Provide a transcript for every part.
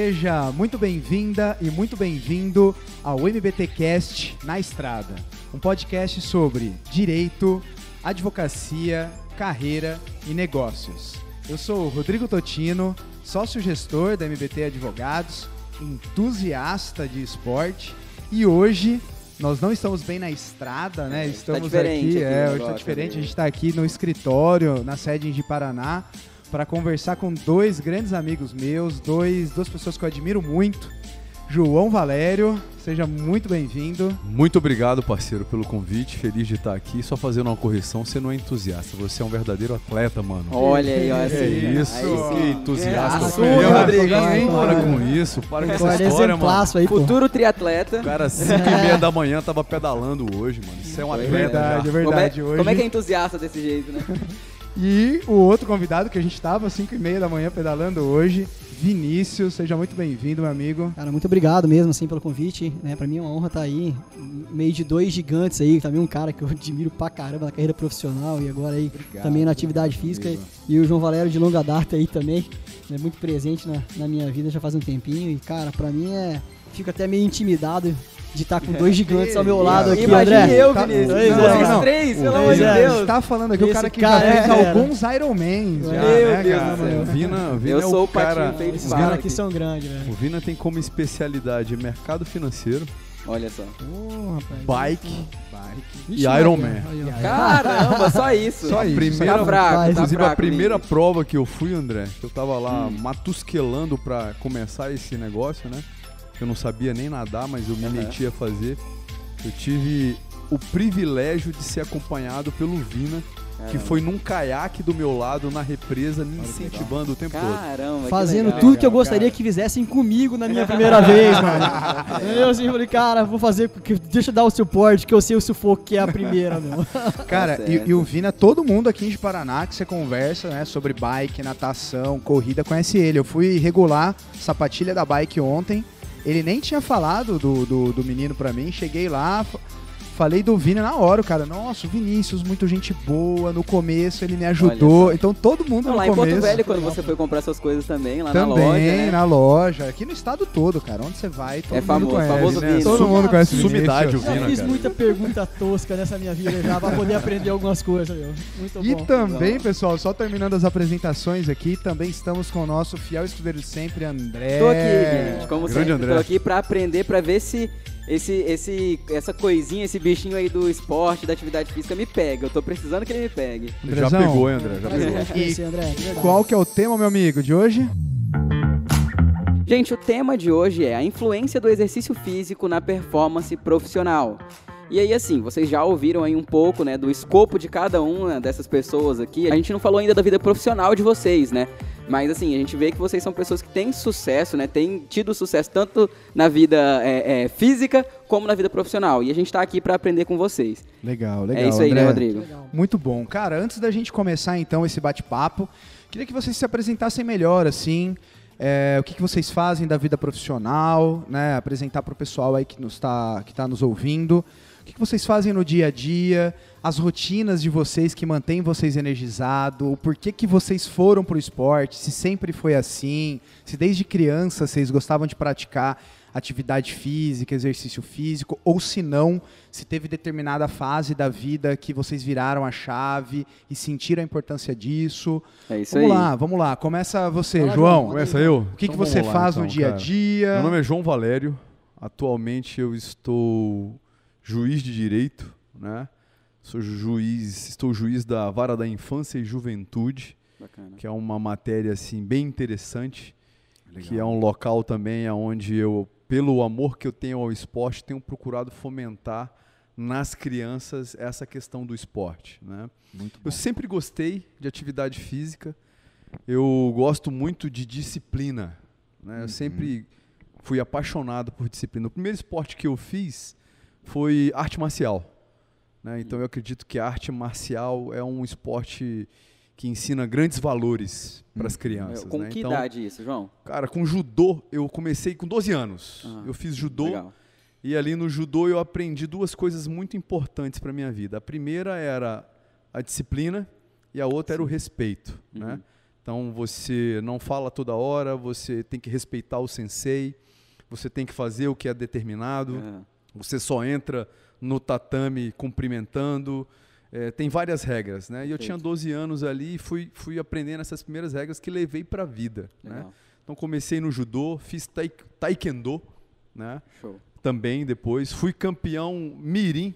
Seja muito bem-vinda e muito bem-vindo ao MBTcast na Estrada, um podcast sobre direito, advocacia, carreira e negócios. Eu sou o Rodrigo Totino, sócio-gestor da MBT Advogados, entusiasta de esporte e hoje nós não estamos bem na estrada, né? Estamos diferente aqui, aqui é, o hoje está negócio, diferente. A né? gente está aqui no escritório, na sede de Paraná, para conversar com dois grandes amigos meus, dois, duas pessoas que eu admiro muito. João Valério, seja muito bem-vindo. Muito obrigado, parceiro, pelo convite. Feliz de estar aqui. Só fazendo uma correção, você não é entusiasta, você é um verdadeiro atleta, mano. Olha aí, ó. É isso, aí que entusiasta. É. Rodrigo, hein? Para com isso, para com essa é história, mano. aí. Futuro triatleta. O cara, 5 e meia da manhã, tava pedalando hoje, mano. Isso é um É atleta verdade, é já. verdade. como, é, hoje. como é que é entusiasta desse jeito, né? E o outro convidado que a gente estava às 5 e meia da manhã pedalando hoje, Vinícius, seja muito bem-vindo, meu amigo. Cara, muito obrigado mesmo, assim, pelo convite. Né? Pra mim é uma honra estar aí, no meio de dois gigantes aí, também um cara que eu admiro pra caramba na carreira profissional e agora aí Obrigado, também na atividade física. amigo. E o João Valério de longa data aí também, né? muito presente na, na minha vida já faz um tempinho. E, cara, pra mim é. Fico até meio intimidado de estar com dois gigantes ao meu lado aqui, Imagine André. eu, Tá- Vinícius. Pois é, Vocês não. três, pelo amor de é, A Deus. gente tá falando aqui o Esse cara que cara já fez é- alguns Ironmans. já, Meu né, Deus cara? do céu. O Vina, o Vina Eu é sou o o patinho cara. Fala caras aqui. são grandes, O velho. Vina tem como especialidade mercado financeiro, Olha só. Ô, rapaz. bike Vixe, e Maria. Iron Man. Caramba, só isso. Só isso. primeira- Tá fraco, tá Inclusive, a fraco, primeira Vinícius. prova que eu fui, André, que eu tava lá Hum. matusquelando pra começar esse negócio, né? Que eu não sabia nem nadar, mas eu me Aham. meti a fazer. Eu tive o privilégio de ser acompanhado pelo Vina, que Caramba. foi num caiaque do meu lado na represa, me incentivando o tempo todo. Caramba, que Fazendo legal. tudo que eu gostaria cara. que fizessem comigo na minha primeira vez, mano. Eu assim, falei, cara, vou fazer, deixa eu dar o suporte, que eu sei o sufoco que é a primeira, meu. Cara, Tá e, e o Vina, todo mundo aqui de Paraná que você conversa, né, sobre bike, natação, corrida, conhece ele. Eu fui regular sapatilha da bike ontem. Ele nem tinha falado do, do, do menino pra mim. Cheguei lá, falei do Vina na hora, cara. Nossa, o Vinícius, muito gente boa. No começo ele me ajudou. Então todo mundo Não, no lá em começo. Porto Velho, quando você foi comprar suas coisas também, lá também, na loja, né? na loja. Aqui no estado todo, cara. Onde você vai, todo É mundo famoso, conhece. famoso né? Vini. Todo mundo conhece o Sumidade, o Vinícius. Já Vina, fiz cara. muita pergunta tosca nessa minha vida já, pra poder aprender algumas coisas, meu. Muito E bom. também, pessoal, só terminando as apresentações aqui, também estamos com o nosso fiel de sempre, André. Tô aqui, gente, como Grande sempre, André. tô aqui pra aprender, pra ver se esse, esse, essa coisinha, esse bichinho aí do esporte, da atividade física me pega. Eu tô precisando que ele me pegue. Já Andrezão, pegou, hein, André? Já Prazer pegou. conhecer, André. verdade. Qual que é o tema, meu amigo, de hoje? Gente, o tema de hoje é a influência do exercício físico na performance profissional. E aí, assim, vocês já ouviram aí um pouco, né, do escopo de cada uma dessas pessoas aqui. A gente não falou ainda da vida profissional de vocês, né? Mas, assim, a gente vê que vocês são pessoas que têm sucesso, né? Têm tido sucesso tanto na vida é, é, física como na vida profissional. E a gente tá aqui pra aprender com vocês. Legal, legal. é isso aí, André. né, Rodrigo? Legal. Muito bom. Cara, antes da gente começar então esse bate-papo, queria que vocês se apresentassem melhor, assim. é, o que, que vocês fazem da vida profissional, né? Apresentar para o pessoal aí que nos tá, que tá nos ouvindo. O que, que vocês fazem no dia a dia, as rotinas de vocês que mantêm vocês energizados, o porquê que vocês foram pro esporte, se sempre foi assim, se desde criança vocês gostavam de praticar atividade física, exercício físico, ou se não, se teve determinada fase da vida que vocês viraram a chave e sentiram a importância disso. É isso vamos aí. lá, vamos lá. Começa você, Fala, João. Começa eu? O que, que Então você vamos lá, faz no então, dia a cara. dia? Meu nome é João Valério. Atualmente eu estou juiz de direito, né? Sou juiz, estou juiz da Vara da Infância e Juventude, Bacana. que é uma matéria assim bem interessante, que é um local também onde eu, pelo amor que eu tenho ao esporte, tenho procurado fomentar nas crianças essa questão do esporte, né? Eu sempre gostei de atividade física. Eu gosto muito de disciplina. Né? Eu sempre fui apaixonado por disciplina. O primeiro esporte que eu fiz foi arte marcial. né? Então eu acredito que a arte marcial é um esporte que ensina grandes valores para as crianças. Com né? que então, idade isso, João? Cara, com judô eu comecei com 12 anos. Ah, eu fiz judô Legal. e ali no judô eu aprendi duas coisas muito importantes para minha vida. A primeira era a disciplina e a outra era o respeito, Uhum. né? Então você não fala toda hora, você tem que respeitar o sensei, você tem que fazer o que é determinado, Aham. Você só entra no tatame cumprimentando. É, tem várias regras, né? E eu tinha Perfeito. 12 anos ali e fui, fui aprendendo essas primeiras regras que levei para a vida, né? Então comecei no judô, fiz tai, taekwondo, né? Show. Também depois fui campeão mirim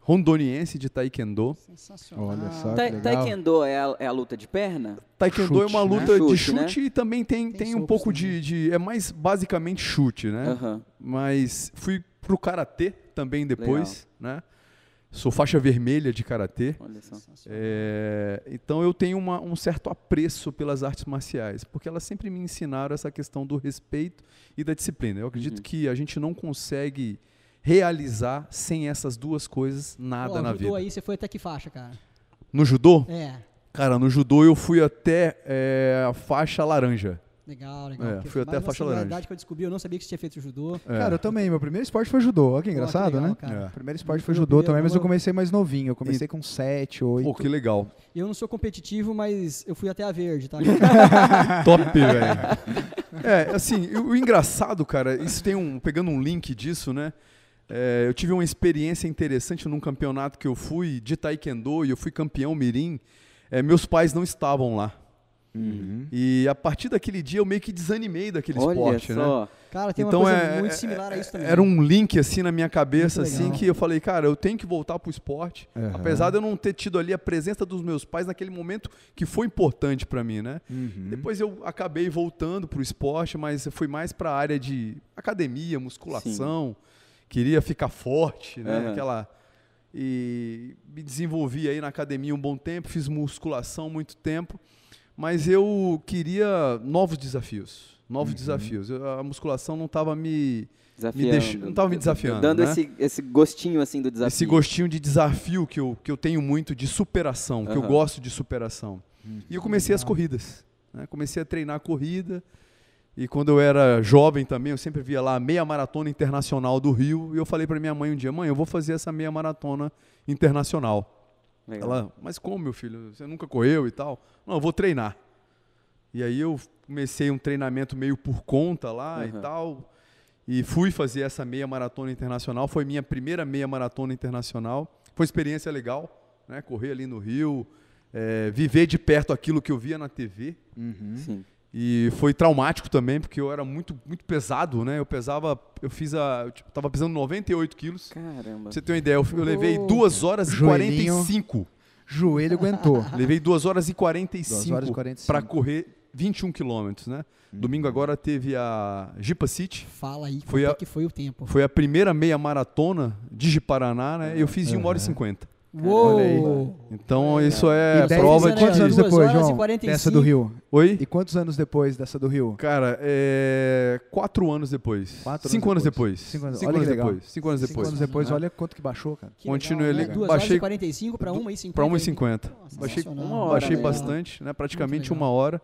rondoniense de taekwondo. Sensacional. Olha só. Ta. Taekwondo é a, é a luta de perna? Taekwondo é Chute, uma né? luta de Chute, né? chute e também tem, Tem tem, um pouco de, de- É mais basicamente chute, né? Aham. Mas fui pro karatê também depois, né? Sou faixa vermelha de karatê. É, então eu tenho uma- um certo apreço pelas artes marciais, porque elas sempre me ensinaram essa questão do respeito e da disciplina. Eu acredito Uhum. que a gente não consegue realizar sem essas duas coisas nada Pô, na judô vida. aí, você foi até que faixa, cara? No judô, É, cara, no judô eu fui até é, a faixa laranja. Legal, legal. É, fui até a faixa laranja. similaridade que eu descobri, eu não sabia que você tinha feito judô. É. Cara, eu também. Meu primeiro esporte foi judô. Olha que Pô, engraçado, legal, né? cara. É. Primeiro esporte Foi judô também, mas eu comecei mais novinho. Eu comecei com 7, 8. Pô, que legal. Eu não sou competitivo, mas eu fui até a verde, tá? Top, velho. É, assim, o, o engraçado, cara, isso tem um. Pegando um link disso, né? É, eu tive uma experiência interessante num campeonato que eu fui de taekwondo e eu fui campeão mirim. É, meus pais não estavam lá. Uhum. E a partir daquele dia eu meio que desanimei daquele Olha esporte, né? só. Cara, tem Então uma coisa é, muito é- similar a isso também. Era um link assim na minha cabeça, assim, que eu falei, cara, eu tenho que voltar pro esporte. Aham. Apesar de eu não ter tido ali a presença dos meus pais naquele momento que foi importante para mim, né? Uhum. Depois eu acabei voltando pro esporte, mas fui mais para a área de academia, musculação. Queria ficar forte, né? Aquela e me desenvolvi aí na academia um bom tempo, fiz musculação muito tempo, mas eu queria novos desafios, novos Uhum. desafios. Eu- a musculação não estava me Desafiando. deixa- não tava me desafiando, Dando né? esse, esse gostinho assim do desafio. esse gostinho de desafio que eu, que eu tenho muito de superação, que eu gosto de superação. E eu comecei as corridas. né? Comecei a treinar corrida. E quando eu era jovem também, eu sempre via lá a meia maratona internacional do Rio. E eu falei para minha mãe um dia: mãe, eu vou fazer essa meia maratona internacional. Legal. Ela, mas como, meu filho? Você nunca correu e tal? Não, eu vou treinar. E aí eu comecei um treinamento meio por conta lá e Aham. tal. E fui fazer essa meia maratona internacional. Foi minha primeira meia maratona internacional. Foi experiência legal, né? Correr ali no Rio, é, viver de perto aquilo que eu via na TV. Uhum. Sim. E foi traumático também, porque eu era muito, muito pesado, né? Eu pesava, eu fiz a, eu tipo, tava pesando 98 quilos. Caramba. Pra você ter uma ideia, eu, eu levei Oh. 2 horas e Joelhinho. 45. Joelho aguentou. Levei 2 horas e 45 2 horas e 45. para correr 21 quilômetros, né? Domingo agora teve a Jipa City. Fala aí Foi a- é que foi o tempo. Foi a primeira meia maratona de Jiparaná, né? Eu fiz em 1 hora e Aham. 50. Uou! Então isso é E prova de... Quantos anos depois, e João? 45. Dessa do Rio. Oi? E quantos anos depois dessa do Rio? Cara, é... quatro anos depois. Quatro Cinco anos depois. Cinco anos- Cinco olha anos depois. Cinco anos depois. Cinco anos depois, olha quanto que baixou, cara. Que Continuei legal, ali? Duas baixei- horas e 45 para 1 e 50. Para 1,50. Nossa, Baixei, sensacional. uma hora, baixei bastante, né? Praticamente uma hora.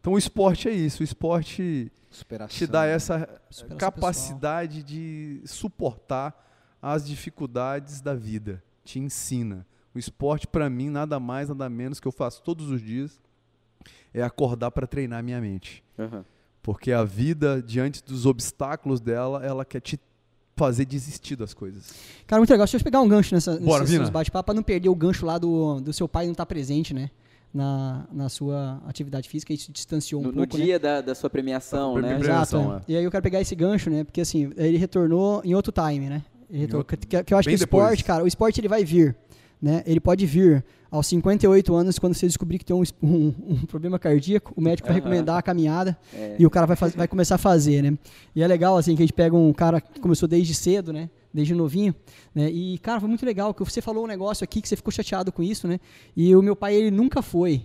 Então o esporte é isso. O esporte Superação. te dá essa Superação capacidade de suportar as dificuldades da vida. Te ensina. O esporte, para mim, nada mais, nada menos que eu faço todos os dias é acordar para treinar minha mente. Aham. Porque a vida, diante dos obstáculos dela, ela quer te fazer desistir das coisas. Cara, muito legal. Deixa eu pegar um gancho nessa, Bora, nesses bate-papo pra não perder o gancho lá do, do seu pai não estar presente, né? Na, na sua atividade física. Isso te distanciou um No, no pouco, né? dia da, da sua premiação, Da né? premiação. Exato. premiação, é. E aí eu quero pegar esse gancho, né? Porque assim, ele retornou em outro time, né? Outro- que, que eu acho bem que o esporte, depois. cara, o esporte ele vai vir, né? Ele pode vir aos 58 anos, quando você descobrir que tem um, um- um problema cardíaco, o médico vai recomendar a caminhada É. e o cara vai, faz- vai começar a fazer, né? E é legal, assim, que a gente pega um cara que começou desde cedo, né? Desde novinho, né? E, cara, foi muito legal, que você falou um negócio aqui que você ficou chateado com isso, né? E o meu pai, ele nunca foi.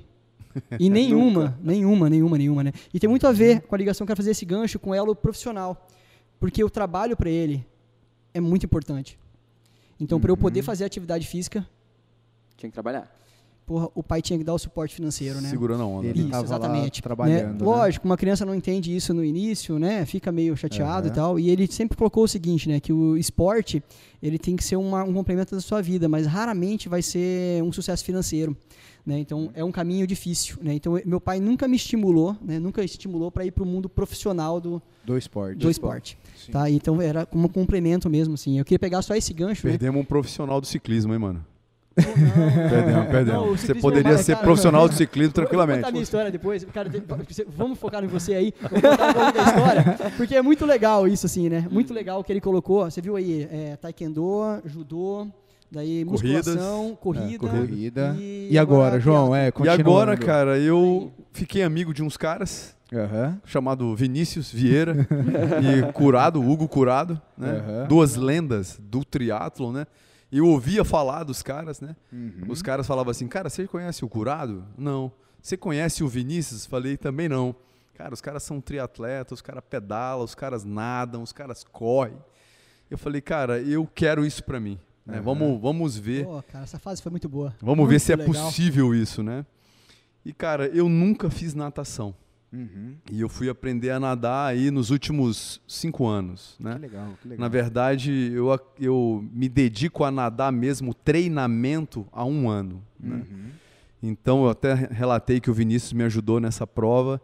E nenhuma, nenhuma, nenhuma, nenhuma, né? E tem muito a ver com a ligação que eu quero fazer esse gancho com elo profissional. Porque o trabalho para ele é muito importante. Então, para eu poder fazer atividade física, Tinha que trabalhar. porra, o pai tinha que dar o suporte financeiro, né? Segurando a onda. Ele né? Isso, tava lá exatamente. trabalhando, Né? né? Lógico, uma criança não entende isso no início, né? Fica meio chateado Aham. e tal. E ele sempre colocou o seguinte, né? Que o esporte, ele tem que ser uma- um complemento da sua vida, mas raramente vai ser um sucesso financeiro. Né? Então, é um caminho difícil. Né? Então, meu pai nunca me estimulou, né? nunca estimulou para ir para o mundo profissional do, Do esporte. do esporte. Sim. Tá? Então, era como um complemento mesmo. Assim. Eu queria pegar só esse gancho. né? Perdemos um profissional do ciclismo, hein, mano? Não, Perdemos, não, perdemos. o Você poderia é ser cara, profissional do ciclismo Eu vou tranquilamente. contar a minha história depois. Cara, de- vamos focar em você aí. Contar um pouco da história. Porque é muito legal isso, assim, né? Muito legal o que ele colocou. Você viu aí, é, taekwondo, judô, daí Corridas. musculação, corrida. Corrida. E, E agora, João? teatro. É, E agora, cara, eu fiquei amigo de uns caras Aham. chamado Vinícius Vieira e Curado, Hugo Curado, né? Aham. Duas lendas do triatlon, né? E eu ouvia falar dos caras, né? Uhum. Os caras falavam assim, cara, você conhece o Curado? Não. Você conhece o Vinícius? Falei, também não. Cara, os caras são triatletas, os caras pedalam, os caras nadam, os caras correm. Eu falei, cara, eu quero isso pra mim. né? Vamos, vamos ver. Pô, cara, essa fase foi muito boa. Vamos Muito ver se é legal. possível isso, né? E, cara, eu nunca fiz natação. Uhum. E eu fui aprender a nadar aí nos últimos cinco anos, né? Que legal, que legal. Na verdade, eu, eu me dedico a nadar mesmo treinamento há um ano. Né? Uhum. Então, eu até relatei que o Vinícius me ajudou nessa prova.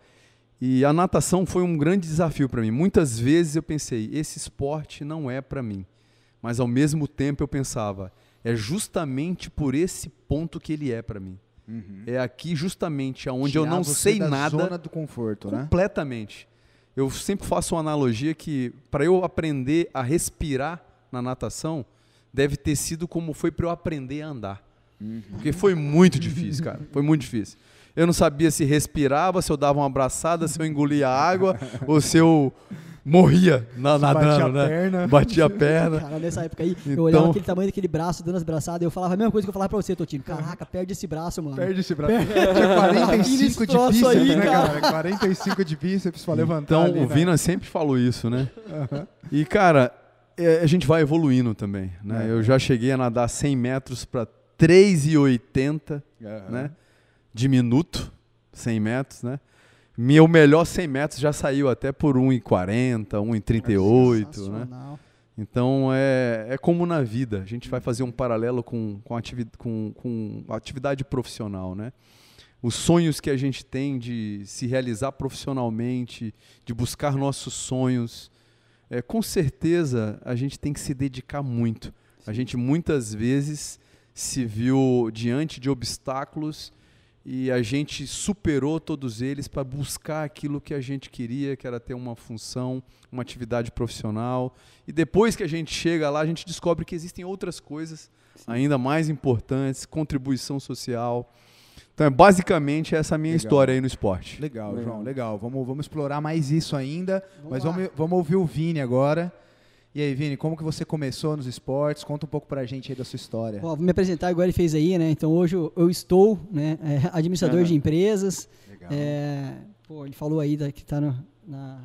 E a natação foi um grande desafio para mim. Muitas vezes eu pensei, esse esporte não é para mim. Mas ao mesmo tempo eu pensava, é justamente por esse ponto que ele é para mim. Uhum. É aqui justamente aonde eu Tirar não você sei da nada zona do conforto, né? completamente. Eu sempre faço uma analogia que para eu aprender a respirar na natação, deve ter sido como foi para eu aprender a andar. Porque foi muito difícil, cara. Foi muito difícil. Eu não sabia se respirava, se eu dava uma abraçada, se eu engolia água ou se eu morria na, nadando, batia a né? perna. Batia a perna. Cara, nessa época aí, eu Então- olhava aquele tamanho daquele braço dando as braçadas, eu falava a mesma coisa que eu falava pra você, Totino. Caraca, perde esse braço, mano. Perde esse braço. Tinha 45 de bíceps, aí, né, cara? cara? 45 de bíceps pra levantar Então, ali, o né? Vina sempre falou isso, né? E, cara, é, a gente vai evoluindo também, né? É. Eu já cheguei a nadar 100 metros para 3,80 Aham. né? de minuto, 100 metros, né? Meu melhor 100 metros já saiu até por 1,40, 1,38, né? Sensacional. Então é, é como na vida, a gente vai fazer um paralelo com, com, ativi com, com atividade profissional, né? Os sonhos que a gente tem de se realizar profissionalmente, de buscar nossos sonhos, é, com certeza a gente tem que se dedicar muito. A gente muitas vezes se viu diante de obstáculos e a gente superou todos eles para buscar aquilo que a gente queria, que era ter uma função, uma atividade profissional. E depois que a gente chega lá, a gente descobre que existem outras coisas ainda mais importantes, contribuição social. Então, é basicamente essa a minha Legal. história aí no esporte. Legal, Legal. João, legal. Vamos, vamos explorar mais isso ainda. Vamos mas lá. vamos, vamos ouvir o Vini agora. E aí, Vini, como que você começou nos esportes? Conta um pouco pra gente aí da sua história. Ó, vou me apresentar igual ele fez aí, né? Então hoje eu, eu estou, né, é, administrador Aham. de empresas. Legal. É, pô, ele falou aí da, que está na,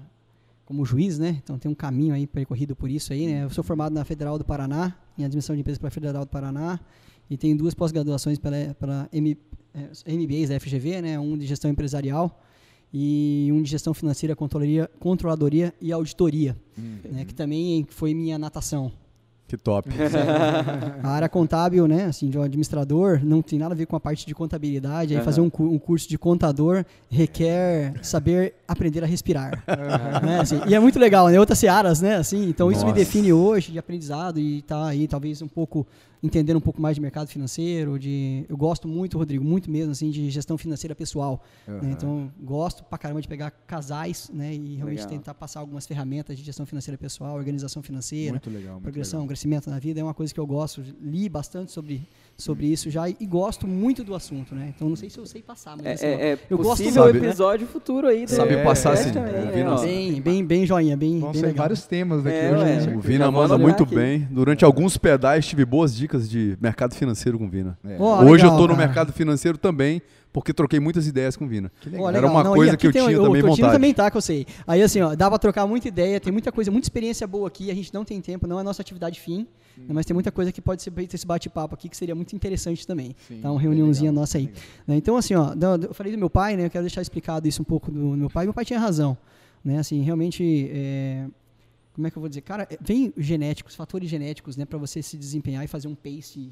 como juiz, né? Então tem um caminho aí percorrido por isso aí, né? Eu sou formado na Federal do Paraná, em administração de empresas pela Federal do Paraná, e tenho duas pós-graduações pela, pela M, é, MBAs da FGV, né? Um de gestão empresarial e um de gestão financeira, controladoria, controladoria e auditoria, Hum. né? Que também foi minha natação. Que top. A área contábil, né, assim, de um administrador, não tem nada a ver com a parte de contabilidade. Aí fazer um, cu- um curso de contador requer saber aprender a respirar. né, assim, e é muito legal, né? Outras searas, né? Assim, então isso me Nossa. define hoje de aprendizado e tá aí talvez um pouco entendendo um pouco mais de mercado financeiro, de eu gosto muito, Rodrigo, muito mesmo assim de gestão financeira pessoal. né, Aham. Então gosto pra caramba de pegar casais, né, e realmente Legal. tentar passar algumas ferramentas de gestão financeira pessoal, organização financeira, Muito legal, muito progressão, legal. crescimento na vida é uma coisa que eu gosto. Li bastante sobre, sobre isso já e, e gosto muito do assunto, né? Então não sei se eu sei passar, mas É, assim, é, é eu gosto possível muito, né? episódio futuro aí. do Sabe podcast passar, O né, Vina- ó. bem, bem, bem joinha, bem, Vão bem ser legal. vários temas daqui É, hoje. né? O Já Vina manda muito aqui. bem. Durante alguns pedais tive boas dicas de mercado financeiro com o Vina. É. Ó, Hoje legal, eu estou no mercado financeiro também porque troquei muitas ideias com o Vina. Legal. Era uma Não, coisa que eu tem- tinha o também vontade. também tá, que eu sei. Aí assim, ó, dá pra trocar muita ideia, tem muita coisa, muita experiência boa aqui, a gente não tem tempo, não é nossa atividade fim, né, mas tem muita coisa que pode ser feito esse bate-papo aqui que seria muito interessante também. Sim, tá, uma reuniãozinha legal, nossa aí. Né, Então assim, ó, eu falei do meu pai, né, eu quero deixar explicado isso um pouco do meu pai. Meu pai tinha razão, né, assim, realmente, é, como é que eu vou dizer? Cara, é, vem genéticos, fatores genéticos, né, para você se desempenhar e fazer um pace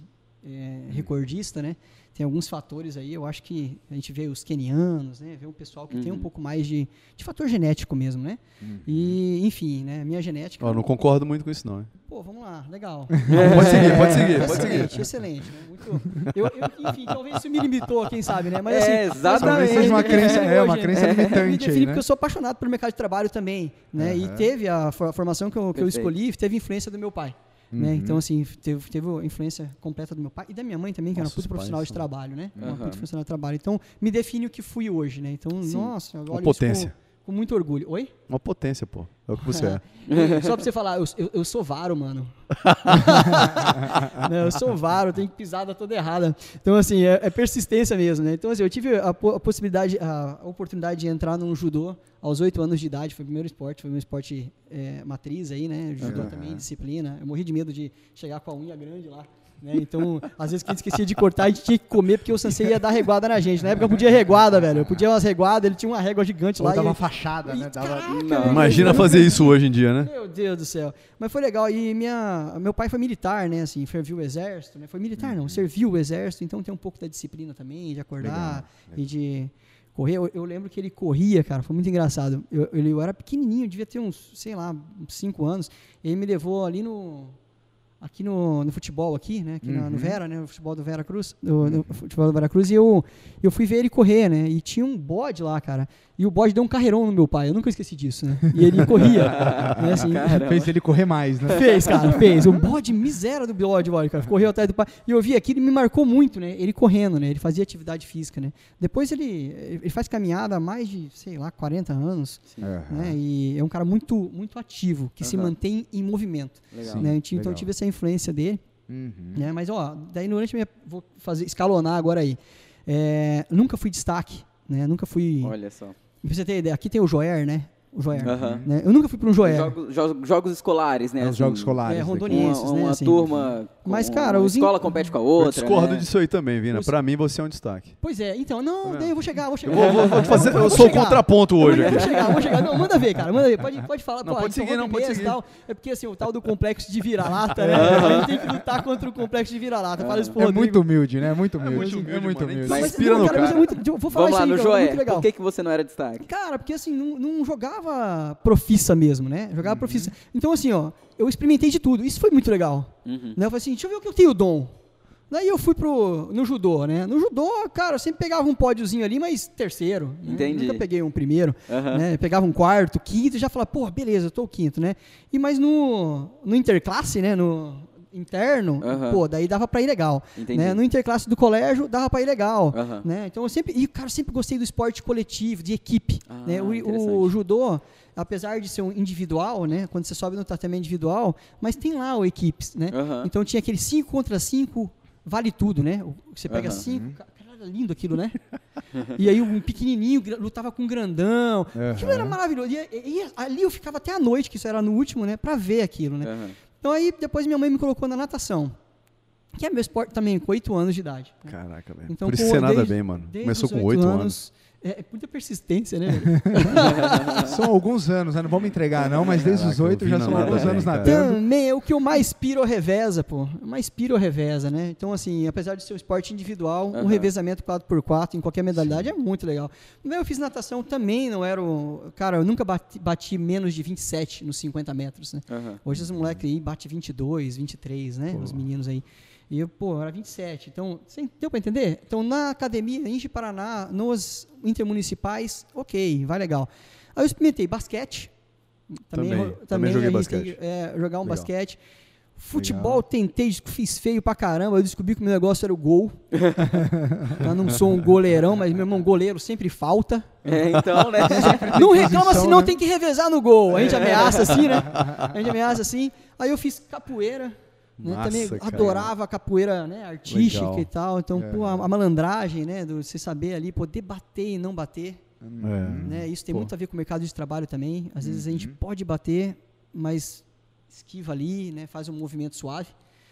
é, recordista, né? Tem alguns fatores aí, eu acho que a gente vê os kenianos, né? Vê um pessoal que tem um Uhum. pouco mais de, de fator genético mesmo, né? E, enfim, né? Minha genética. Ó, não concordo muito com isso, não. hein? Pô, vamos lá, legal. Pode seguir, pode seguir, pode seguir. Excelente, excelente. Né? Muito, eu, eu, enfim, talvez isso me limitou, quem sabe, né? Mas É, assim, exatamente. Talvez seja uma crença, é, uma hoje, crença Me limitante define aí, né? porque eu sou apaixonado pelo mercado de trabalho também, né? E Aham. teve a for- a formação que eu, que eu escolhi, teve influência do meu pai. Né? Então, assim, teve, teve a influência completa do meu pai e da minha mãe também, que era uma puta profissional pais de são- trabalho, né? Uma Aham. puta profissional de trabalho. Então, me define o que fui hoje, né? Então, Sim. nossa, olho isso potência. Com, com muito orgulho. Oi? Uma potência, pô. É o que você é. Só pra você falar, eu, eu, eu sou varo, mano. Não, eu sou varo, tenho pisada toda errada. Então, assim, é, é persistência mesmo, né? Então, assim, eu tive a, a possibilidade, a, a oportunidade de entrar num judô aos oito anos de idade. Foi o primeiro esporte, foi o meu esporte é, matriz aí, né? Judô Aham. também, disciplina. Eu morri de medo de chegar com a unha grande lá. Né? Então, às vezes que a gente esquecia de cortar, a gente tinha que comer porque o sensei ia dar reguada na gente. Na época eu podia reguada, velho. Eu podia umas reguadas, ele tinha uma régua gigante Ou lá. dava e- uma fachada, né? Ih, Dava... caraca, velho. Imagina fazer isso hoje em dia, né? Meu Deus do céu. Mas foi legal. E minha, meu pai foi militar, né? Assim, serviu o exército, né? Foi militar, Uhum. não, serviu o exército, então tem um pouco da disciplina também, de acordar e de correr. Eu, eu lembro que ele corria, cara, foi muito engraçado. Eu, ele- eu era pequenininho, devia ter uns, sei lá, uns 5 anos. Ele me levou ali no aqui no, no futebol aqui, né, aqui na- no Uhum. Vera, né, no futebol do Vera Cruz, do, do futebol do Vera Cruz, e eu, eu fui ver ele correr, né, e tinha um bode lá, cara, e o bode deu um carreirão no meu pai, eu nunca esqueci disso, né, e ele corria, né, assim. Fez ele correr mais, né? Fez, cara, fez. O bode miséria do bode, bode, cara. Correu atrás do pai. E eu vi aquilo e me marcou muito, né? Ele correndo, né? Ele fazia atividade física, né? Depois ele, ele faz caminhada há mais de, sei lá, 40 anos, Aham. né? E é um cara muito, muito ativo, que se Aham. mantém em movimento. Legal. Né? Então legal. eu tive essa influência dele, Uhum. né? Mas, ó, daí durante a minha... Vou fazer, escalonar agora aí. É, nunca fui destaque, né? Nunca fui... Olha só. Pra você ter ideia, aqui tem o Joer, né? O Joer. Aham. Né? Eu nunca fui para um Joer. Jogos, escolares, né? É, os assim, jogos escolares. é, aqui. rondonienses, Uma, né, uma assim. turma. com- Mas, cara, uma os in- escola compete com a Eu outra. discordo né? disso aí também, Vina. Os- Pra mim, você é um destaque. Pois é, então, não, Tá daí eu vou chegar, vou chegar. Eu, vou, vou- vou fazer, vou eu sou o contraponto hoje Vou aqui. chegar, vou chegar. Não, manda ver, cara, manda ver. Pode, pode falar. Não, pô, pode seguir, não, pode seguir. tal. É porque, assim, o tal do complexo de vira-lata, né? A gente tem que lutar contra o complexo de vira-lata. Fala isso pro É muito humilde, né? Muito humilde. muito humilde, é muito humilde. Não, Mas inspira no cara, é eu vou Vamos lá, isso no aí, cara, é Joé. muito legal. Por que, que você não era destaque? Cara, porque assim, não, não jogava profissa mesmo, né? Jogava Uhum. profissa. Então, assim, ó, eu experimentei de tudo. Isso foi muito legal. Uhum. Né? Eu falei assim, deixa eu ver o que eu tenho dom. Daí eu fui pro, no judô, né? No judô, cara, eu sempre pegava um pódiozinho ali, mas terceiro. né? Entendi. Nunca peguei um primeiro. Aham. né? Pegava um quarto, quinto e já falava, pô, beleza, eu tô o quinto, né? E mas no, no interclasse, né? No interno, Aham. pô, daí dava pra ir legal. Entendi. Né? No interclasse do colégio, dava pra ir legal. Aham. Né? Então eu sempre, e cara, sempre gostei do esporte coletivo, de equipe. Ah, né? O, o judô, apesar de ser um individual, né? Quando você sobe no tratamento individual, mas tem lá o equipes, né? Aham. Então tinha aquele 5 contra 5, vale tudo, né? Você pega Aham. 5, cara, era lindo aquilo, né? e aí um pequenininho lutava com um grandão. Aquilo era maravilhoso. E, e- e ali eu ficava até a noite, que isso era no último, né? Pra ver aquilo, né? Aham. Então aí depois minha mãe me colocou na natação. Que é meu esporte também, com 8 anos de idade. Caraca, velho. Então, Por isso você nada desde- bem, mano. Começou com oito 8 anos. É, é muita persistência, né? São alguns anos, né? Não vamos entregar, não, mas desde os Caraca, oito eu já são alguns bem, anos nadando. Também é o que eu mais piro ou reveza, pô. Eu mais piro ou reveza, né? Então, assim, apesar de ser um esporte individual, um Aham. revezamento 4x4 em qualquer modalidade é muito legal. Eu fiz natação também, não era o. Cara, eu nunca bati, bati menos de 27 nos 50 metros, né? Aham. Hoje os moleques aí bate 22, 23, né? Os meninos aí. E eu, pô, era 27. Então, você deu pra entender? Então, na academia, em Paraná, nos intermunicipais, ok, vai legal. Aí eu experimentei basquete. Também, também joguei a gente tem basquete. que, é, jogar um Legal. basquete. Futebol, tentei, fiz feio pra caramba. Eu descobri que o meu negócio era o gol. eu não sou um goleirão, mas meu irmão, goleiro sempre falta. É, então, né? Não reclama, senão né? tem que revezar no gol. A gente ameaça assim, né? A gente ameaça assim. Aí eu fiz capoeira, né? Massa, Também cara. adorava a capoeira né, artística Legal. e tal. Então, pô, a, a malandragem, né? Do você saber ali, poder bater e não bater. É. Né? Isso tem Pô. muito a ver com o mercado de trabalho também. Às vezes a gente Uhum. pode bater, mas esquiva ali, né? Faz um movimento suave,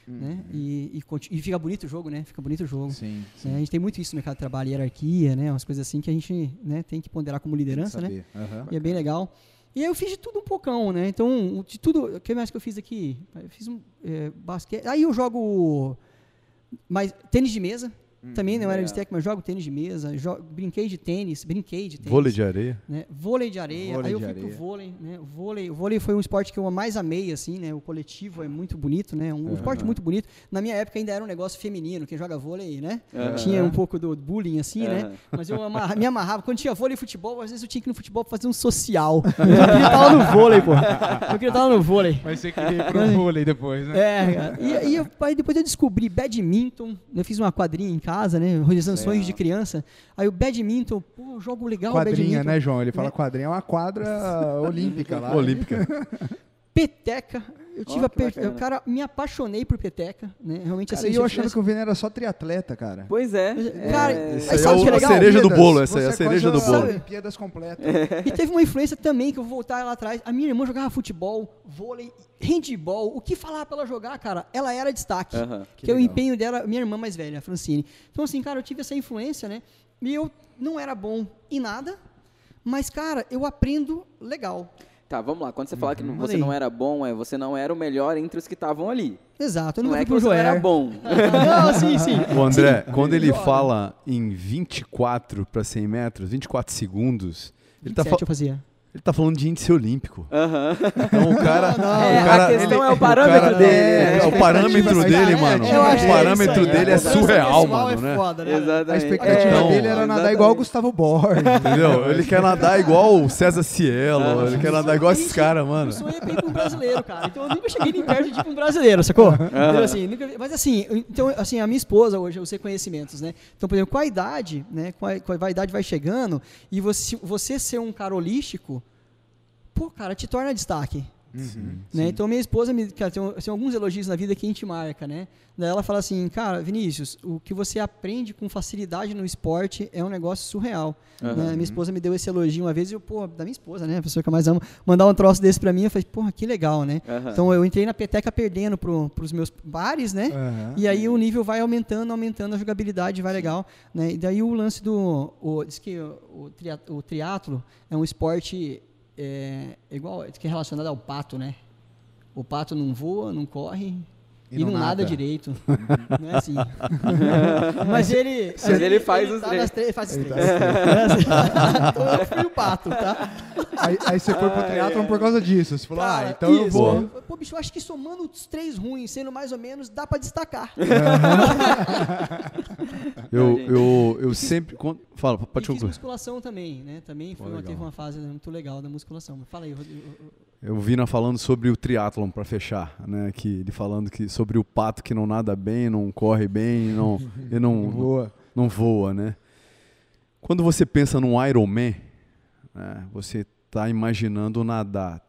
né? E, e, conti- e fica bonito o jogo, né? Fica bonito o jogo. Sim, né? A gente tem muito isso no mercado de trabalho, hierarquia, né? Umas coisas assim que a gente né, tem que ponderar como liderança, né? Aham. E é bem legal. E aí eu fiz de tudo um pocão, né? Então, de tudo. O que mais que eu fiz aqui? Eu fiz um é, basquete. Aí eu jogo mais tênis de mesa. Também não era legal. de tech, mas jogo tênis de mesa. jo- brinquei de tênis, brinquei de tênis. Vôlei de areia. né? Vôlei de areia. Vôlei aí eu fui pro areia. vôlei, né? O vôlei, o vôlei foi um esporte que eu mais amei, assim, né? O coletivo é muito bonito, né? Um esporte muito bonito. Na minha época ainda era um negócio feminino. Quem joga vôlei, né? Aham. Tinha um pouco do bullying, assim, né? Mas eu amarra- me amarrava. Quando tinha vôlei e futebol, às vezes eu tinha que ir no futebol pra fazer um social. Eu queria estar lá no vôlei, pô. Eu queria estar lá no vôlei. Mas você queria ir pro vôlei depois, né? É, cara. E, e eu- aí depois eu descobri badminton. Eu fiz uma quadrinha em casa, né? Realizando sonhos de criança. Aí o badminton, pô, jogo legal Quadrinha, badminton. né, João? Ele fala É. quadrinha é uma quadra olímpica lá. Olímpica. Peteca. Eu tive que pe... bacana. eu, cara, me apaixonei por peteca, né? Realmente Cara, assim, e eu achando tivesse- que o Vini era só triatleta, cara. Pois é. Cara, é, Isso Aí sabe é o que é a cereja do bolo, essa Você é a cereja do bolo. Olimpíadas completa. E teve uma influência também, que eu vou voltar lá atrás. A minha irmã jogava futebol, vôlei, handball. O que falar pra ela jogar, cara? Ela era destaque. Aham. Que, é o empenho dela, minha irmã mais velha, a Francine. Então, assim, cara, eu tive essa influência, né? E eu não era bom em nada, mas, cara, eu aprendo legal. Tá, vamos lá. Quando você fala que não- Manda você não era bom, é você não era o melhor entre os que estavam ali. Exato, eu Não nunca é que você não era bom. não, sim, sim. O André, quando ele fala em 24 para 100 metros, 24 segundos, ele tá, 27 fa- eu fazia. Ele tá falando de índice olímpico. Aham. Então o cara. É, o cara a questão ele- é o parâmetro cara- dele, é, né? o parâmetro É, dele, é, mano. o é parâmetro aí, dele é cobrança surreal, mano, é né? foda, né? Exatamente. A expectativa Então, dele era nadar igual o Gustavo Borges. Entendeu? Ele quer nadar igual o César Cielo, ele quer nadar igual esses caras, mano. Eu sonhei pra ir pra um brasileiro, cara. Então eu nunca cheguei nem perto de ir pra um brasileiro, sacou? Entendeu? Assim, nunca mas assim, então, assim, a minha esposa hoje, eu sei conhecimentos, né? Então, por exemplo, com a idade, né? Com a, com a idade vai chegando, e você, você ser um cara holístico, pô, cara, te torna destaque. Né? Então, minha esposa me. Cara, tem, tem alguns elogios na vida que a gente marca, né? Daí ela fala assim, cara, Vinícius, o que você aprende com facilidade no esporte é um negócio surreal. Aham. né? Minha esposa me deu esse elogio uma vez e eu, pô, da minha esposa, né? A pessoa que eu mais amo, mandar um troço desse pra mim, eu falei, porra, que legal, né? Aham. Então eu entrei na peteca perdendo pro, pros meus pares, né? E aí o nível vai aumentando, aumentando, a jogabilidade vai legal. Né? E daí o lance do. O, diz que o, o triatlo é um esporte é, igual, diz que é relacionado ao pato, né? O pato não voa, não corre. E E, não nada, nada. direito. não é assim. Mas ele. Mas ele faz os tá três. três. Faz os Ele três. então eu fui o pato, tá? Aí, aí você foi pro triatlon por causa disso. Você falou, ah, Cara, então eu isso. vou. Pô, bicho, eu acho que somando os três ruins, sendo mais ou menos, dá pra destacar. Eu, eu, eu sempre. quando- Fala, pode e fiz musculação também, né? Também foi teve uma fase muito legal da musculação. Fala aí, Rodrigo. Eu vi na falando sobre o triatlon para fechar, né? Que ele falando que sobre o pato que não nada bem, não corre bem, não, e não, Boa. não voa, né? Quando você pensa num Ironman, né, você está imaginando nadar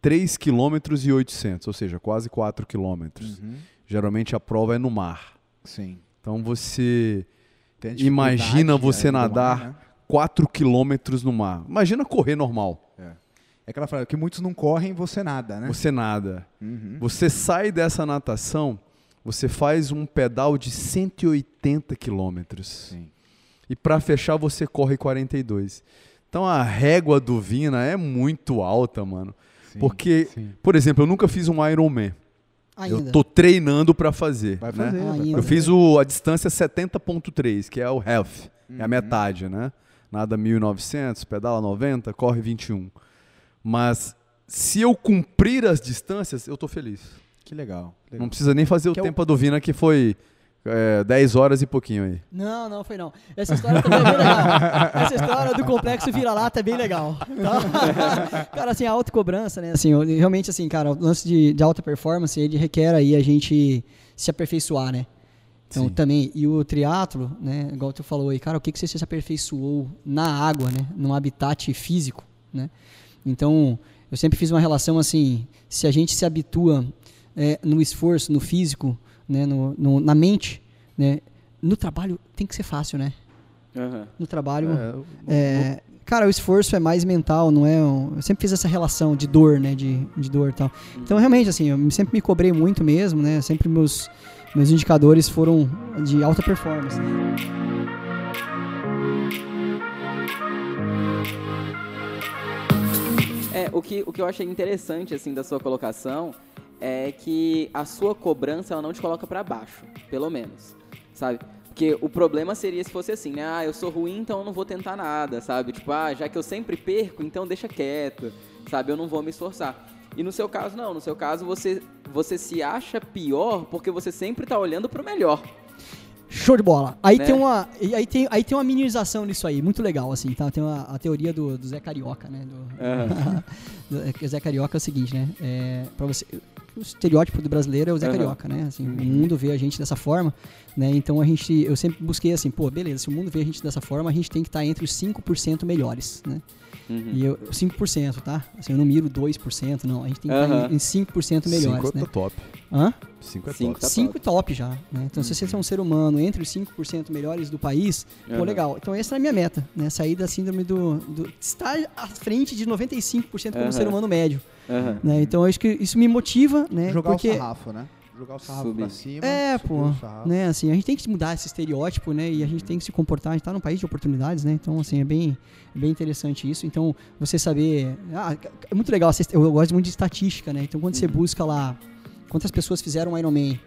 3 km e 800, ou seja, quase 4 km. Uhum. Geralmente a prova é no mar. Sim. Então você Imagina você é, do mar, nadar né? 4 km no mar. Imagina correr normal. É aquela frase que muitos não correm, você nada, né? Você nada. Uhum. Você sai dessa natação, você faz um pedal de 180 quilômetros. Sim. E para fechar, você corre 42. Então a régua do Vina é muito alta, mano. Sim, Porque, sim. por exemplo, eu nunca fiz um Ironman. Ainda. Eu tô treinando para fazer. Vai né? fazer. vai Ainda. Eu fiz o, a distância 70.3, que é o half. É a Uhum. metade, né? Nada 1900, pedala 90, corre 21. Mas se eu cumprir as distâncias, eu tô feliz. Que legal. que legal. Não precisa nem fazer Que o é o- tempo do Vina, que foi é, 10 horas e pouquinho aí. Não, não foi não. Essa história também é bem legal. Essa história do complexo vira-lata é bem legal. tá? cara, assim, a autocobrança, né? Assim, realmente, assim, cara, o lance de, de alta performance, ele requer aí a gente se aperfeiçoar, né? Então, Sim. também, e o triatlo, né, igual tu falou aí, cara, o que, que você se aperfeiçoou na água, né, num habitat físico, né? Então, eu sempre fiz uma relação assim, se a gente se habitua é, no esforço, no físico, né, no, no- na mente, né, no trabalho tem que ser fácil, né? Aham. No trabalho, É, é, cara, o esforço é mais mental, não é? um- eu sempre fiz essa relação de dor, né, de, de dor e tal. Então, realmente, assim, eu sempre me cobrei muito mesmo, né? Sempre meus meus indicadores foram de alta performance. né? É, o que, o que eu achei interessante, assim, da sua colocação é que a sua cobrança, ela não te coloca pra baixo, pelo menos, sabe? Porque o problema seria se fosse assim, né? Ah, eu sou ruim, então eu não vou tentar nada, sabe? Tipo, ah, já que eu sempre perco, então deixa quieto, sabe? Eu não vou me esforçar. E no seu caso, não. No seu caso, você, você se acha pior porque você sempre tá olhando pro melhor. Show de bola. Aí Né? tem uma, aí tem, aí tem uma minimização nisso aí, muito legal assim, tá? Tem uma, a teoria do, do Zé Carioca, né? Do, do- é Zé Carioca é o seguinte, né? É, para você, o estereótipo do brasileiro é o Zé Aham. Carioca, né? Assim, o mundo vê a gente dessa forma, né? Então a gente, eu sempre busquei assim, pô, beleza, se o mundo vê a gente dessa forma, a gente tem que estar entre os 5% melhores, né? Uhum. E eu, 5%, tá? Assim, eu não miro 2%, não. A gente tem que estar em, em 5% melhores, Cinco né? é top. Hã? Cinco é Cinco top. tá 5 top já, né? Então, se você é um ser humano entre os 5% melhores do país, pô, Aham. legal. Então, essa é a minha meta, né? Sair da síndrome do... do estar à frente de 95% como ser humano médio, né? Então, eu acho que isso me motiva, né? Jogar Porque, o sarrafo, né? Jogar o sarrafo Subir. pra cima. É, pô, né? Assim, a gente tem que mudar esse estereótipo, né? E a gente tem que se comportar. A gente tá num país de oportunidades, né? Então, assim, é bem, é bem interessante isso. Então, você saber... Ah, é muito legal. Eu gosto muito de estatística, né? Então, quando você Uhum. busca lá quantas pessoas fizeram um Ironman,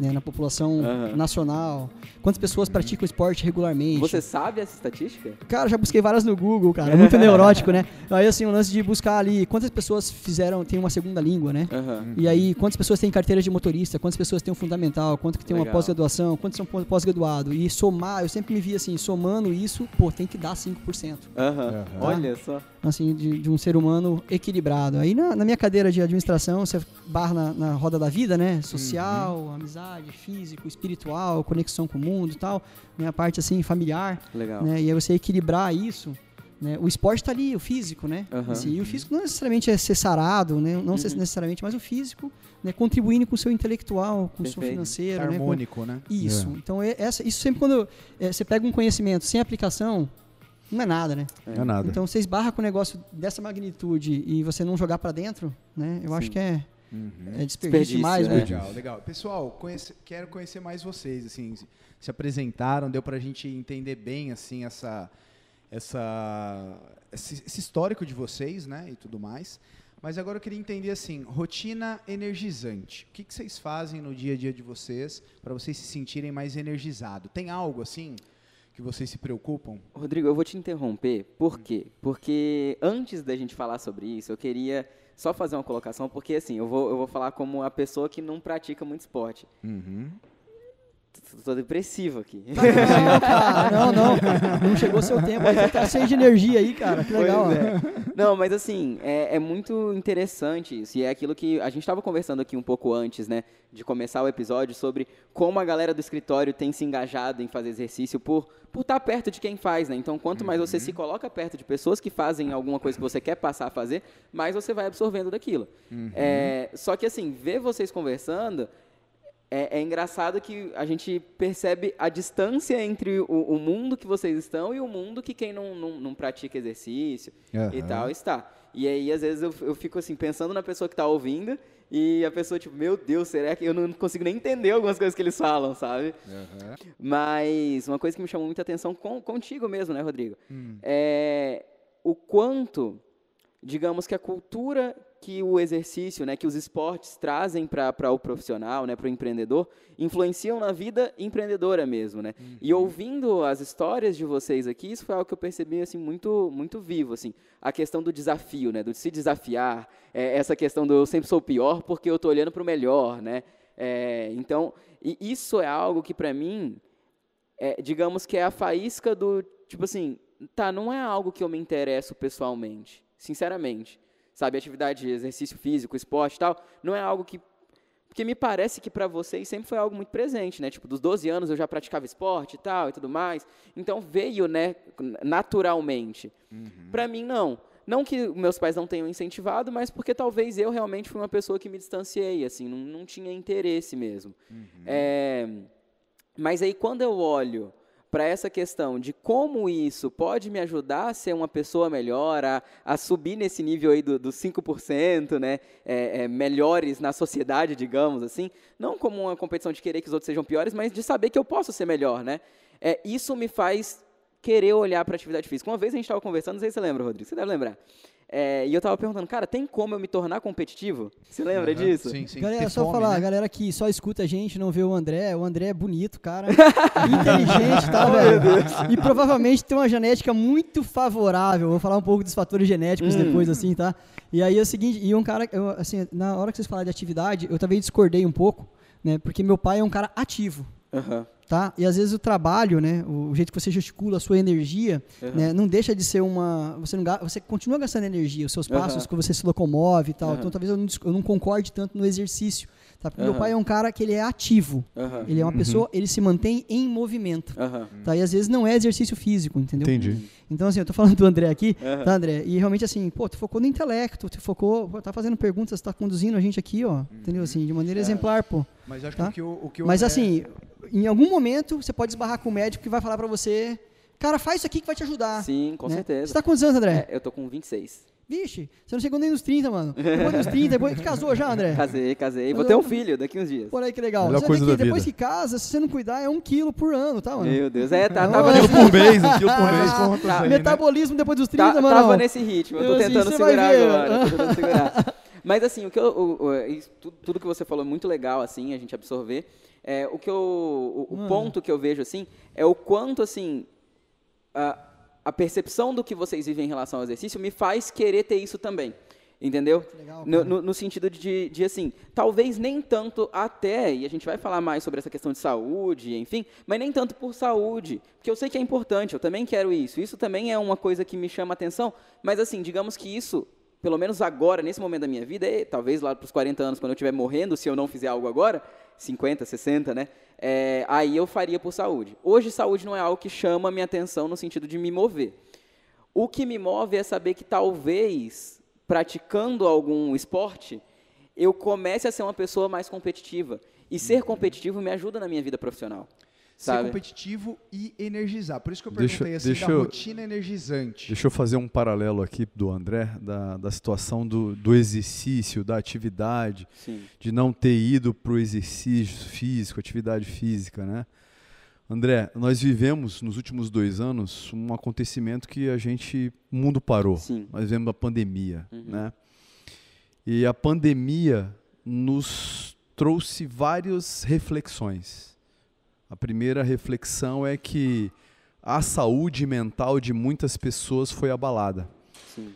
né? Na população Aham. nacional, quantas pessoas praticam esporte regularmente. Você sabe essa estatística? Cara, já busquei várias no Google, cara. É muito neurótico, né? Aí, assim, o lance de buscar ali quantas pessoas fizeram, tem uma segunda língua, né? Aham. E aí, quantas pessoas têm carteira de motorista, quantas pessoas têm um fundamental, quanto que tem uma Legal. pós-graduação, quantos são pós- pós-graduado. E somar, eu sempre me vi assim, somando isso, pô, tem que dar 5%. Aham. Aham. Olha só. Assim, de, de um ser humano equilibrado. Aí na, na minha cadeira de administração, você barra na, na roda da vida, né? Social, amizade, físico, espiritual, conexão com o mundo e tal. Né? A parte assim, familiar. Legal. Né? E aí você equilibrar isso. Né? O esporte tá ali, o físico, né? Aham. Assim, e o físico não necessariamente é ser sarado, né? não Uhum. necessariamente, mas o físico né? contribuindo com o seu intelectual, com o seu financeiro. Né? Com- Harmônico, né? Isso. Então, é- essa, isso sempre quando é, você pega um conhecimento sem aplicação, não é nada, né? Não é nada. Então, você esbarra com um negócio dessa magnitude e você não jogar pra dentro, né? Eu acho Sim. que é, Uhum. é desperdício, Desperdício, demais, né? né? Legal, legal. Pessoal, conhece- quero conhecer mais vocês, assim, se- se apresentaram, deu pra gente entender bem, assim, essa, essa, esse, esse histórico de vocês, né, e tudo mais. Mas agora eu queria entender, assim, rotina energizante. O que, que vocês fazem no dia a dia de vocês para vocês se sentirem mais energizados? Tem algo, assim, que vocês se preocupam? Rodrigo, eu vou te interromper. Por quê? Porque antes da gente falar sobre isso, eu queria só fazer uma colocação, porque assim, eu vou, eu vou falar como a pessoa que não pratica muito esporte. Uhum. Tô- Tô depressivo aqui. Não, cara, não, não. Não chegou seu tempo. Aí tá cheio de energia aí, cara. Que legal. É. Não, mas assim, é, é muito interessante isso. E é aquilo que a gente estava conversando aqui um pouco antes, né? De começar o episódio sobre como a galera do escritório tem se engajado em fazer exercício por por estar perto de quem faz, né? Então, quanto mais você se coloca perto de pessoas que fazem alguma coisa que você quer passar a fazer, mais você vai absorvendo daquilo. É, só que assim, ver vocês conversando é, é engraçado que a gente percebe a distância entre o, o mundo que vocês estão e o mundo que quem não, não, não pratica exercício e Aham. tal está. E aí, às vezes, eu, eu fico assim, pensando na pessoa que está ouvindo e a pessoa, tipo, meu Deus, será que eu não consigo nem entender algumas coisas que eles falam, sabe? Mas uma coisa que me chamou muita atenção com, contigo mesmo, né, Rodrigo? É o quanto, digamos que a cultura que o exercício, né, que os esportes trazem para o profissional, né, para o empreendedor, influenciam na vida empreendedora mesmo, né? E ouvindo as histórias de vocês aqui, isso foi algo que eu percebi assim muito muito vivo, assim, a questão do desafio, né, do se desafiar, é, essa questão do eu sempre sou pior porque eu estou olhando para o melhor, né? É, então, isso é algo que para mim é, digamos que é a faísca do, tipo assim, tá, não é algo que eu me interesso pessoalmente, sinceramente. Sabe, atividade, exercício físico, esporte e tal, não é algo que porque me parece que para vocês sempre foi algo muito presente, né? Tipo, dos 12 anos eu já praticava esporte e tal e tudo mais. Então veio, né, naturalmente. Para mim não. Não que meus pais não tenham incentivado, mas porque talvez eu realmente fui uma pessoa que me distanciei, assim, não, não tinha interesse mesmo. É, mas aí quando eu olho para essa questão de como isso pode me ajudar a ser uma pessoa melhor, a, a subir nesse nível aí dos do 5%, né, é, é, melhores na sociedade, digamos assim, não como uma competição de querer que os outros sejam piores, mas de saber que eu posso ser melhor, né, é, isso me faz querer olhar para a atividade física. Uma vez a gente estava conversando, não sei se você lembra, Rodrigo, você deve lembrar, é, e eu tava perguntando, cara, tem como eu me tornar competitivo? Você lembra disso? Sim, sim. Galera, Ter só fome, falar, né? a galera que só escuta a gente, não vê o André, o André é bonito, cara. inteligente, tá, velho? E provavelmente tem uma genética muito favorável. Vou falar um pouco dos fatores genéticos Hum. depois, assim, tá? E aí é o seguinte, e um cara, eu, assim, na hora que vocês falaram de atividade, eu também discordei um pouco, né? Porque meu pai é um cara ativo. Aham. Tá? E às vezes o trabalho, né, o jeito que você gesticula a sua energia, Uhum. né, não deixa de ser uma, você não você continua gastando energia, os seus passos Uhum. que você se locomove e tal. Então talvez eu não, eu não concorde tanto no exercício, tá? Porque meu Uhum. pai é um cara que ele é ativo. Aham. Ele é uma pessoa, ele se mantém em movimento. Tá? E às vezes não é exercício físico, entendeu? Entendi. Então, assim, eu tô falando do André aqui, tá, André? E realmente, assim, pô, tu focou no intelecto, tu focou, pô, tá fazendo perguntas, tá conduzindo a gente aqui, ó, entendeu? Assim, de maneira exemplar, pô. Mas acho Tá? que o que o, que o Mas André- assim, em algum momento você pode esbarrar com o médico que vai falar pra você, cara, faz isso aqui que vai te ajudar. Sim, com né? certeza. Você tá quantos anos, André? É, eu tô com 26. Vixe, você não chegou nem nos 30, mano. Depois dos 30, depois que casou já, André? Casei, casei. Vou ter um filho daqui uns dias. Por aí que legal. Melhor você coisa que da depois vida. que casa, se você não cuidar, é um quilo por ano, tá, mano? Meu Deus. É, tá, tava, é- nesse, Por mês, um quilo por mês. Tá, aí, né? Metabolismo depois dos 30, tá- mano. tava nesse ritmo. Eu tô assim, tentando segurar ver. agora. Tô tentando segurar. Mas assim, o que eu, o- o- isso, tudo, que você falou é muito legal, assim, a gente absorver. É, o que eu, o, o ponto que eu vejo, assim, é o quanto, assim, a, a percepção do que vocês vivem em relação ao exercício me faz querer ter isso também. Entendeu? legal, no, no, no sentido de, de, assim, talvez nem tanto até, e a gente vai falar mais sobre essa questão de saúde, enfim, mas nem tanto por saúde, porque eu sei que é importante, eu também quero isso. Isso também é uma coisa que me chama atenção, mas assim, digamos que isso, pelo menos agora, nesse momento da minha vida, e talvez lá para os 40 anos, quando eu estiver morrendo, se eu não fizer algo agora, 50, 60, né? é, aí eu faria por saúde. Hoje, saúde não é algo que chama a minha atenção no sentido de me mover. O que me move é saber que talvez, praticando algum esporte, eu comece a ser uma pessoa mais competitiva. E ser competitivo me ajuda na minha vida profissional. Ser Sabe? competitivo e energizar. Por isso que eu Deixa- perguntei assim deixa da eu- rotina energizante. Deixa eu fazer um paralelo aqui do André, da, da situação do, do exercício, da atividade, Sim. de não ter ido para o exercício físico, atividade física, né? André, nós vivemos nos últimos dois anos um acontecimento que a gente, o mundo parou. Sim. Nós vivemos a pandemia, Uhum. né? E a pandemia nos trouxe várias reflexões. A primeira reflexão é que a saúde mental de muitas pessoas foi abalada. Sim.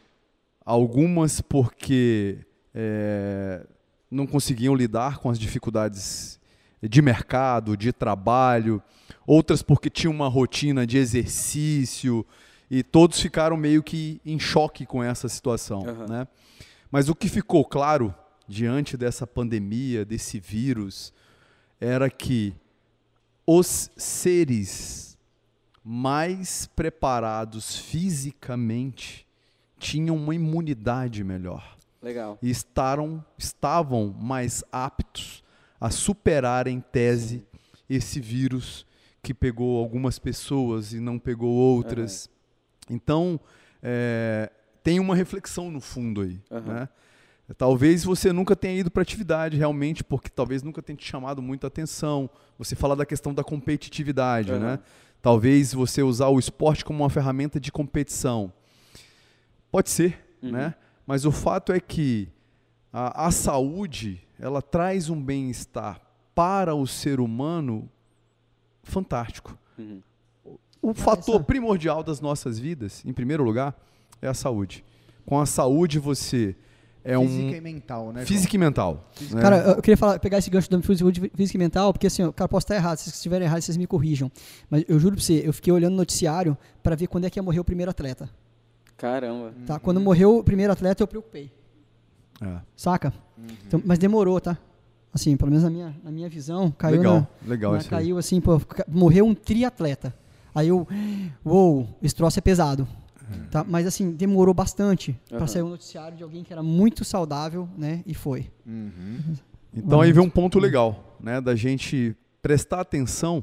Algumas porque eh, não conseguiam lidar com as dificuldades de mercado, de trabalho, outras porque tinham uma rotina de exercício e todos ficaram meio que em choque com essa situação, Aham. né? Mas o que ficou claro diante dessa pandemia, desse vírus, era que os seres mais preparados fisicamente tinham uma imunidade melhor Legal. e estaram, estavam mais aptos a superar em tese esse vírus que pegou algumas pessoas e não pegou outras. Então, é, tem uma reflexão no fundo aí. Aham. né? Talvez você nunca tenha ido para atividade realmente, porque talvez nunca tenha te chamado muita atenção. Você fala da questão da competitividade, Aham. né? Talvez você usar o esporte como uma ferramenta de competição. Pode ser, Uhum. né? Mas o fato é que a, a saúde, ela traz um bem-estar para o ser humano fantástico. Uhum. O fator essa- primordial das nossas vidas, em primeiro lugar, é a saúde. Com a saúde você é Física um e mental, né? João? física e mental. né? Cara, eu queria falar, pegar esse gancho da saúde física e mental, porque assim, cara, posso estar errado, se vocês estiverem errados, vocês me corrijam. Mas eu juro pra você, eu fiquei olhando o noticiário pra ver quando é que ia morrer o primeiro atleta. Caramba. Tá? Quando morreu o primeiro atleta, eu preocupei. É. Saca? Então, mas demorou, tá? Assim, pelo menos na minha, na minha visão, caiu legal, na, legal na- isso aí. caiu assim, pô, morreu um triatleta. Aí eu, uou, esse troço é pesado. Tá? Mas assim, demorou bastante Aham. pra sair um noticiário de alguém que era muito saudável, né? E foi. Então aí vem um ponto legal, né, da gente prestar atenção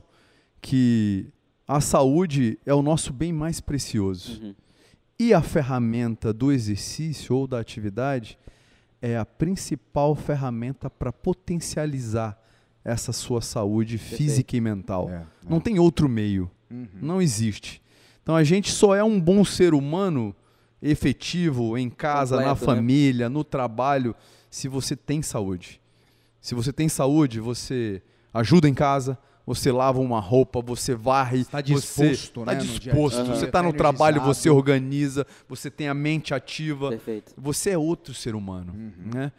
que a saúde é o nosso bem mais precioso. Uhum. E a ferramenta do exercício ou da atividade é a principal ferramenta para potencializar essa sua saúde física e mental. É, Não tem outro meio. Uhum. Não existe. Então a gente só é um bom ser humano efetivo em casa, na Completo, né? família, no trabalho, se você tem saúde. Se você tem saúde, você ajuda em casa, você lava uma roupa, você varre, Está disposto, você tá né, no dia a disposto, você tá está no trabalho, você organiza, você tem a mente ativa. Perfeito. Você é outro ser humano, Uhum, né?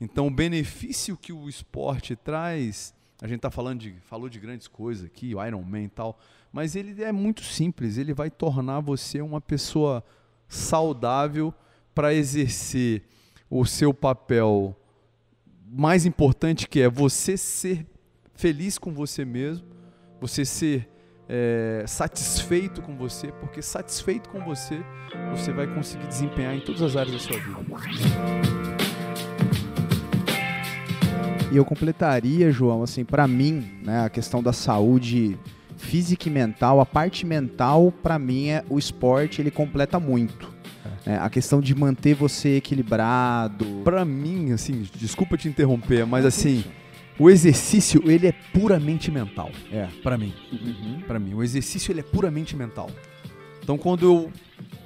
Então o benefício que o esporte traz, a gente tá falando de, falou de grandes coisas aqui, o Iron Man e tal, mas ele é muito simples, ele vai tornar você uma pessoa saudável para exercer o seu papel mais importante que é você ser feliz com você mesmo, você ser é, satisfeito com você, porque satisfeito com você, você vai conseguir desempenhar em todas as áreas da sua vida. E eu completaria, João, assim, pra mim, né, a questão da saúde física e mental, a parte mental, pra mim, é o esporte, ele completa muito. É, a questão de manter você equilibrado. Pra mim, assim, desculpa te interromper, mas assim, o exercício ele é puramente mental. É. Pra mim, Pra mim, o exercício ele é puramente mental. Então, quando eu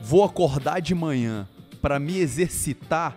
vou acordar de manhã pra me exercitar,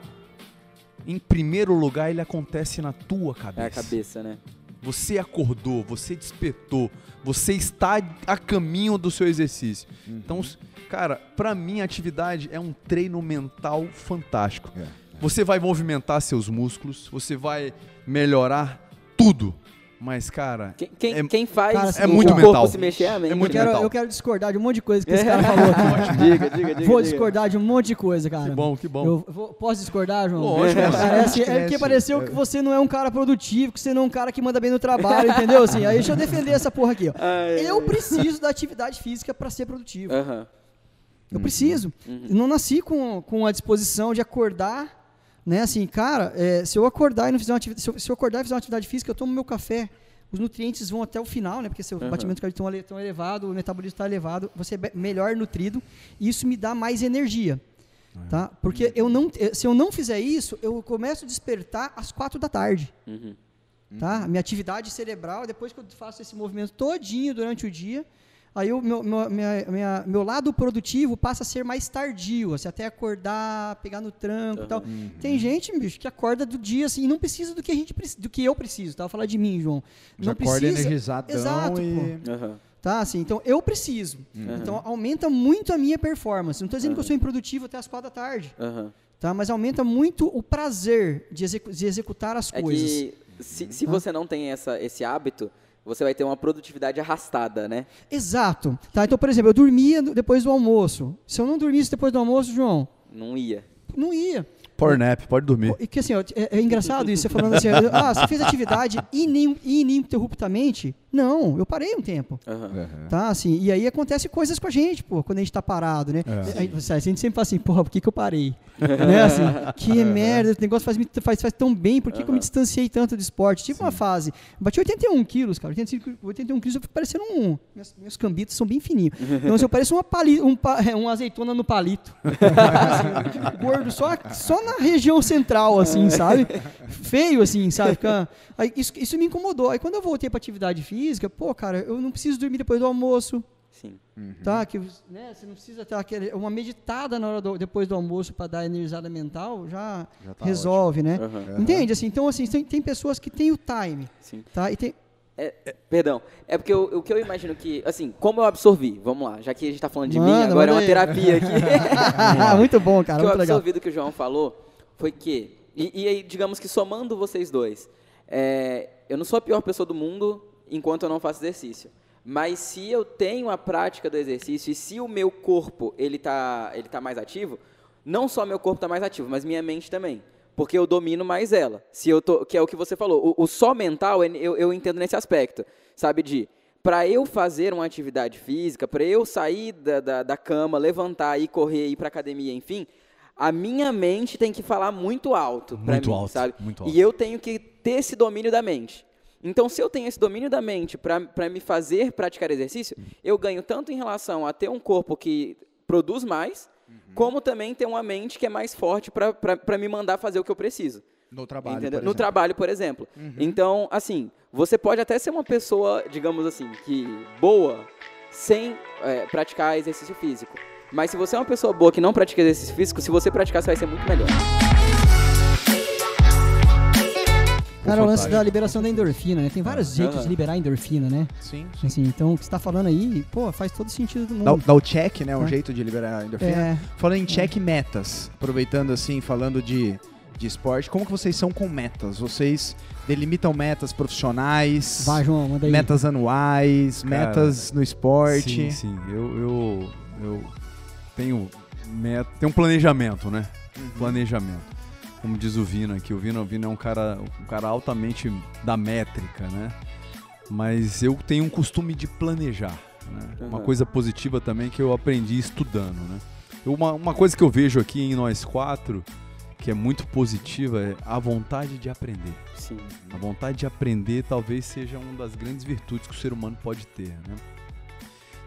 em primeiro lugar ele acontece na tua cabeça. É a cabeça, né? Você acordou, você despertou, você está a caminho do seu exercício. Então, s- cara, pra mim a atividade é um treino mental fantástico. É. Você vai movimentar seus músculos, você vai melhorar tudo. Mas, cara, Quem, quem, É- quem faz Cara, o é muito corpo mental. se mexer é a mente. É muito Eu quero, mental. eu quero discordar de um monte de coisa que esse cara falou aqui. diga, diga, diga. Vou diga. discordar de um monte de coisa, cara. que bom, que bom. Eu vou- posso discordar, João? Lógico, É, é, assim, é porque pareceu que você não é um cara produtivo, que você não é um cara que manda bem no trabalho, entendeu? Assim, aí deixa eu defender essa porra aqui, ó. Ai, Eu ai. preciso da atividade física pra ser produtivo. Aham. Eu preciso. Eu não nasci com, com a disposição de acordar, né? Assim, cara, é, se eu acordar e não fizer uma atividade, se eu, se eu acordar e fizer uma atividade física, eu tomo meu café. Os nutrientes vão até o final, né? Porque seu Aham. batimento cardíaco ele- tão elevado, o metabolismo está elevado, você é melhor nutrido e isso me dá mais energia. Tá? Porque eu não, se eu não fizer isso, eu começo a despertar às quatro da tarde. Uhum. Tá? Minha atividade cerebral, depois que eu faço esse movimento todinho durante o dia, aí o meu, meu, minha- minha- meu lado produtivo passa a ser mais tardio, assim, até acordar, pegar no tranco e tal. Tem gente, bicho, que acorda do dia assim, e não precisa do que a gente do que eu preciso. Tava falando de mim, João. Já não acorda precisa. energizadão Exato, e... pô. Aham. Tá, assim, então eu preciso. Então aumenta muito a minha performance. Não estou dizendo que eu sou improdutivo até as quatro da tarde, tá? Mas aumenta muito o prazer de, execu- de executar as É coisas. que se, se você não tem essa, esse hábito, você vai ter uma produtividade arrastada, né? Exato. Tá, então, por exemplo, eu dormia depois do almoço. Se eu não dormisse depois do almoço, João, Não ia. não ia. Power nap, pode dormir. E que assim, ó, é, é engraçado isso, você falando assim, ah, você fez atividade ininterruptamente? Não, eu parei um tempo. Aham. Tá, assim, e aí acontece coisas com a gente, pô, quando a gente tá parado, né? É. Aí, você- a gente sempre fala assim, porra, por que, que eu parei? né, assim, que merda, esse negócio faz, faz, faz tão bem, por que, que eu me distanciei tanto do esporte? Tive uma fase, bati 81 quilos, cara, 85, 81 quilos, eu fico parecendo um, meus, meus cambitos são bem fininhos. Então, assim, eu pareço uma, pali, um, uma azeitona no palito. Assim, eu fico gordo só, só na região central, assim, sabe? Feio, assim, sabe? Fica- aí isso, isso me incomodou. Aí quando eu voltei pra atividade física, pô, cara, eu não preciso dormir depois do almoço, Sim. tá? Que né, você não precisa ter aquele, uma meditada na hora do, depois do almoço para dar energizada mental, já, Já tá resolve, né? Aham. Entende? Assim, então, assim, tem, tem pessoas que têm o time, Sim. tá? E tem, É, perdão. É porque eu- o que eu imagino que, assim, como eu absorvi, vamos lá, já que a gente tá falando de mim, Manda, agora é uma aí. terapia aqui. muito bom, o cara, que eu muito legal. absorvi do que o João falou foi que, e, e aí, digamos que somando vocês dois, é, eu não sou a pior pessoa do mundo enquanto eu não faço exercício. Mas se eu tenho a prática do exercício e se o meu corpo ele tá, ele tá mais ativo, não só meu corpo está mais ativo, mas minha mente também. Porque eu domino mais ela. Se eu tô, que é o que você falou. O, o só mental, eu, eu entendo nesse aspecto. Sabe, de para eu fazer uma atividade física, para eu sair da, da, da, cama, levantar, ir correr, ir para academia, enfim, a minha mente tem que falar muito alto para mim, alto, sabe? Muito alto. E eu tenho que ter esse domínio da mente. Então, se eu tenho esse domínio da mente para me fazer praticar exercício, eu ganho tanto em relação a ter um corpo que produz mais, uhum. como também ter uma mente que é mais forte para me mandar fazer o que eu preciso. No trabalho, Entendeu? No trabalho, por exemplo. Uhum. Então, assim, você pode até ser uma pessoa, digamos assim, que boa sem é, praticar exercício físico. Mas se você é uma pessoa boa que não pratica exercício físico, se você praticar, você vai ser muito melhor. Cara, o lance da liberação da endorfina, né? Tem vários jeitos Uhum. de liberar endorfina, né? Sim. Assim, então, o que você tá falando aí, pô, faz todo sentido do Dá, o- mundo. dá o check, né? Um É. jeito de liberar a endorfina. É, Falando em check metas, aproveitando assim, falando de, de esporte, como que vocês são com metas? Vocês delimitam metas profissionais, vai, João, manda aí. metas anuais, Cara, metas no esporte? Sim, sim. Eu, eu, eu tenho, meta, tenho um planejamento, né? Uhum. Planejamento. Como diz o Vino aqui, o Vino, o Vino é um cara, um cara altamente da métrica, né? Mas eu tenho um costume de planejar. Né? Uma Uhum. coisa positiva também que eu aprendi estudando, né? Eu- Uma, uma coisa que eu vejo aqui em nós quatro, que é muito positiva, é a vontade de aprender. Sim. A vontade de aprender talvez seja uma das grandes virtudes que o ser humano pode ter, né?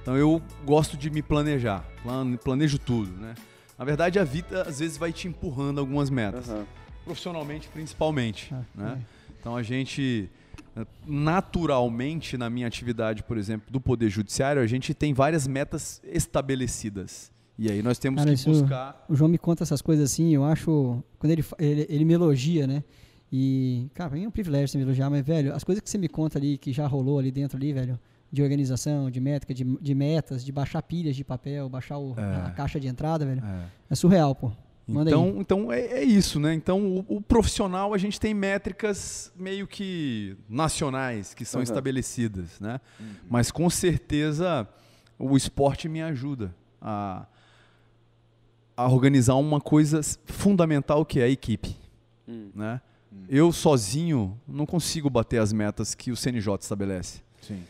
Então eu gosto de me planejar, plan- planejo tudo, né? Na verdade a vida às vezes vai te empurrando algumas metas, Aham. profissionalmente principalmente, Ah, né? é. Então a gente eh, naturalmente na minha atividade, por exemplo, do poder judiciário, a gente tem várias metas estabelecidas. E aí nós temos Cara, que buscar O João me conta essas coisas assim, eu acho. Quando ele, fa- ele, ele me elogia, né? E, cara, pra mim é um privilégio você me elogiar, mas, velho, as coisas que você me conta ali, que já rolou ali dentro ali, velho, de organização, de métrica, de, de metas, de baixar pilhas de papel, baixar o- É. a caixa de entrada, velho, é, é surreal, pô. Manda então, aí. então é, é isso, né? Então, o, o profissional a gente tem métricas meio que nacionais que são Uhum. estabelecidas, né? Mas com certeza o esporte me ajuda a, a organizar uma coisa fundamental que é a equipe, Hum. né? Eu sozinho não consigo bater as metas que o CNJ estabelece. Sim.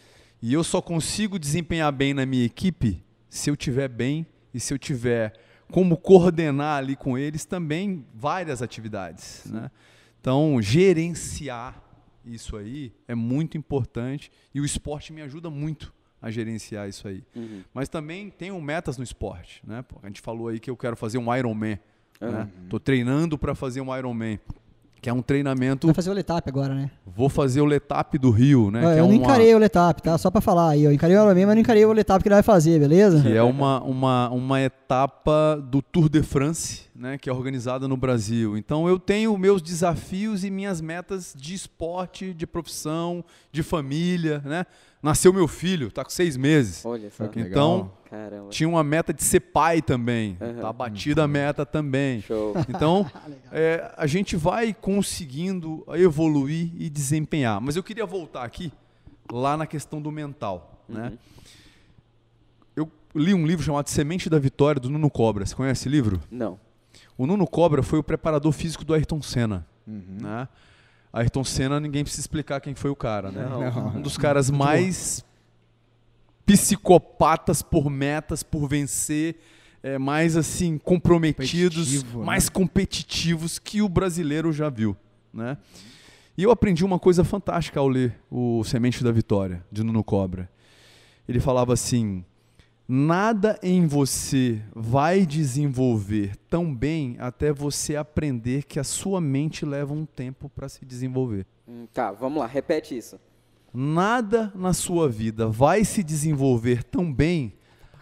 E eu só consigo desempenhar bem na minha equipe se eu tiver bem e se eu tiver como coordenar ali com eles também várias atividades. Né? Então, gerenciar isso aí é muito importante e o esporte me ajuda muito a gerenciar isso aí. Uhum. Mas também tenho metas no esporte. Né? A gente falou aí que eu quero fazer um Ironman. Né? Tô treinando para fazer um Ironman, que é um treinamento. Vai fazer o Letap agora, né? Vou fazer o Letap do Rio, né? Que eu é não uma- encarei o Letap, tá? Só pra falar aí, eu encarei o Ironman, mas não encarei o Letap que ele vai fazer, beleza? que é uma, uma, uma etapa do Tour de France, né, que é organizada no Brasil. Então eu tenho meus desafios e minhas metas de esporte, de profissão, de família, né? Nasceu meu filho, tá com seis meses. Olha só. Então. Caramba. tinha uma meta de ser pai também, Aham. tá batida a meta também. Show. Então é, a gente vai conseguindo evoluir e desempenhar. Mas eu queria voltar aqui lá na questão do mental, né? Uhum. Eu li um livro chamado Semente da Vitória, do Nuno Cobra. Você conhece esse livro? Não. O Nuno Cobra foi o preparador físico do Ayrton Senna. Uhum. Né? Ayrton Senna, ninguém precisa explicar quem foi o cara. Né? Não. Um dos caras mais psicopatas por metas, por vencer, é, mais assim, comprometidos, Competitivo, né? mais competitivos que o brasileiro já viu. Né? E eu aprendi uma coisa fantástica ao ler o Semente da Vitória, de Nuno Cobra. Ele falava assim: nada em você vai desenvolver tão bem até você aprender que a sua mente leva um tempo para se desenvolver. Hum, Tá, vamos lá, repete isso. Nada na sua vida vai se desenvolver tão bem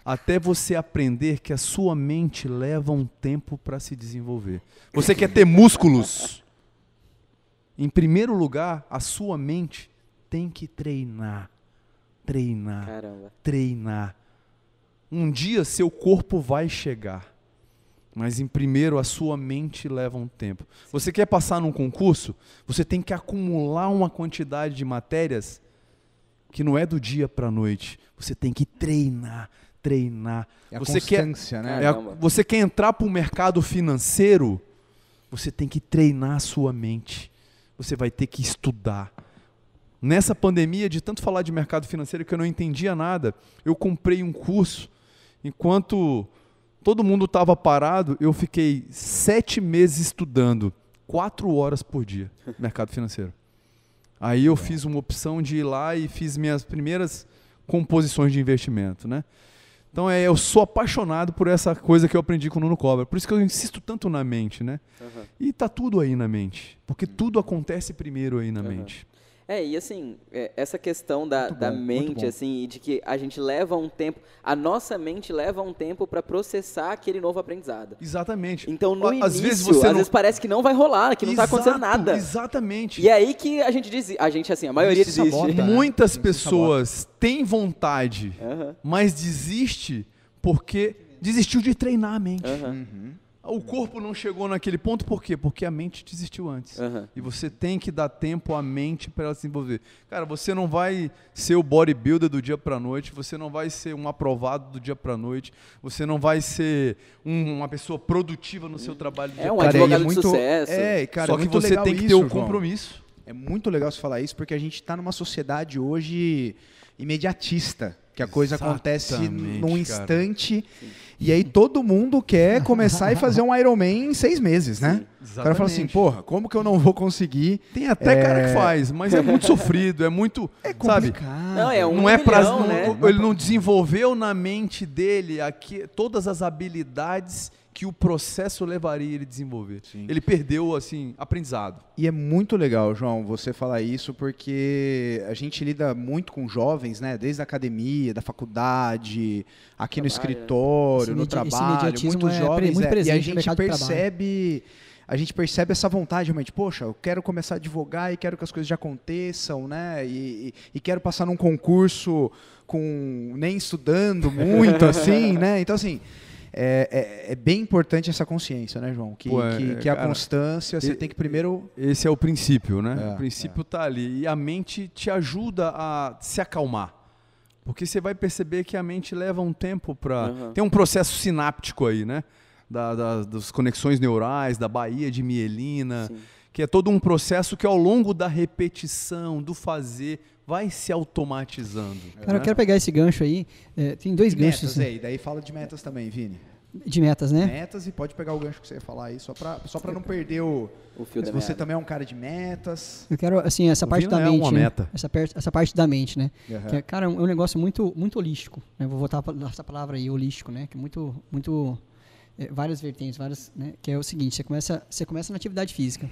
até você aprender que a sua mente leva um tempo para se desenvolver. Você quer ter músculos? Em primeiro lugar, a sua mente tem que treinar. Treinar Caramba. treinar. Um dia seu corpo vai chegar, mas em primeiro a sua mente leva um tempo. Você quer passar num concurso? Você tem que acumular uma quantidade de matérias que não é do dia para a noite. Você tem que treinar, treinar. É a você quer, né? é a- você quer entrar para o mercado financeiro? Você tem que treinar a sua mente. Você vai ter que estudar. Nessa pandemia, de tanto falar de mercado financeiro que eu não entendia nada, eu comprei um curso. Enquanto todo mundo estava parado, eu fiquei sete meses estudando, quatro horas por dia, mercado financeiro. Aí eu fiz uma opção de ir lá e fiz minhas primeiras composições de investimento, né? Então é, eu sou apaixonado por essa coisa que eu aprendi com o Nuno Cobra. Por isso que eu insisto tanto na mente, né? Aham. E tá tudo aí na mente. Porque tudo acontece primeiro aí na Aham. mente. É, e assim, é, essa questão da, da bom, muito mente, assim, e de que a gente leva um tempo, a nossa mente leva um tempo para processar aquele novo aprendizado. Exatamente. Então, no Às início, vezes você às não- vezes parece que não vai rolar, que não tá acontecendo Exato, nada. Exatamente. E é aí que a gente diz, a gente, assim, a maioria se desiste. sabota, né? Muitas pessoas têm vontade, Aham, mas desiste porque desistiu de treinar a mente. aham, Uhum. O corpo não chegou naquele ponto por quê? Porque a mente desistiu antes. aham. E você tem que dar tempo à mente para ela se desenvolver. Cara, você não vai ser o bodybuilder do dia para noite, você não vai ser um aprovado do dia para noite, você não vai ser um- uma pessoa produtiva no seu trabalho. do É dia um Cara, advogado é de muito, sucesso. É, cara, Só é que você legal tem que ter isso, o João. compromisso. É muito legal você falar isso porque a gente está numa sociedade hoje imediatista, que a coisa acontece num cara. instante e aí todo mundo quer começar e fazer um Iron Man em seis meses, né? O cara fala assim, porra, como que eu não vou conseguir? Tem até cara É. que faz, mas é muito sofrido, é muito, É sabe? complicado. Não, é um não é pra, milhão, não- né? ele não desenvolveu na mente dele aqui todas as habilidades que o processo levaria ele a desenvolver. Sim. Ele perdeu assim aprendizado. E é muito legal, João, você falar isso, porque a gente lida muito com jovens, né? Desde a academia, da faculdade, aqui no Trabalho, né? escritório, Esse no trabalho, muitos é jovens. muito é, e presente a no gente percebe. A gente percebe essa vontade realmente, poxa, eu quero começar a advogar e quero que as coisas já aconteçam, né? E, e- e quero passar num concurso com nem estudando muito, assim, né? Então, assim, é, é- é bem importante essa consciência, né, João? Que, Pô, é, que, que a cara, constância, você e- tem que primeiro Esse é o princípio, né? É, o princípio tá ali. E a mente te ajuda a se acalmar. Porque você vai perceber que a mente leva um tempo para. Aham. Tem um processo sináptico aí, né? Da, da- das conexões neurais, da baía de mielina, Sim. que é todo um processo que ao longo da repetição, do fazer, vai se automatizando. Cara, né? eu quero pegar esse gancho aí. é, tem dois ganchos metas assim, aí, daí fala de metas também, Vini. de metas, né? Metas e pode pegar o gancho que você ia falar aí, só pra, só pra não perder o. O fio da Mas você meada. também é um cara de metas. Eu quero, assim, essa O parte da é mente. uma né? meta. Essa, essa parte da mente, né? Aham. Que é, cara, é um é um negócio muito, muito holístico. Né? Vou voltar para essa palavra aí, holístico, né? Que é muito, muito é, várias vertentes, várias, né? Que é o seguinte: você começa, você começa na atividade física.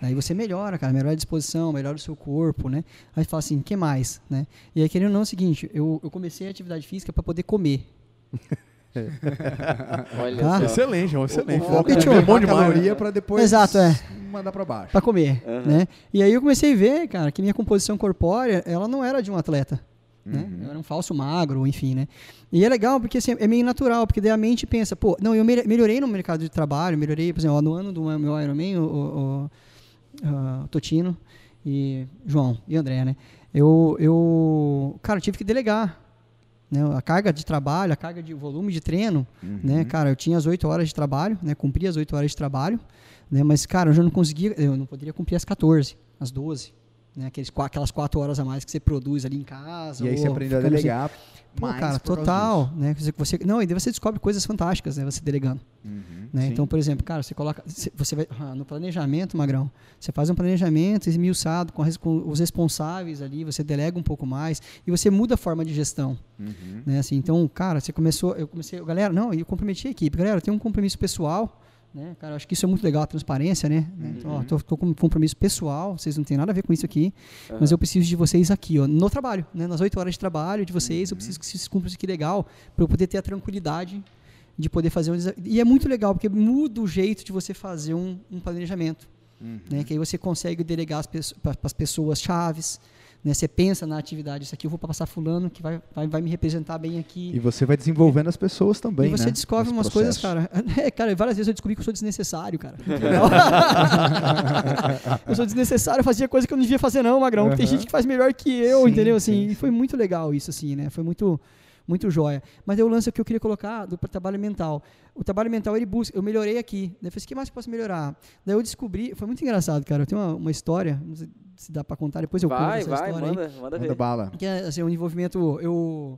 Daí você melhora, cara, melhora a disposição, melhora o seu corpo, né? Aí você fala assim, o que mais, né? E aí, querendo ou não, é o seguinte, eu, eu comecei a atividade física para poder comer. Olha Tá? Excelente, é um excelente. O Foco foco é é bom caloria né? pra depois Exato, é. mandar pra baixo. Para comer, Aham. né? E aí eu comecei a ver, cara, que minha composição corpórea, ela não era de um atleta, né? Uhum. Eu era um falso magro, enfim, né? E é legal porque assim, é meio natural, porque daí a mente pensa, pô, não, eu me- melhorei no mercado de trabalho, melhorei, por exemplo, ó, no ano do meu Ironman, o, o, ah, Totino e João e André, né? Eu, eu, cara, eu tive que delegar, né? A carga de trabalho, a carga de volume de treino, Uhum. né? Cara, eu tinha as 8 horas de trabalho, né? Cumpria as 8 horas de trabalho, né? Mas, cara, eu já não conseguia, eu não poderia cumprir as 14, as 12, né? Aqueles, aquelas 4 horas a mais que você produz ali em casa. E aí você aprendeu a delegar Pô, mais cara, total, né? Você, não, e daí você descobre coisas fantásticas, né? Você delegando, Uhum, né? Então, por exemplo, cara, você coloca, você vai ah, no planejamento, Magrão, você faz um planejamento esmiuçado com, com os responsáveis ali, você delega um pouco mais e você muda a forma de gestão, Uhum. né? Assim, então, cara, você começou, eu comecei, galera, não, eu comprometi a equipe, galera, eu tenho um compromisso pessoal, né? Cara, acho que isso é muito legal, a transparência, né? Né? Então, ó, tô, tô com um compromisso pessoal, vocês não têm nada a ver com isso aqui, mas eu preciso de vocês aqui, ó, no trabalho, né? Nas oito horas de trabalho de vocês, eu preciso que vocês cumpram isso aqui legal, para eu poder ter a tranquilidade de poder fazer um e é muito legal porque muda o jeito de você fazer um, um planejamento, Uhum. né? Que aí você consegue delegar para as pessoas chaves, né? Você pensa na atividade, isso aqui eu vou passar fulano que vai, vai, vai me representar bem aqui. E você vai desenvolvendo as pessoas também, E você né, descobre nesse umas processo. coisas, cara. É, cara, várias vezes eu descobri que eu sou desnecessário, cara. Eu sou desnecessário, eu fazia coisa que eu não devia fazer, não, Magrão. Tem Aham. gente que faz melhor que eu, Sim, entendeu? Assim, sim, e foi muito legal isso, assim, né? Foi muito, muito joia. Mas aí o lance que eu queria colocar do trabalho mental. O trabalho mental, ele busca, eu melhorei aqui. Daí eu falei, o que mais que eu posso melhorar? Daí eu descobri, foi muito engraçado, cara. Eu tenho uma, uma história, se dá pra contar, depois eu conto Vai, essa vai, história aí. manda, manda Manda ver. bala. Que é assim, um envolvimento. Eu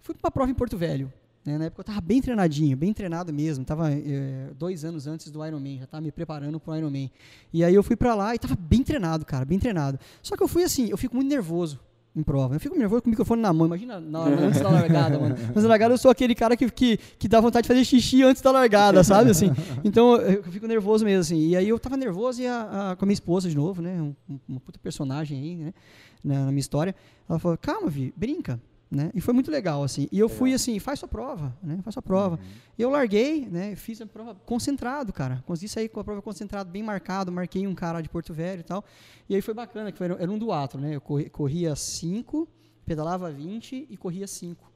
fui pra uma prova em Porto Velho. Né? Na época eu tava bem treinadinho, bem treinado mesmo. Tava eh, dois anos antes do Ironman, já tava me preparando pro Ironman. E aí eu fui pra lá e tava bem treinado, cara, bem treinado. Só que eu fui assim, eu fico muito nervoso em prova. Eu fico nervoso com o microfone na mão. Imagina na, antes da largada, mano. Antes da largada eu sou aquele cara que, que, que dá vontade de fazer xixi antes da largada, sabe? Assim. Então eu fico nervoso mesmo, assim. E aí eu tava nervoso e a, a- com a minha esposa de novo, né? Um- uma puta personagem aí, né? Na, na minha história. Ela falou, calma, Vi, brinca. Né? E foi muito legal, assim. E eu fui assim, faz sua prova, né? Faz sua prova. E eu larguei, né? Fiz a prova concentrado, cara. Consegui sair com a prova concentrado, bem marcado. Marquei um cara de Porto Velho e tal. E aí foi bacana, que foi, era um duato, né? Eu corri- corria 5, pedalava 20 e corria 5.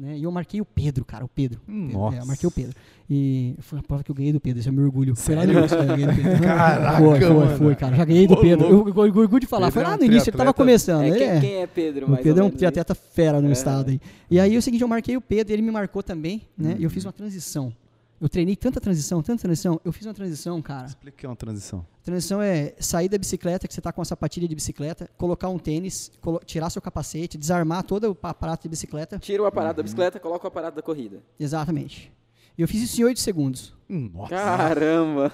Né? E eu marquei o Pedro, cara, o Pedro. Nossa. É, eu marquei o Pedro. E foi a prova que eu ganhei do Pedro, esse é o meu orgulho. Foi lá no início, né? eu ganhei do Pedro. Caraca, foi, foi, mano. foi, cara. Já ganhei do Ô, Pedro. Eu, louco. eu, eu orgulho de falar. Pedro Foi é lá um no início, ele tava começando. É, ele quem, é- quem é Pedro? o mais Pedro é um menos? triatleta fera no É. estado aí. E aí é o seguinte, eu marquei o Pedro, ele me marcou também, né? E eu fiz uma transição. Eu treinei tanta transição, tanta transição. Eu fiz uma transição, cara. Explica o que é uma transição. Transição é sair da bicicleta, que você tá com a sapatilha de bicicleta, colocar um tênis, colo- tirar seu capacete, desarmar todo o aparato de bicicleta. Tira o aparato da bicicleta, coloca o aparato da corrida. Exatamente. E eu fiz isso em 8 segundos. Nossa. Caramba!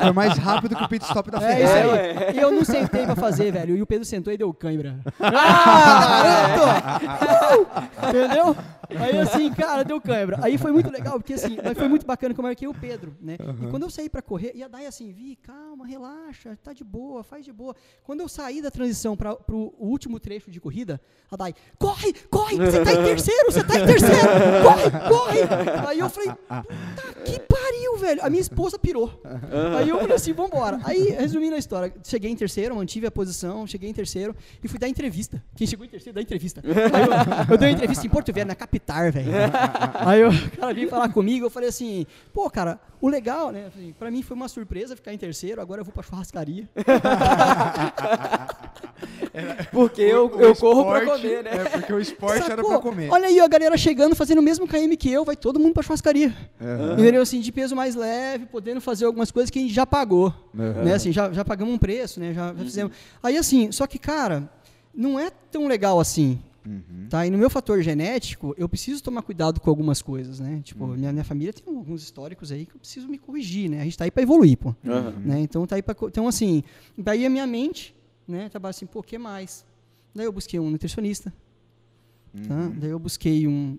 Foi mais rápido que o pit stop da É isso Ferrari. aí. E eu não sentei pra fazer, velho. E o Pedro sentou e deu cãibra. Ah, garoto! Entendeu? Aí assim, cara, deu cãibra. Aí foi muito legal, porque assim, mas foi muito bacana que eu marquei o Pedro, né? E quando eu saí pra correr, e a Dai assim, vi, calma, relaxa, tá de boa, faz de boa. Quando eu saí da transição para pro último trecho de corrida, a Dai, corre, corre, você tá em terceiro, você tá em terceiro, corre, corre. Aí eu falei, puta que pariu, velho. A minha esposa pirou. Aí eu falei assim, vambora. Aí, resumindo a história, cheguei em terceiro, mantive a posição, cheguei em terceiro e fui dar entrevista. Quem chegou em terceiro, dá entrevista. Aí eu, eu dei uma entrevista em Porto Velho, na capital, velho. Aí eu- o cara veio falar comigo, eu falei assim, pô, cara, o legal, né? Assim, pra mim foi uma surpresa ficar em terceiro, agora eu vou pra churrascaria. Porque eu, O- o eu corro pra esporte- comer, né? É, porque o esporte era Sacou? pra comer. Olha aí, a galera chegando, fazendo o mesmo KM que eu, vai todo mundo pra churrascaria. Entendeu? Assim, de peso mais leve, podendo fazer algumas coisas que a gente já pagou. Uhum. Né? Assim, já, já pagamos um preço, né? Já, já fizemos. Aí assim, só que, cara, não é tão legal assim. Uhum. Tá? E no meu fator genético, eu preciso tomar cuidado com algumas coisas, né? Tipo, minha, minha família tem alguns históricos aí que eu preciso me corrigir, né? A gente tá aí pra evoluir, pô. Aham. Né? Então tá aí pra, co- então assim, daí a minha mente, né, tava assim, pô, que mais? Daí eu busquei um nutricionista, tá? Daí eu busquei um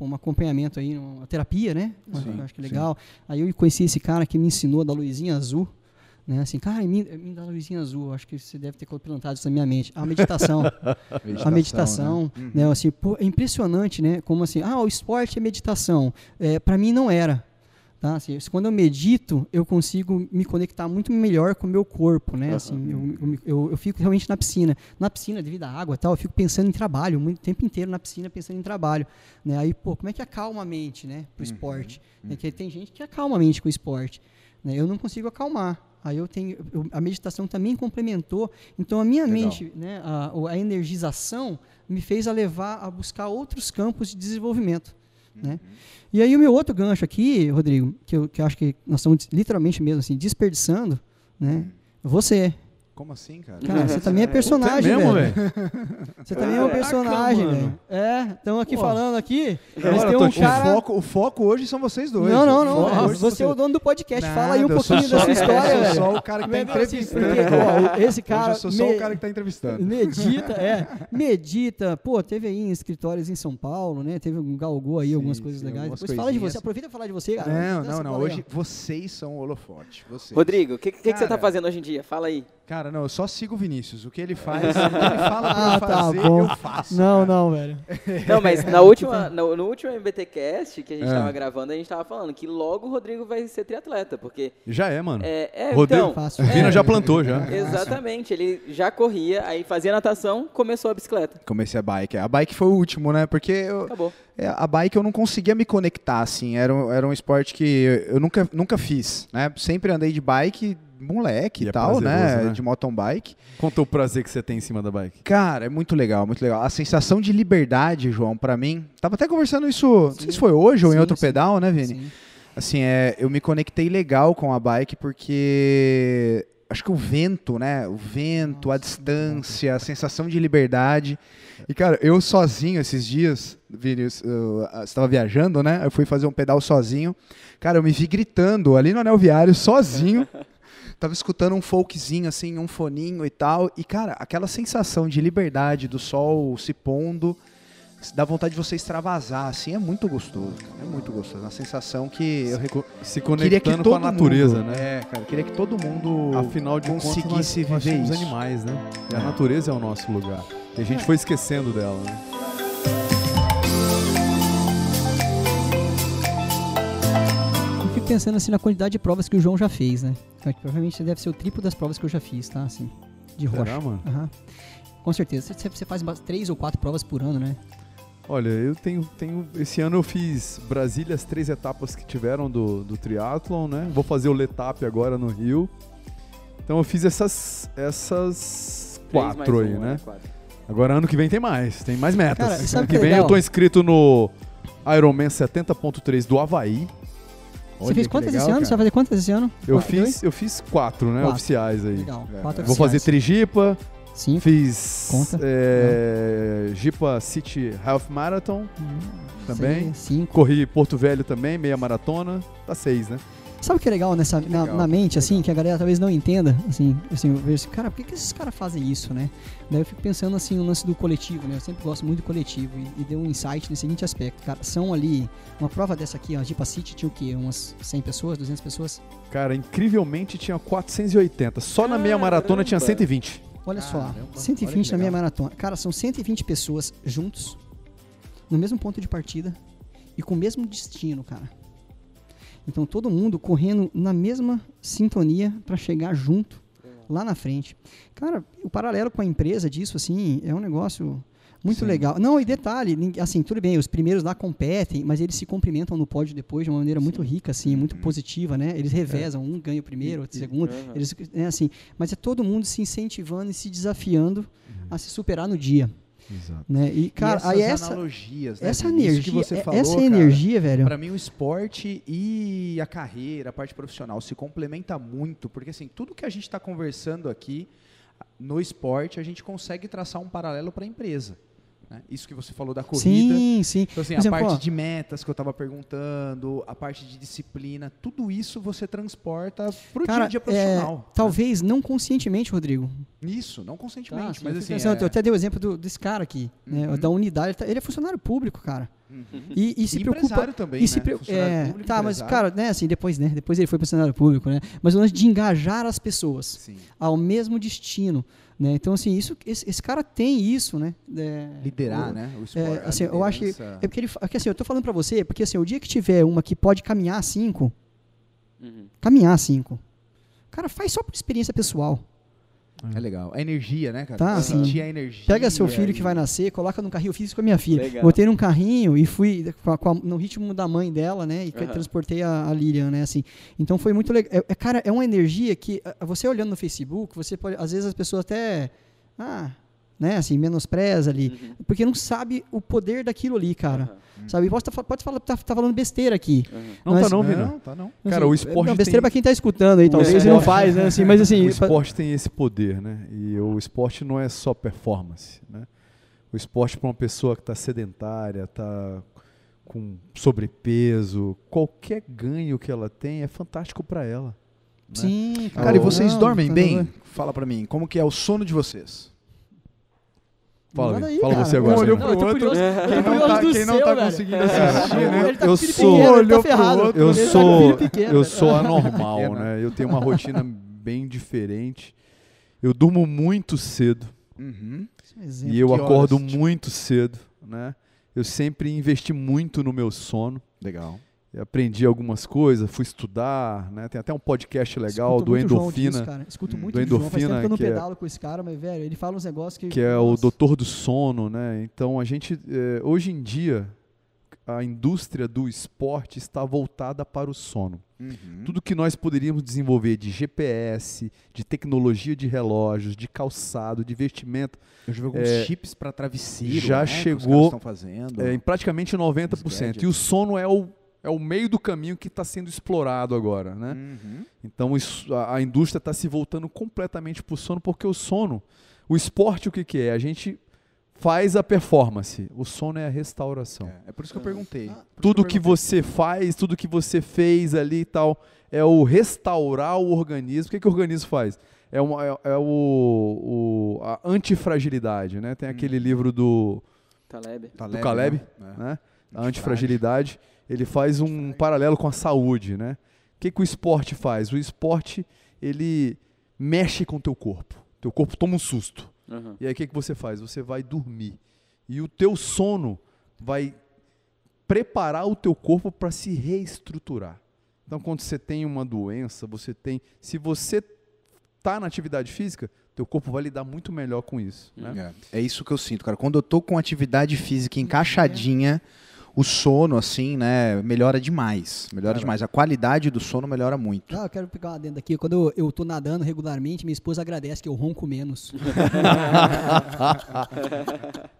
um acompanhamento aí, uma terapia, né? Sim, acho que é legal. Aí eu conheci esse cara que me ensinou da luzinha azul, né? Assim, cara, me, me dá a luzinha azul. Acho que você deve ter plantado isso na minha mente. A meditação, a meditação, né? né? Assim, pô, é impressionante, né? Como assim, ah, o esporte é meditação. É, para mim não era. Tá? Assim, quando eu medito, eu consigo me conectar muito melhor com o meu corpo, né? Assim, eu, eu, eu, eu fico realmente na piscina. Na piscina, devido à água tal, eu fico pensando em trabalho, muito tempo inteiro na piscina pensando em trabalho. Né? Aí, pô, como é que acalma a mente, né? Pro esporte. É que tem gente que acalma a mente com o esporte. Né? Eu não consigo acalmar. Aí eu tenho, eu- a meditação também complementou. Então a minha Legal. mente, né, a, o- a energização me fez a levar a buscar outros campos de desenvolvimento. Né? E aí o meu outro gancho aqui, Rodrigo, que eu, que eu acho que nós estamos literalmente mesmo assim, desperdiçando, né? Você. Como assim, cara? Cara, você também é personagem, É mesmo, velho. velho? Você também é um personagem, velho. É, estamos aqui Pô. falando aqui. Agora Mas tem um cara... O, foco, o foco hoje são vocês dois. Não, não, não. foco hoje Você é o dono do podcast. Fala aí um Nada, pouquinho só- da sua história, Eu sou velho. só o cara que tá? Assim, entrevistando. porque, ó, esse cara. Hoje eu sou só me- o cara que tá entrevistando. Medita, é. Medita. Pô, teve aí em escritórios em São Paulo, né? Teve um galgou aí Sim, algumas coisas sim, legais. algumas Depois fala de você. Aproveita pra falar de você, cara. Não, não, não. Hoje vocês são o holofote. Rodrigo, o que, que, você tá fazendo hoje em dia? Fala aí. Cara, não, eu só sigo o Vinícius. O que ele faz, o que ele fala pra Ah, eu tá fazer, bom. eu faço. Não, não, velho. Não, mas na última, no, no último MBTcast que a gente É. tava gravando, a gente tava falando que logo o Rodrigo vai ser triatleta, porque Já é, mano. é, é Rodrigo, então, Fácil. o Vina já plantou, já. exatamente, ele já corria, aí fazia natação, começou a bicicleta. Comecei a bike. A bike foi o último, né? Porque eu, Acabou. é, a bike eu não conseguia me conectar, assim. Era, um- era um esporte que eu nunca, nunca fiz, né? Sempre andei de bike, moleque E e é tal, né, né? De mountain bike. Conta o prazer que você tem em cima da bike. Cara, é muito legal, muito legal. A sensação de liberdade, João, pra mim. Tava até conversando isso, não sei se foi hoje ou em Sim, outro sim. pedal, né, Vini? Sim. Assim, é, eu me conectei legal com a bike porque acho que o vento, né? O vento, a distância, a sensação de liberdade. E, cara, eu sozinho esses dias, Vini, eu, eu, eu estava viajando, né? Eu fui fazer um pedal sozinho. Cara, eu me vi gritando ali no anel viário, sozinho. Tava escutando um folkzinho, assim, um foninho e tal. E, cara, aquela sensação de liberdade do sol se pondo, dá vontade de você extravasar, assim, é muito gostoso. É muito gostoso. Uma sensação que eu reco- Se queria que conectando todo com a natureza, mundo, né? É, cara, eu queria que todo mundo Afinal de contas, nós, conseguisse nós viver somos isso. animais, né? E a É. natureza é o nosso lugar. E a gente foi esquecendo dela, né? Fico pensando assim na quantidade de provas que o João já fez, né? Acho que Provavelmente deve ser o triplo das provas que eu já fiz, tá? Assim, de rocha. Será, mano? Aham. Com certeza. Você, você faz três ou quatro provas por ano, né? Olha, eu tenho, tenho. Esse ano eu fiz Brasília, as três etapas que tiveram do, do triatlon, né? Vou fazer o Letap agora no Rio. Então eu fiz essas, essas quatro aí, um, né? quatro. Agora ano que vem tem mais, tem mais metas. Cara, ano que que é vem legal? eu tô inscrito no Ironman 70.3 do Havaí. Você fez quantas legal, esse ano? cara. Você vai fazer quantas esse ano? Eu Quatro, fiz, eu fiz quatro, né? Quatro. Oficiais aí. Legal. É. Quatro Vou fazer. Trigipa, Cinco. fiz Conta. é, Jipa City Half Marathon Hum, também. seis, cinco. Corri Porto Velho também, meia maratona. Tá seis, né? Sabe o que é legal nessa, Que na, legal, na mente, que assim, legal. que a galera talvez não entenda, assim, assim, eu vejo assim, cara, por que, que esses caras fazem isso, né? Daí eu fico pensando, assim, no lance do coletivo, né? Eu sempre gosto muito do coletivo e, e deu um insight nesse seguinte aspecto, cara, são ali, uma prova dessa aqui, ó, a Jipa City tinha o quê? Umas 100 pessoas, 200 pessoas? Cara, incrivelmente tinha 480. Só na meia maratona tinha Caramba. 120. Olha só, Caramba, olha 120 que na legal. maratona. Cara, são 120 pessoas juntos, no mesmo ponto de partida e com o mesmo destino, cara. Então todo mundo correndo na mesma sintonia para chegar junto lá na frente. Cara, o paralelo com a empresa disso, assim, é um negócio muito Sim. legal. Não, e detalhe, assim, tudo bem, os primeiros lá competem, mas eles se cumprimentam no pódio depois de uma maneira muito rica, assim, muito positiva, né? Eles revezam, um ganha o primeiro, outro o segundo. Aham. Eles, é assim, mas é todo mundo se incentivando e se desafiando a se superar no dia, Exato. né? E cara, e aí essas essa analogias, né, essa energia, que você é- falou, essa cara, energia, velho. Pra mim, o esporte e a carreira, a parte profissional, se complementa muito, porque assim, tudo que a gente está conversando aqui no esporte, a gente consegue traçar um paralelo para a empresa. Né? Isso que você falou da corrida. Sim, sim. Então, assim, exemplo, a parte de metas que eu estava perguntando, a parte de disciplina, tudo isso você transporta pro Cara, dia a dia é, profissional. né? talvez não conscientemente, Rodrigo. Isso, não conscientemente, Tá, eu mas fico assim. pensando, é- Eu até dei o exemplo do- desse cara aqui, né, Uhum. da unidade. Ele tá- Ele é funcionário público, cara. Uhum. E, e se E preocupa. também, e se né? pre- é, público, tá, mas cara, né, assim, depois, né, depois ele foi funcionário público, né? Mas o lance de engajar as pessoas Sim. ao mesmo destino, né? Então assim, isso, esse, esse cara tem isso, né? É, Liderar, o- né? O É, esporte. a assim, eu acho que é porque ele, é que assim, eu tô falando pra você, porque assim, o dia que tiver uma que pode caminhar cinco, Uhum. caminhar cinco, cara, faz só por experiência pessoal. É legal. A energia, né, cara? Tá, Você sim. Sentir a energia. Pega seu filho que vai nascer, coloca no carrinho. Eu fiz isso com a minha filha. Legal. Botei num carrinho e fui com a- com a- no ritmo da mãe dela, né? E Aham. transportei a, a Lilian, né? Assim. Então foi muito legal. É, é, cara, é uma energia que você olhando no Facebook, você pode. Às vezes as pessoas até. Ah, né? Assim, menospreza ali. Uhum. Porque não sabe o poder daquilo ali, cara. Aham. Sabe? Pode, tá, pode falar, tá, tá falando besteira aqui. Aham. Não Mas- tá não, Vina. Não, tá não. Cara, Assim, o esporte Não, besteira tem- pra quem tá escutando aí, talvez, e não esporte- faz, né? Assim, mas assim. O esporte tem esse poder, né? E o esporte não é só performance, né? O esporte para uma pessoa que está sedentária, está com sobrepeso, qualquer ganho que ela tem é fantástico para ela. né? Sim, Cara, e Não, vocês dormem tá bem? doido. Fala pra mim, como que é o sono de vocês? Fala, Manda aí, fala cara. você agora. Um olhou. Não, pro outro. curioso. Quem Quem não tá- quem não céu, tá conseguindo assistir, É, né? Ele tá Eu sou- pequeno, ele tá olhou pro ferrado. outro. Eu tá sou, filho pequeno, eu sou anormal, né? Eu tenho uma rotina bem diferente. Eu durmo muito cedo Uhum. Exemplo. e eu que horas, acordo tipo? muito cedo, né? Eu sempre investi muito no meu sono. Legal. Aprendi algumas coisas, fui estudar, né? Tem até um podcast legal Escuto do muito o João Endorfina, disso, cara. Escuto muito Do do João. Faz tempo Endorfina, que eu não que é- pedalo com esse cara, mas, velho, ele fala uns negócios que... que é o Nossa. doutor do sono, né? Então a gente, eh, hoje em dia, a indústria do esporte está voltada para o sono. Uhum. Tudo que nós poderíamos desenvolver de GPS, de tecnologia de relógios, de calçado, de vestimento, Eu já vi alguns É, chips para travesseiro. já né, que os chegou, caras estão fazendo. é, em praticamente 90%. gadgets. E o sono é o, é o meio do caminho que está sendo explorado agora. Né? Uhum. Então isso- a, a indústria está se voltando completamente para o sono, porque o sono, o esporte o que, que é? A gente faz a performance, o sono é a restauração. É, é por isso que eu perguntei. Isso Tudo eu que perguntei. você faz, tudo que você fez ali e tal, é o restaurar o organismo. O que, que o organismo faz? É, uma, é, é o, o- a antifragilidade, né? Tem aquele livro do, Taleb. Taleb, Caleb, né? né? A antifragilidade. Ele faz um paralelo com a saúde, né? O que, que o esporte faz? O esporte, ele mexe com o teu corpo. Teu corpo toma um susto. Uhum. E aí o que, que você faz? Você vai dormir. E o teu sono vai preparar o teu corpo para se reestruturar. Então, quando você tem uma doença, você tem. Se você está na atividade física, teu corpo vai lidar muito melhor com isso. Né? É. É isso que eu sinto, cara. Quando eu tô com atividade física encaixadinha, o sono, assim, né, melhora demais. Melhora demais. A qualidade do sono melhora muito. Ah, eu quero pegar uma dentro aqui. Quando eu, eu tô nadando regularmente, minha esposa agradece que eu ronco menos.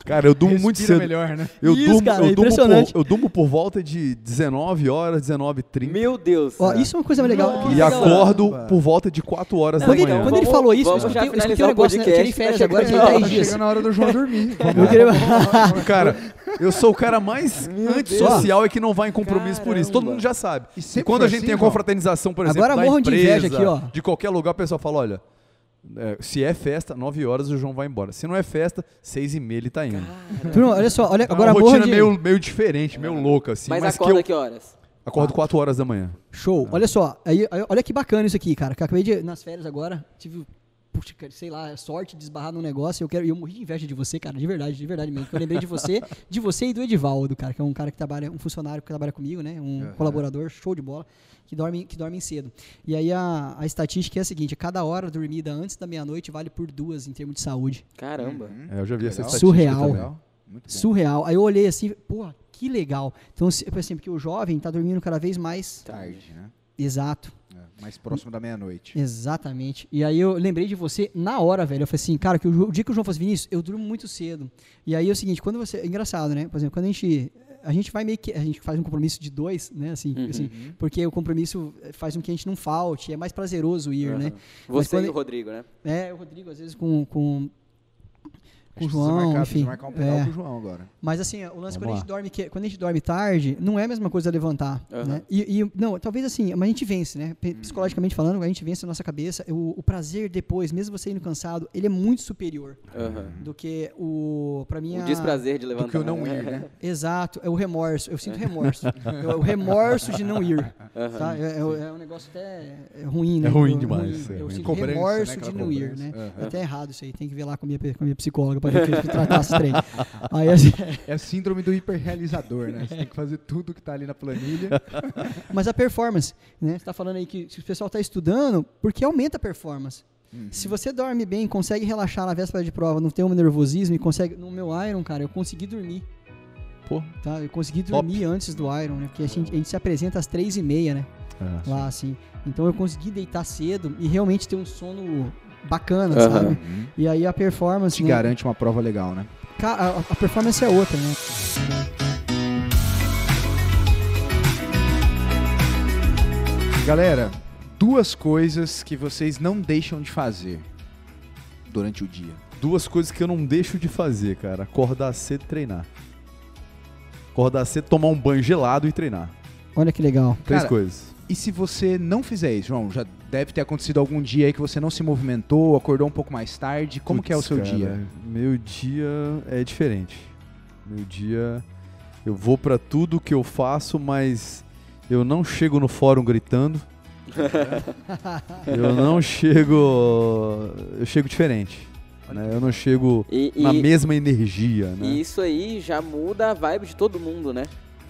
Cara, eu durmo muito Respira cedo. melhor, né? Eu, Isso, durmo, cara, eu, é durmo impressionante. por, eu durmo por volta de 19 horas, 19h30. Meu Deus. Ó, isso é uma coisa legal. Nossa. E legal. acordo Caramba. por volta de 4 horas Não, da Quando ele, manhã. quando ele falou isso, eu vamos escutei, eu escutei um o negócio, né? Eu tirei podcast, férias tá agora, tirei a hora, 10 Tá dias. chegando a hora do João dormir. Cara, eu sou o cara mais antissocial e que não vai em compromisso por isso. Todo Caramba. mundo já sabe. E E, quando a gente assim, tem a confraternização, por exemplo, Agora da morram de empresa, inveja aqui, ó. de qualquer lugar, o pessoal fala, olha, é, se é festa, 9 horas o João vai embora. Se não é festa, 6 e meia ele tá indo. Turma, olha só, olha, É agora uma morram rotina de... meio, meio diferente, meio louca, assim. Mas, Mas, acorda que eu que horas? acordo 4 horas da manhã. Show. Olha só, aí, aí- olha que bacana isso aqui, cara. Que eu acabei de, nas férias agora, tive, puxa, cara, sei lá, sorte de esbarrar num negócio. Eu quero, eu morri de inveja de você, cara, de verdade, de verdade mesmo. porque Eu lembrei de você, de você e do Edivaldo, cara, que é um cara que trabalha, um funcionário que trabalha comigo, né? Um colaborador, show de bola, que dorme, que dorme cedo. E aí a, a estatística é a seguinte: cada hora dormida antes da meia-noite vale por duas em termos de saúde. Caramba. É, eu já vi essa Legal. estatística Surreal. bom. Surreal. Aí eu olhei assim, pô, que legal. Então, se- por exemplo, porque o jovem tá dormindo cada vez mais Tarde, né? exato. Mais próximo da meia-noite. Exatamente. E aí eu lembrei de você na hora, velho. Eu falei assim, cara, que o, o dia que o João fosse Vinícius, eu durmo muito cedo. E aí é o seguinte, quando você. É engraçado, né? Por exemplo, quando a gente. A gente vai meio que. A gente faz um compromisso de dois, né? Assim, Uhum. assim, porque o compromisso faz com que a gente não falte, é mais prazeroso ir, Uhum. né? Você quando- e o Rodrigo, né? É, o Rodrigo, às vezes, com. com com o João, marcar, enfim. marcar um pedal é. com o João agora. Mas assim, o lance Vamos quando a, gente dorme, que- quando a gente dorme tarde, não é a mesma coisa levantar. Aham. Né? E, e- não, talvez assim, mas a gente vence, né? P- Psicologicamente falando, a gente vence a nossa cabeça. O, o prazer depois, mesmo você indo cansado, ele é muito superior Aham. do que o. Pra mim, O a- desprazer de levantar. Do que o não ir, né? Exato, é o remorso. Eu sinto remorso. É o remorso de não ir. Aham. Tá? É, é- é um negócio até é ruim, né? É ruim Eu- demais, é Eu ruim. sinto Cobrança, remorso né? de não ir, né? É até errado isso aí. Tem que ver lá com a minha, com a minha psicóloga pra trem. Aí, assim, É a síndrome do hiperrealizador, né? Você tem que fazer tudo que tá ali na planilha. Mas a performance, né? Você tá falando aí que se o pessoal tá estudando, porque aumenta a performance. Uhum. Se você dorme bem, consegue relaxar na véspera de prova, não tem um nervosismo e consegue. No meu Iron, cara, eu consegui dormir. Pô. Tá? Eu consegui Top. dormir antes do Iron, né? Porque a gente, a gente se apresenta às três e meia, né? É. Lá, assim. Então eu consegui deitar cedo e realmente ter um sono bacana, Aham. sabe? Uhum. E aí a performance. Te né? garante uma prova legal, né? A, a performance é outra, né? Galera, duas coisas que vocês não deixam de fazer durante o dia. Duas coisas que eu não deixo de fazer, cara. Acordar cedo e treinar. Acordar cedo, tomar um banho gelado e treinar. Olha que legal. Três Cara, coisas. E se você não fizer isso, João, já deve ter acontecido algum dia aí que você não se movimentou, acordou um pouco mais tarde. Como que é o seu cara, dia? Meu dia é diferente. Meu dia eu vou pra tudo que eu faço, mas eu não chego no fórum gritando. eu não chego, eu chego diferente. né? Eu não chego E, na e- mesma energia, né? e isso aí já muda a vibe de todo mundo, né?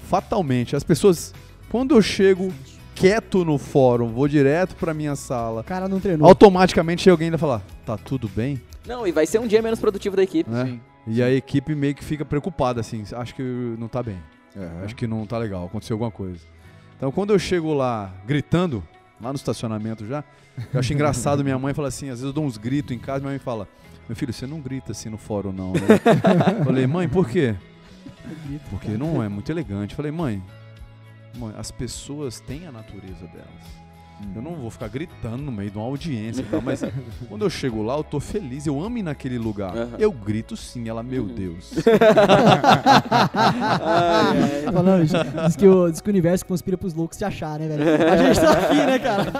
Fatalmente, as pessoas quando eu chego quieto no fórum, vou direto pra minha sala, O cara não treinou. automaticamente chega alguém e fala: "Tá tudo bem?" Não, e vai ser um dia menos produtivo da equipe. né? Sim. E a equipe meio que fica preocupada, assim, acho que não tá bem. É, acho que não tá legal, aconteceu alguma coisa. Então quando eu chego lá gritando, lá no estacionamento já, eu acho engraçado minha mãe fala assim, às vezes eu dou uns gritos em casa, minha mãe fala, meu filho, você não grita assim no fórum não, né? Falei, mãe, por quê? Porque não é muito elegante. Falei, mãe, as pessoas têm a natureza delas. Eu não vou ficar gritando no meio de uma audiência, e tal, mas quando eu chego lá, eu tô feliz, eu amo ir naquele lugar. Eu grito sim, ela, meu Deus. Tá falando, diz, que o, diz que o universo conspira pros loucos te achar, né, velho? A gente tá aqui, né, cara?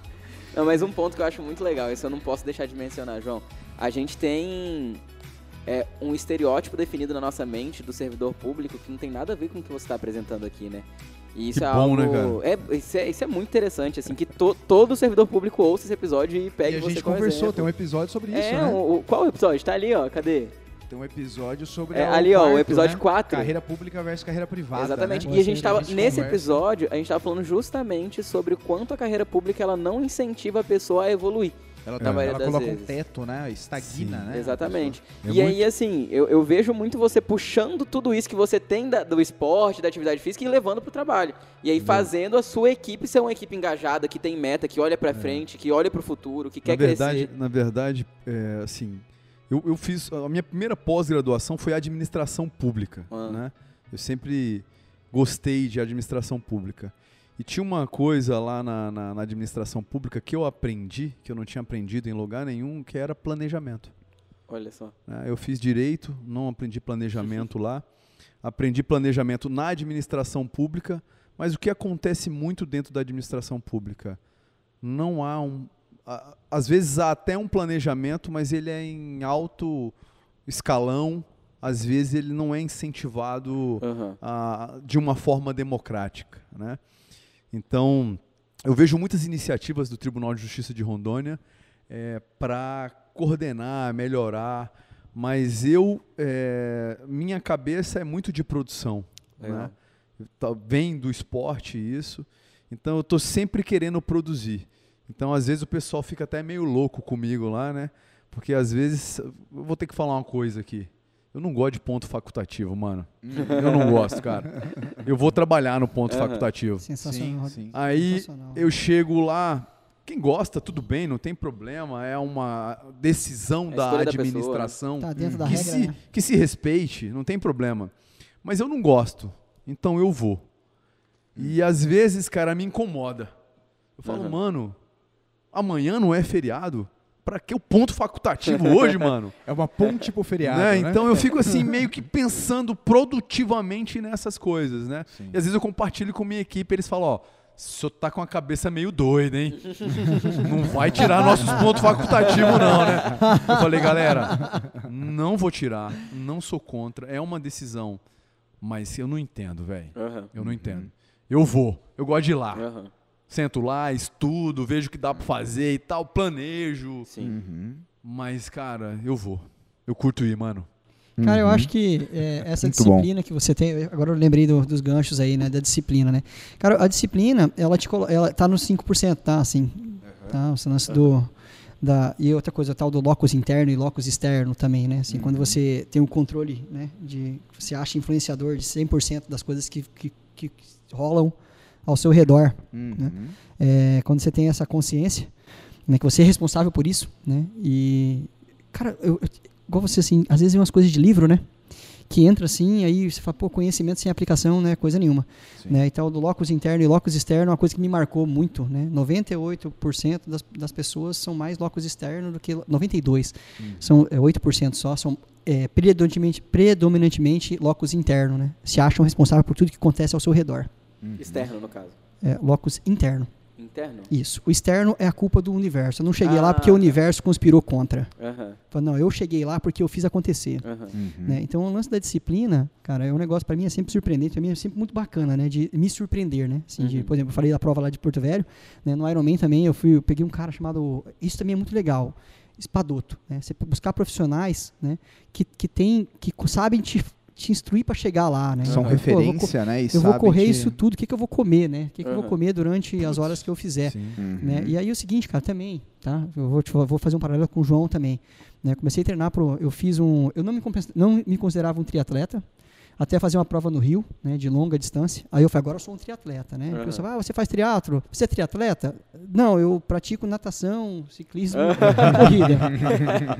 Não, mas um ponto que eu acho muito legal, isso eu não posso deixar de mencionar, João. A gente tem é, um estereótipo definido na nossa mente do servidor público que não tem nada a ver com o que você está apresentando aqui, né? E isso Que é bom, algo. né, cara? É, isso, é, isso é muito interessante, assim, que to- todo servidor público ouça esse episódio e E pegue a você gente conversou, exemplo. tem um episódio sobre isso, É, né? o, o- qual episódio? Tá ali, ó, cadê? Tem um episódio sobre É, a- ali, ó, o episódio né? 4. Carreira pública versus carreira privada. Exatamente. né? E a gente tava, gente nesse conversa. episódio, a gente tava falando justamente sobre o quanto a carreira pública ela não incentiva a pessoa a evoluir. Ela, na maioria ela coloca vezes. um teto, né? Estagna, Sim. né? Exatamente. É e aí, assim, eu, eu vejo muito você puxando tudo isso que você tem da- do esporte, da atividade física e levando pro trabalho. E aí fazendo a sua equipe ser uma equipe engajada, que tem meta, que olha pra frente, que olha pro futuro, que quer É. na verdade, crescer. na verdade, é, assim, eu, eu fiz a minha primeira pós-graduação foi administração pública, Ah. né? Eu sempre gostei de administração pública. E tinha uma coisa lá na, na- na administração pública que eu aprendi, que eu não tinha aprendido em lugar nenhum, que era planejamento. Olha só. né? Eu fiz direito, não aprendi planejamento lá. Aprendi planejamento na administração pública, mas o que acontece muito dentro da administração pública? Não há um. a- Às vezes há até um planejamento, mas ele é em alto escalão, às vezes ele não é incentivado Aham. ah, de uma forma democrática. Né? Então, eu vejo muitas iniciativas do Tribunal de Justiça de Rondônia para coordenar, melhorar, mas eu, eh, minha cabeça é muito de produção. Né? Tá- Vem do esporte isso, então eu estou sempre querendo produzir. Então, às vezes, o pessoal fica até meio louco comigo lá, né? Porque às vezes, eu vou ter que falar uma coisa aqui. Eu não gosto de ponto facultativo, mano. Eu não gosto, cara. Eu vou trabalhar no ponto facultativo. Sensacional. Sim, sim. Aí Sensacional. eu chego lá, quem gosta, tudo bem, não tem problema. É uma decisão É da escolha da pessoa, né? administração Tá dentro da que, regra, se, né? que se respeite, não tem problema. Mas eu não gosto, então eu vou. E às vezes, cara, me incomoda. Eu falo, Aham. mano, amanhã não é feriado? Pra que o ponto facultativo hoje, mano? É uma ponte pro feriado, Né? né? Então eu fico assim, meio que pensando produtivamente nessas coisas, né? Sim. E às vezes eu compartilho com minha equipe, eles falam, ó, o senhor tá com a cabeça meio doida, hein? Não vai tirar nossos pontos facultativos, não, né? Eu falei, galera, não vou tirar, não sou contra, é uma decisão. Mas eu não entendo, velho. Aham. Eu não entendo. Eu vou, eu gosto de ir lá. Aham. Sento lá, estudo, vejo o que dá pra fazer e tal, planejo. Sim. Uhum. Mas, cara, eu vou. Eu curto ir, mano. Cara, eu Uhum. acho que é, essa Muito bom. disciplina que você tem, agora eu lembrei do- dos ganchos aí, né, da disciplina, né? Cara, a disciplina, ela te colo- ela tá nos 5%, tá, assim, tá, o lance do da e outra coisa, tal do locus interno e locus externo também, né? Assim, quando você tem o controle, né, de você acha influenciador de 100% das coisas que, que, que rolam ao seu redor, Uhum. é, quando você tem essa consciência, né, que você é responsável por isso, né? E cara, eu, eu- igual você assim, às vezes vem umas coisas de livro, né? Que entra assim, aí você fala, pô, conhecimento sem aplicação, né? Coisa nenhuma. Sim. Né? Então, do locus interno e locus externo é uma coisa que me marcou muito, né? 98% das, das pessoas são mais locus externo do que 92. São é, 8% só, são é, predominantemente, predominantemente locus interno, né? Se acham responsáveis por tudo que acontece ao seu redor. Uhum. Externo, no caso. É, locus interno. Interno? Isso. O externo é a culpa do universo. Eu não cheguei Ah, lá porque o tá. universo conspirou contra. Fala, não, eu cheguei lá porque eu fiz acontecer. Uhum. Né? Então, o lance da disciplina, cara, é um negócio pra mim é sempre surpreendente, pra mim é sempre muito bacana, né? De me surpreender, né? Assim, de, Uhum. por exemplo, eu falei da prova lá de Porto Velho, né? No Ironman também eu fui, eu peguei um cara chamado, isso também é muito legal, Espadoto, né? Você buscar profissionais, né? Que, que tem, que sabem te, te instruir pra chegar lá, né? São Pô, eu vou co- referência, né? E Eu vou correr que- isso tudo, o que, que eu vou comer, né? O que, que eu vou comer durante as horas que eu fizer. Sim. Uhum. Né? E aí é o seguinte, cara, também, tá? Eu vou, te- vou fazer um paralelo com o João também. Né? Comecei a treinar pro, eu fiz um, eu não me, não me considerava um triatleta, até fazer uma prova no Rio, né, de longa distância. Aí eu falei, agora eu sou um triatleta, né? Uhum. O pessoal, ah, você faz triatlo? Você é triatleta? Não, eu pratico natação, ciclismo e corrida.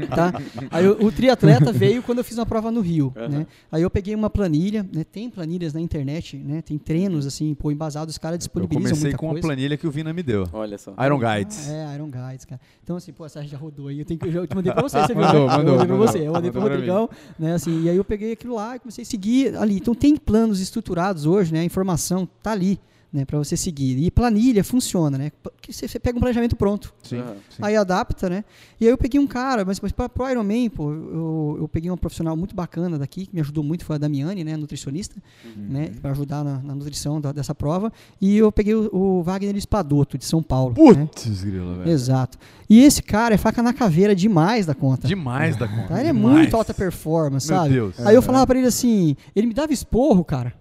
tá? Aí o, o triatleta veio quando eu fiz uma prova no Rio, Uhum. né? Aí eu peguei uma planilha, né? Tem planilhas na internet, né? Tem treinos assim, pô, embasados, os caras Eu disponibilizam comecei muita com coisa. uma planilha que o Vina me deu. Olha só. Iron Guides. É, Iron Guides, cara. Então, assim, pô, essa já rodou aí. Eu, tenho que, eu te mandei pra você, você viu? Mandou, né? mandou, Eu mandei pra mandou. você, eu mandei pro Mandou pra Rodrigão, né? Assim, e aí eu peguei aquilo lá e comecei a seguir ali. Então, tem planos estruturados hoje, né? A informação tá ali, né? Pra você seguir. E planilha funciona, né? Porque você, você pega um planejamento pronto. Sim, sim. Aí adapta, né? E aí eu peguei um cara, mas, mas pra, pro Iron Man, pô, eu, eu peguei uma profissional muito bacana daqui, que me ajudou muito, foi a Damiane, né? Nutricionista, né? Pra ajudar na, na nutrição da- dessa prova. E eu peguei o, o Wagner Espadoto, de São Paulo. né? Putz, grila, velho. Exato. E esse cara é faca na caveira demais da conta. Demais da conta. Tá? Ele é demais. muito alta performance, Meu sabe? Deus. Aí eu falava pra ele assim, ele me dava esporro, cara.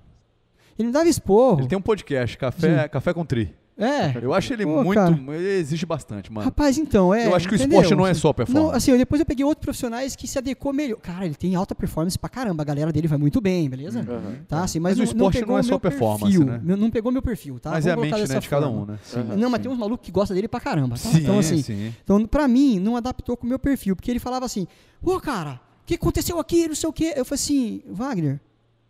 Ele me dava esporro. Ele tem um podcast, Café, Café com Tri. É. Eu acho ele Pô, muito. cara. Ele exige bastante, mano. Rapaz, então, é. eu acho que o entendeu? esporte não é só performance. Não, assim, eu- depois eu peguei outros profissionais que se adequou melhor. Cara, ele tem alta performance pra caramba, a galera dele vai muito bem, beleza? Aham. Tá, assim, mas, Mas o não, esporte pegou não é o só performance, perfil, né? Não pegou meu perfil, tá? Mas é a Vamos mente colocar né, dessa de cada um, né? Aham. Não, mas tem uns malucos que gostam dele pra caramba. Tá? Sim, então, assim, sim. então, pra mim, não adaptou com o meu perfil, porque ele falava assim: Ô, cara, o que aconteceu aqui? Não sei o quê. Eu falei assim: Wagner,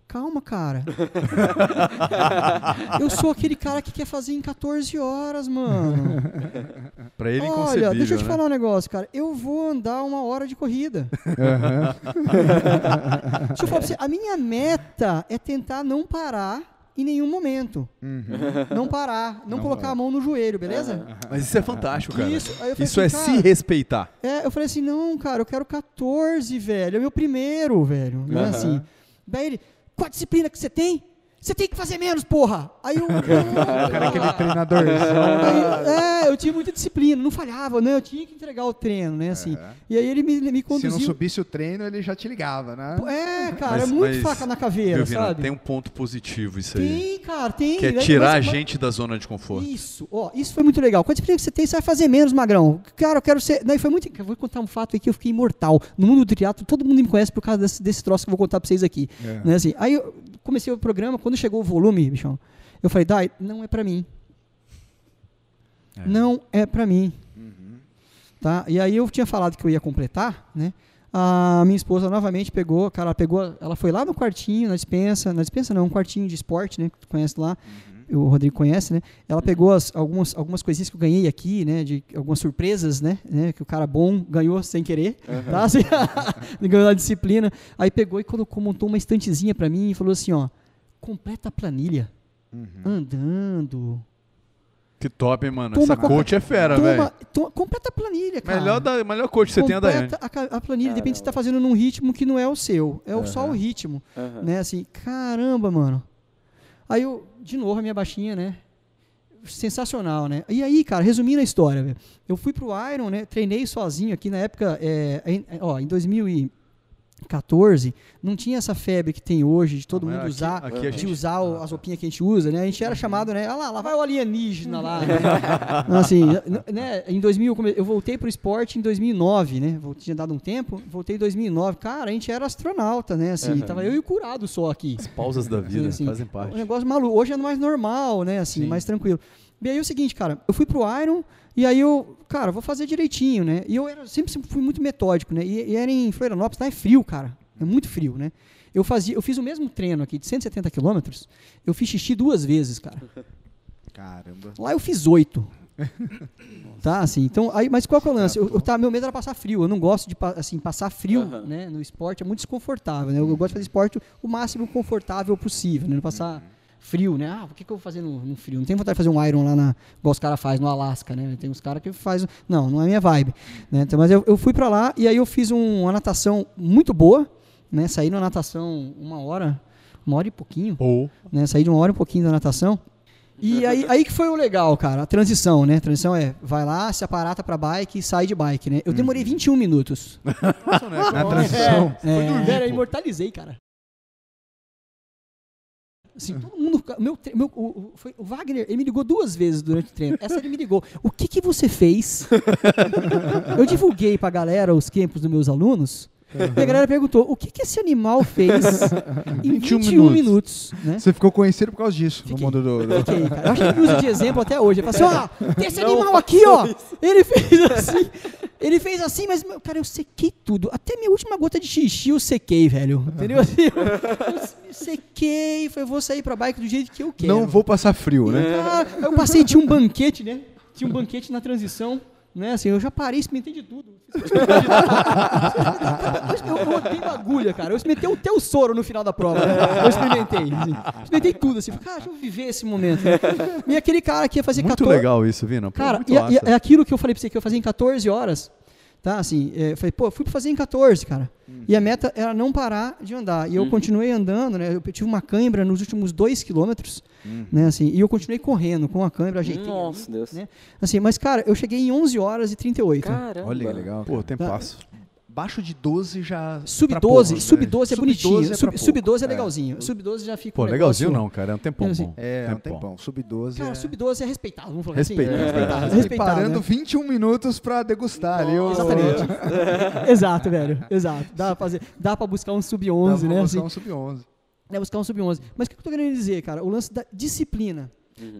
calma, cara. eu sou aquele cara que quer fazer em 14 horas, mano. Pra ele, Olha, inconcebível, deixa eu te né? falar um negócio, cara. Eu vou andar uma hora de corrida. Aham. Deixa eu falar pra você, a minha meta é tentar não parar em nenhum momento. Uhum. Não parar, não, Não colocar parar. a mão no joelho, beleza? Mas isso é fantástico, cara. Isso, Isso é assim, se cara, respeitar. É, eu falei assim, não, cara, eu quero 14, velho. É o meu primeiro, velho. Não é Aham. assim. Daí ele, qual a disciplina que você tem? Você tem que fazer menos, porra! Aí eu. O cara é aquele treinadorzão. Aí, é, eu tinha muita disciplina, não falhava, né? Eu tinha que entregar o treino, né? Assim. E aí ele me, me Se não conduziu. subisse o treino, ele já te ligava, né? É, cara, Mas- é muito mas, faca na caveira, Viu, Vina? sabe? Tem um ponto positivo isso aí. Tem, cara, tem. Que é Daí- tirar a gente da zona de conforto. Isso, ó, isso foi muito legal. Disciplina que você tem, você vai fazer menos, magrão. Cara, eu quero ser. Daí foi muito. Eu vou contar um fato aqui, eu fiquei imortal. No mundo do triatlo, todo mundo me conhece por causa desse, desse troço que eu vou contar pra vocês aqui. É. Né, assim, aí eu comecei o programa, quando chegou o volume, bichão, eu falei, Dai, não é pra mim. É. Não é pra mim. Uhum. Tá? E aí eu tinha falado que eu ia completar, né? A minha esposa novamente pegou, cara, ela pegou, ela foi lá no quartinho, na dispensa, na dispensa não, um quartinho de esporte, né, que tu conhece lá, o Rodrigo conhece, né? Ela pegou as- algumas, algumas coisinhas que eu ganhei aqui, né, de algumas surpresas, né, né, que o cara bom ganhou sem querer, tá? Assim, ganhou na disciplina. Aí pegou e colocou, montou uma estantezinha pra mim e falou assim, ó, completa a planilha, Uhum. andando, Que top, hein, mano? Toma Essa coach é fera, velho. completa a planilha, cara. Melhor, da, melhor coach que você tem a completa a, planilha, de repente você tá fazendo num ritmo que não é o seu, é o só o ritmo, Aham. né? Assim, caramba, mano. Aí eu, de novo, a minha baixinha, né? Sensacional, né? E aí, cara, resumindo a história, eu fui pro Iron, né? Treinei sozinho aqui na época, é, em, ó, em 2014, não tinha essa febre que tem hoje de todo Não, mundo aqui- usar, aqui de gente- usar o- Ah, as tá. roupinhas que a gente usa, né? A gente era chamado, né? Ah lá, lá vai o alienígena lá. né? assim, né? Em 2000, eu voltei pro esporte em 2009, né? Tinha dado um tempo, voltei em 2009. Cara, a gente era astronauta, né? Assim, Aham. tava eu e o curado só aqui. As pausas da vida Assim, fazem Um parte. negócio maluco. Hoje é mais normal, né? Assim, Sim. mais tranquilo. E aí é o seguinte, cara, eu fui pro Iron e aí eu, cara, vou fazer direitinho, né? E eu era, sempre, sempre fui muito metódico, né? E, e era em Florianópolis, lá é frio, cara. É muito frio, né? Eu, fazia, eu fiz o mesmo treino aqui de 170 quilômetros, eu fiz xixi duas vezes, cara. Caramba. Lá eu fiz oito. tá, assim, então, aí, mas qual que é o lance? Eu, eu, tá, meu medo era passar frio, eu não gosto de assim, passar frio Aham. né, no esporte, é muito desconfortável, né? Eu, eu gosto de fazer esporte o máximo confortável possível, né? Não passar frio, né? Ah, por que, que eu vou fazer no, no frio? Não tem vontade de fazer um Iron lá na, igual os caras fazem no Alasca, né? Tem uns caras que fazem. Não, não é minha vibe. Né? Então, mas eu, eu fui pra lá e aí eu fiz um- uma natação muito boa, né? Saí na natação uma hora, uma hora e pouquinho Ou. né? Saí de uma hora e um pouquinho da natação. E aí, aí que foi o legal, cara. A transição, né? A transição é, vai lá, se aparata pra bike e sai de bike, né? Eu demorei 21 minutos. Na transição. É, Pera, eu imortalizei, cara. Assim, todo mundo. Meu, meu, o, o- foi, o Wagner, ele me ligou duas vezes durante o treino. Essa ele me ligou. O que, que você fez? eu divulguei pra galera os campos dos meus alunos. E a galera perguntou: o que, que esse animal fez em 21, 21 minutos? né? Você ficou conhecido por causa disso Fiquei. no mundo do. do- Fiquei, cara. Eu acho que ele usa de exemplo até hoje. Ele fala assim: ó, tem esse animal aqui, ó. Ele fez assim. Ele fez assim, mas, meu, cara, eu sequei tudo. Até minha última gota de xixi eu sequei, velho. Entendeu? Assim, eu sequei. Falei, vou sair pra bike do jeito que eu quero. Não vou passar frio, né? Ah, eu passei, tinha um banquete, né? Tinha um banquete na transição. Né, assim, eu já parei, experimentei de tudo. eu, eu odeio agulha, cara. Eu experimentei até o soro no final da prova. né? Eu experimentei. Assim. Experimentei tudo, assim. Cara, deixa eu viver esse momento. né? E aquele cara que ia fazer Muito 14... legal isso, Vina. Pô, Cara, muito e, é- e é aquilo que eu falei pra você, que eu fazia em 14 horas. Tá, assim, é, eu falei, pô, fui pra fazer em 14, cara. E a meta era não parar de andar. E eu continuei andando, né? Eu tive uma cãibra nos últimos dois quilômetros, né? Assim, e eu continuei correndo com a cãibra, ajeitei. Nossa, Deus. né? Assim, mas, cara, eu cheguei em 11 horas e 38. Caramba. Olha que legal. Pô, tem Tá. Baixo de 12 já. Sub pra 12, poucos, sub né? 12 é Sub bonitinho. 12 é sub, pra sub pouco. 12 é É. legalzinho. Sub 12 já fica Pô, um legalzinho não, cara. É um tempão assim, bom. É, é um Tempão. tempão. Sub 12 Cara, é... sub 12 é respeitável, vamos falar Respeito, assim. respeito. É, E respeitável, parando né? 21 minutos pra degustar ali. Exatamente. Exato, velho. Exato. Dá pra, fazer, dá pra buscar um sub 11, Dá pra né? buscar assim. um sub 11. né, buscar um sub-11. Mas o que eu tô querendo dizer, cara? O lance da disciplina,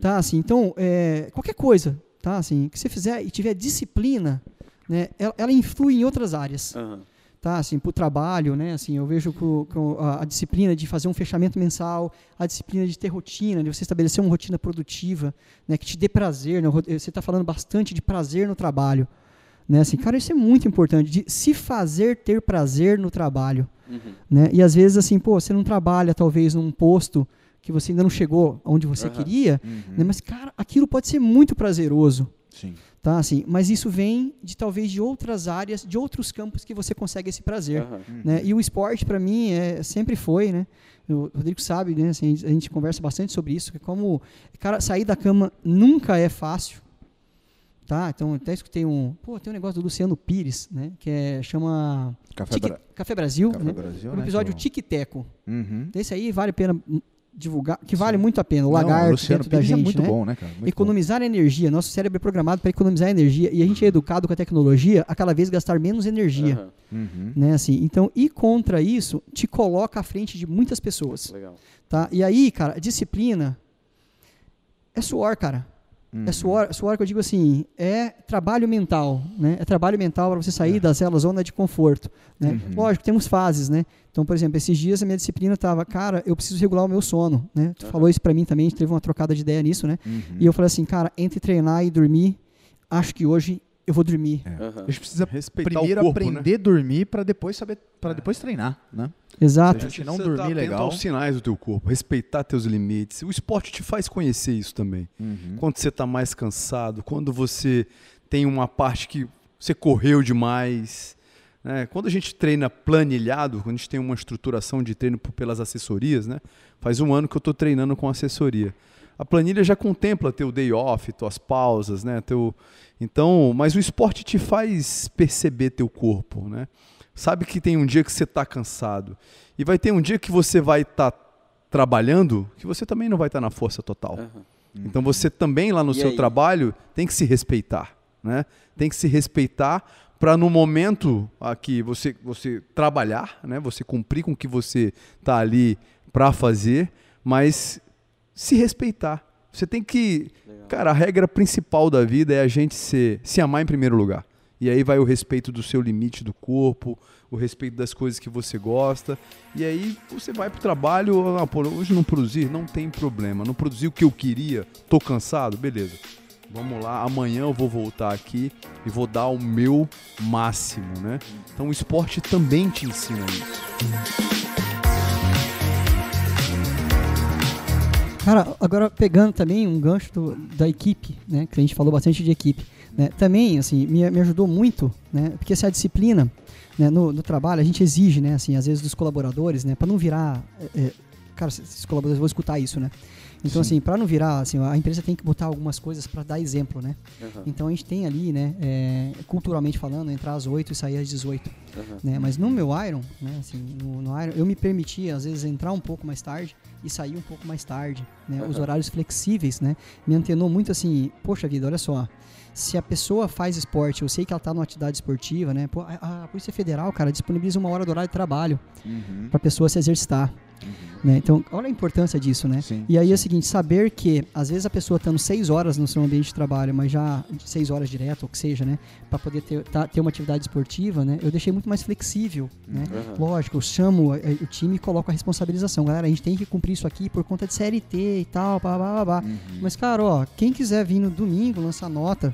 tá? Assim, então, é, qualquer coisa, tá? Assim, que você fizer e tiver disciplina, né? Ela, ela influi em outras áreas, Aham. tá? Assim, pro trabalho, né? Assim, eu vejo com, com a, a disciplina de fazer um fechamento mensal, a disciplina de ter rotina, de você estabelecer uma rotina produtiva, né? Que te dê prazer, né? Você está falando bastante de prazer no trabalho, né? Assim, cara, isso é muito importante, de se fazer ter prazer no trabalho Uhum. né? E às vezes assim, pô, você não trabalha talvez num posto que você ainda não chegou onde você Aham. queria, né? Mas cara, aquilo pode ser muito prazeroso, Sim. tá? Assim, mas isso vem de talvez de outras áreas, de outros campos que você consegue esse prazer, Aham. né? E o esporte para mim é sempre foi, né? O Rodrigo sabe, né? Assim, a gente conversa bastante sobre isso, que como cara sair da cama nunca é fácil. Tá, então até escutei um, pô, tem um negócio do Luciano Pires, né, que é chama Café, Tique- Bra- Café Brasil, Café né? Brasil, um né? episódio que Tique Teco. Uhum. Esse aí vale a pena divulgar, que vale Sim. muito a pena, o Não, lagarto Luciano dentro da gente, é muito né? bom, né, cara? Muito Economizar energia. Nosso cérebro é programado para economizar energia e a gente é educado com a tecnologia a cada vez gastar menos energia, bom. Uhum. né? Assim, então ir contra isso te coloca à frente de muitas pessoas, Legal. tá? E aí, cara, a disciplina é suor, cara. Uhum. É suor, suor que eu digo assim, é trabalho mental, né? É trabalho mental para você sair É. daquela zona de conforto, né? Uhum. Lógico, temos fases, né? Então, por exemplo, esses dias a minha disciplina tava, cara, eu preciso regular o meu sono, né? Tu Aham. falou isso para mim também, a gente teve uma trocada de ideia nisso, né? Uhum. E eu falei assim, cara, entre treinar e dormir, acho que hoje eu vou dormir. É. Aham. A gente precisa Respeitar primeiro o corpo, aprender a dormir pra depois saber, para depois treinar, né? Exato. Se a gente não Você dormir tá legal. aos sinais do teu corpo, respeitar teus limites. O esporte te faz conhecer isso também. Uhum. Quando você está mais cansado, quando você tem uma parte que você correu demais. né? Quando a gente treina planilhado, quando a gente tem uma estruturação de treino pelas assessorias, né? faz um ano que eu estou treinando com assessoria. A planilha já contempla teu day off, tuas pausas, né? Teu... Então, mas o esporte te faz perceber teu corpo, né? Sabe que tem um dia que você está cansado e vai ter um dia que você vai estar trabalhando que você também não vai estar na força total. Aham. Então você também lá no E seu aí? trabalho tem que se respeitar, né? Tem que se respeitar para no momento aqui você você trabalhar, né? Você cumprir com o que você tá ali para fazer, mas se respeitar. Você tem que, Legal. cara, a regra principal da vida é a gente se, se amar em primeiro lugar. E aí vai o respeito do seu limite do corpo, o respeito das coisas que você gosta. E aí você vai pro trabalho, ah, pô, hoje não produzir, não tem problema. Não produzir o que eu queria, tô cansado, beleza. Vamos lá, amanhã eu vou voltar aqui e vou dar o meu máximo, né? Então o esporte também te ensina isso. Cara, agora pegando também um gancho do- da equipe, né? Que a gente falou bastante de equipe. Né, também, assim, me, me ajudou muito, né? Porque essa disciplina né, no, no trabalho, a gente exige, né? Assim, às vezes dos colaboradores, né? Para não virar... é, é, cara, esses colaboradores vão escutar isso, né? Então, assim, para não virar, assim, a empresa tem que botar algumas coisas para dar exemplo, né? Aham. Então a gente tem ali, né, é, culturalmente falando, entrar às 8 e sair às 18, Aham. né? Mas no meu Iron, né, assim, no, no Iron, eu me permitia às vezes entrar um pouco mais tarde, e sair um pouco mais tarde, né? Os horários flexíveis, né? Me antenou muito assim, poxa vida, olha só. Se a pessoa faz esporte, eu sei que ela está numa atividade esportiva, né? Pô, a, a Polícia Federal, cara, disponibiliza uma hora do horário de trabalho Uhum. para a pessoa se exercitar. Né? Então, olha a importância disso, né? Sim, E aí é o seguinte, saber que às vezes a pessoa estando seis horas no seu ambiente de trabalho, mas já seis horas direto, ou que seja, né? Para poder ter, tá- ter uma atividade esportiva, né? Eu deixei muito mais flexível, né? Aham. Lógico, eu chamo eh, o time e coloco a responsabilização. Galera, a gente tem que cumprir isso aqui por conta de CLT e tal, blá, blá, blá, blá. Uhum. Mas, cara, ó, quem quiser vir no domingo lançar nota,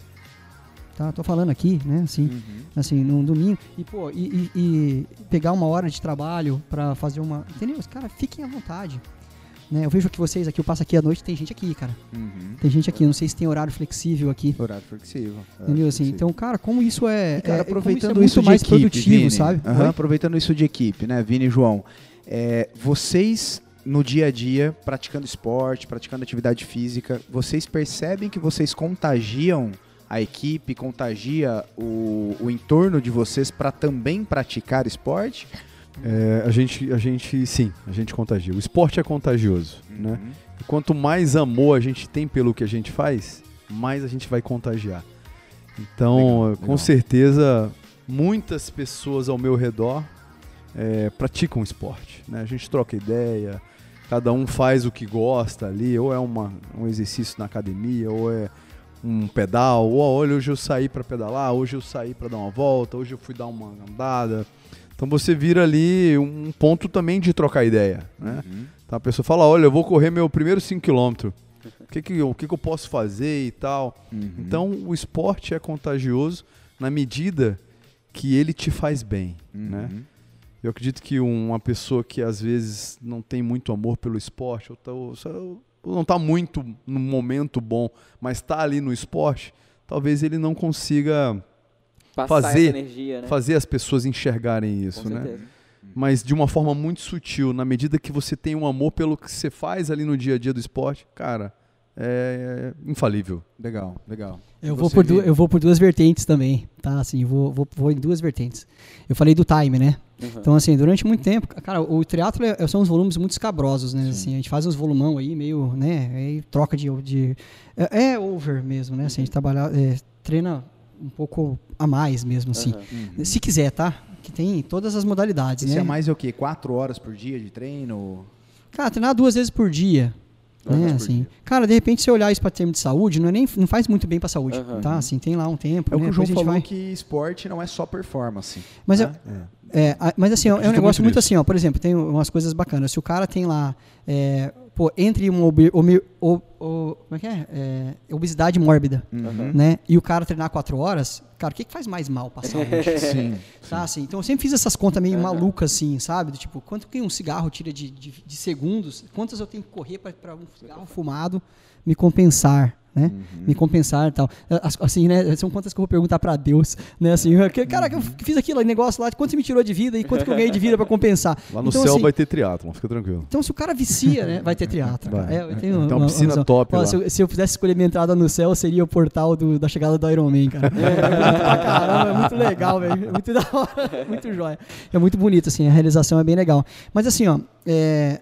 tá? Tô falando aqui, né? Assim, Uhum. assim, num domingo, e, pô, e, e- e pegar uma hora de trabalho pra fazer uma. Entendeu? Cara, fiquem à vontade. Né? Eu vejo que vocês aqui, eu passo aqui à noite, tem gente aqui, cara. Uhum. Tem gente aqui, eu não sei se tem horário flexível aqui. Horário flexível. Entendeu? Assim, flexível. então, cara, como isso é. E, cara, é- aproveitando isso, é isso, de mais equipe, produtivo, Vini, sabe? Oi? aproveitando isso de equipe, né, Vini e João, é, vocês no dia a dia, praticando esporte, praticando atividade física, vocês percebem que vocês contagiam a equipe, contagia o, o entorno de vocês para também praticar esporte? É, a gente, a gente, sim, a gente contagia. O esporte é contagioso, né? Uhum. E quanto mais amor a gente tem pelo que a gente faz, mais a gente vai contagiar. Então, Legal, com legal. certeza, muitas pessoas ao meu redor é, praticam esporte. Né? A gente troca ideia, cada um faz o que gosta ali, ou é uma, um exercício na academia, ou é um pedal, ou olha, hoje eu saí para pedalar, hoje eu saí para dar uma volta, hoje eu fui dar uma andada. Então você vira ali um ponto também de trocar ideia, né? Uhum. Então a pessoa fala, olha, eu vou correr meu primeiro 5km. O que, que, eu- o que, que eu posso fazer e tal? Uhum. Então o esporte é contagioso na medida que ele te faz bem, né? Uhum. Eu acredito que uma pessoa que às vezes não tem muito amor pelo esporte, ou, tá- ou não está muito no momento bom, mas está ali no esporte, talvez ele não consiga Passar fazer- energia, né? fazer as pessoas enxergarem isso, Com né? certeza. mas de uma forma muito sutil, na medida que você tem um amor pelo que você faz ali no dia a dia do esporte, cara, é infalível. Legal, legal. Eu vou, por du- eu vou por duas vertentes também, tá? Assim, vou, vou, vou em duas vertentes. Eu falei do time, né? Uhum. Então, assim, durante muito tempo, cara, o triatlo é- são uns volumes muito escabrosos, né? Assim, a gente faz uns volumão aí, meio, né? Aí troca de. de é, é over mesmo, né? Assim, a gente trabalha, é, treina um pouco a mais mesmo, assim. Aham. Se quiser, tá? Que tem todas as modalidades, Isso né? é mais o quê? Quatro horas por dia de treino? Cara, treinar duas vezes por dia. Né, assim. Cara, de repente, se olhar isso para termo de saúde, não, é nem, não faz muito bem para saúde, Aham. tá? Assim, tem lá um tempo, É o né? que o João Depois a gente falou vai... que esporte não é só performance. Mas né? É, a- mas assim, é um negócio muito muito assim, ó. Por exemplo, tem umas coisas bacanas. Se o cara tem lá, é, pô, entre omi- o- o- como é que é? É, obesidade mórbida, Uhum. né? E o cara treinar quatro horas, cara, o que, que faz mais mal pra saúde? Sim. Tá, assim, então eu sempre fiz essas contas meio Aham. malucas, assim, sabe? Do tipo, quanto que um cigarro tira de, de, de segundos? Quantas eu tenho que correr para um cigarro fumado me compensar, né? Me compensar e tal. As- Assim, né? São contas que eu vou perguntar para Deus, né? Assim, cara, que eu fiz aquele negócio lá, quanto você me tirou de vida e quanto que eu ganhei de vida para compensar? Lá no Então, céu assim, vai ter triatlon, fica tranquilo. Então, se o cara vicia, né? Vai ter triatlo. Vai. É, Tem uma piscina top Ó. Se eu, se eu pudesse escolher minha entrada no céu, seria o portal do- da chegada do Iron Man, cara. É, é caramba, é muito legal, velho. É muito da hora, muito jóia. É muito bonito, assim, a realização é bem legal. Mas assim, ó, é,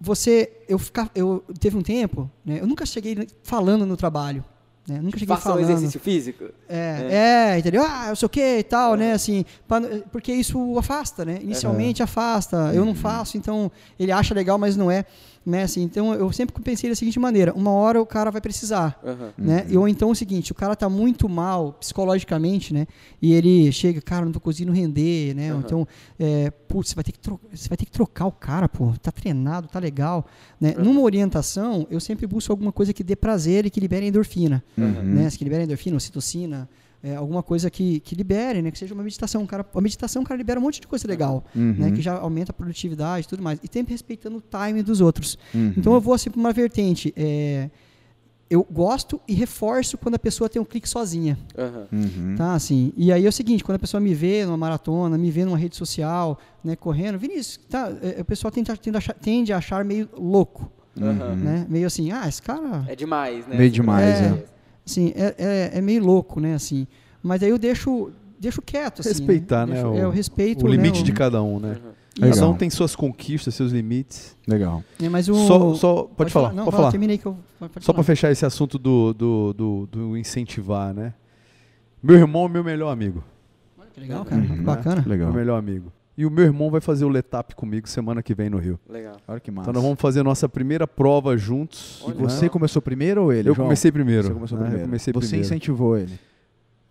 você, eu ficar, eu teve um tempo, né? Eu nunca cheguei falando no trabalho. Né? Nunca cheguei Faça um falando. exercício físico. É, é, entendeu? Ah, eu sei o que e tal, né? Assim, pra- porque isso afasta, né? Inicialmente afasta. Eu não faço, então ele acha legal, mas não é. Né? Assim, então eu sempre pensei da seguinte maneira: uma hora o cara vai precisar. Aham. Né? Ou então o seguinte, o cara tá muito mal psicologicamente, né? E ele chega, cara, não tô conseguindo render, né? Ou Aham. então, é, putz, você vai, ter que você vai ter que trocar o cara, pô, tá treinado, tá legal. Né? Numa orientação, eu sempre busco alguma coisa que dê prazer e que libere endorfina Uhum. né? Que libera endorfina, ocitocina, é, alguma coisa que, que libere, né? Que seja uma meditação. Cara, a meditação, cara, libera um monte de coisa legal, Uhum. né? Que já aumenta a produtividade e tudo mais. E sempre respeitando o time dos outros. Uhum. Então eu vou assim para uma vertente. é, eu gosto e reforço quando a pessoa tem um clique sozinha. Uhum. tá? Assim, e aí é o seguinte, quando a pessoa me vê numa maratona, me vê numa rede social, né, correndo, Vinícius, tá, é, o pessoal tende a, tende a achar, tende a achar meio louco, Aham. né? Meio assim, ah, esse cara É demais, né? Meio demais, É. é. Assim, é, é, é meio louco, né, assim. Mas aí eu deixo, deixo quieto, assim. Respeitar, né, Deixo- o- é, eu respeito, O limite né, de cada um, né? Legal. Cada um tem suas conquistas, seus limites. Legal. É, mas o... Só, só- pode, falar, Não, pode fala, falar. terminei que eu... Pode Só para falar. fechar esse assunto do, do, do, do incentivar, né? Meu irmão é meu melhor amigo. Que legal, cara. Uhum. Que bacana. Legal. Meu melhor amigo. E o meu irmão vai fazer o Letap comigo semana que vem no Rio. Legal. Olha que massa. Então nós vamos fazer a nossa primeira prova juntos. E Olha. você começou primeiro ou ele? Eu João? comecei primeiro. Você começou né? primeiro. Eu comecei você primeiro. incentivou ele.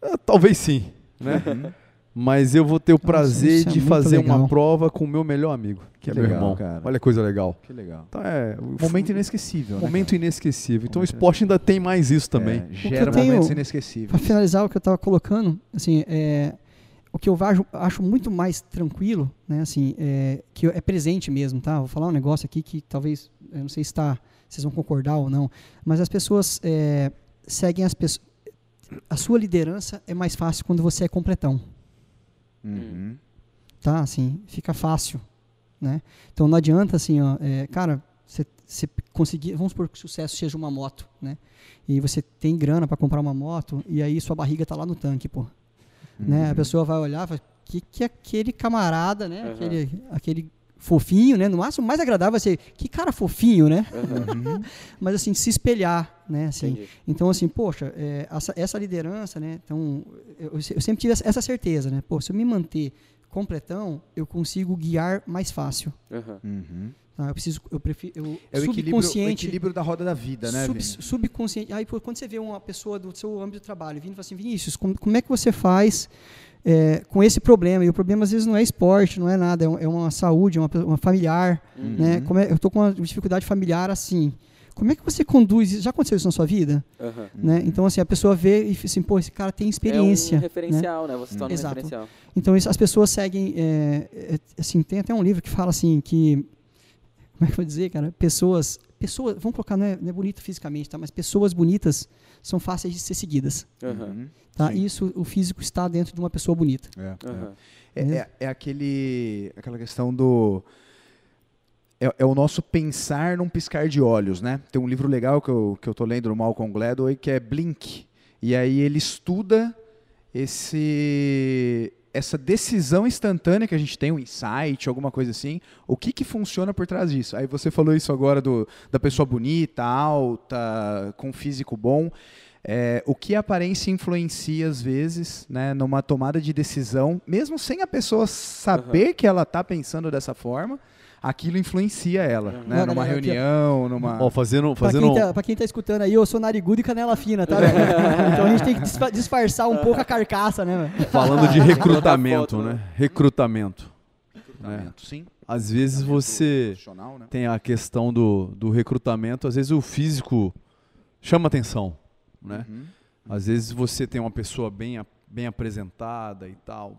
Ah, talvez sim, né? Uhum. Mas eu vou ter o prazer isso é de fazer legal. uma prova com o meu melhor amigo, que, Que é meu legal, irmão. cara. Olha que coisa legal. Que legal. Então é o Momento inesquecível, né? momento inesquecível. Então o Momento esporte ainda tem mais isso também. É, gera eu tenho- momentos Para inesquecíveis. finalizar o que eu estava colocando, assim, é, o que eu acho, acho muito mais tranquilo, né, assim, é, que é presente mesmo, tá? Vou falar um negócio aqui que talvez, eu não sei se tá, vocês vão concordar ou não, mas as pessoas é, seguem as pessoas. A sua liderança é mais fácil quando você é completão, Uhum. tá? Assim, fica fácil, né? Então não adianta assim, ó, é, cara, você conseguir, vamos supor que o sucesso seja uma moto, né? E você tem grana para comprar uma moto e aí sua barriga tá lá no tanque, pô. Né? Uhum. A pessoa vai olhar, vai, que que é aquele camarada, né? Aham. Aquele aquele fofinho, né? No máximo, o mais agradável vai ser que cara fofinho, né? Uhum. Mas assim, se espelhar, né? Assim, Entendi. então, assim, poxa, é, essa, essa liderança, né? Então, eu, eu sempre tive essa- certeza, né? Pô, se eu me manter completão, eu consigo guiar mais fácil. Aham. Uhum. Tá? Eu preciso, eu prefiro, eu, É o equilíbrio, o subconsciente, equilíbrio da roda da vida, né, sub- subconsciente. Aí, quando você vê uma pessoa do seu âmbito de trabalho vindo e fala assim, Vinícius, como, como é que você faz é, com esse problema? E o problema às vezes não é esporte, não é nada, é, um- é uma saúde, é uma, uma familiar, Uhum. né? Como é- eu estou com uma dificuldade familiar assim. Como é que você conduz? isso? Já aconteceu isso na sua vida? Aham. Né? Então, assim, a pessoa vê e fala assim, pô, esse cara tem experiência. É um né? referencial, né? Você se torna um Exato. referencial. Então, isso, as pessoas seguem. é, é, assim, tem até um livro que fala assim que. Como é que eu vou dizer, cara? Pessoas. Pessoas. Vamos colocar, não é, não é bonito fisicamente, tá? Mas pessoas bonitas são fáceis de ser seguidas. Uhum. Tá? Sim. Isso, o físico está dentro de uma pessoa bonita. É, é. Aham. É, é- é aquele, aquela questão do. É, é o nosso pensar num piscar de olhos, né? Tem um livro legal que eu, que eu tô lendo do Malcolm Gladwell que é Blink. E aí ele estuda esse essa decisão instantânea que a gente tem, um insight, alguma coisa assim, o que que funciona por trás disso? Aí você falou isso agora do, da pessoa bonita, alta, com físico bom. É, o que a aparência influencia às vezes, né, numa tomada de decisão, mesmo sem a pessoa saber que ela está pensando dessa forma, aquilo influencia ela, Uhum. né, Ó, numa galera, aqui, ó. reunião, numa Ó, fazendo, Pra fazendo quem, tá, pra quem tá escutando aí, eu sou narigudo e canela fina, tá? então a gente tem que disfa- disfarçar um pouco a carcaça, né? falando de recrutamento, né? né? Recrutamento. recrutamento, sim. Às vezes você né? tem a questão do, do recrutamento, às vezes o físico chama atenção, né? Uhum. Às vezes você tem uma pessoa bem, bem apresentada e tal,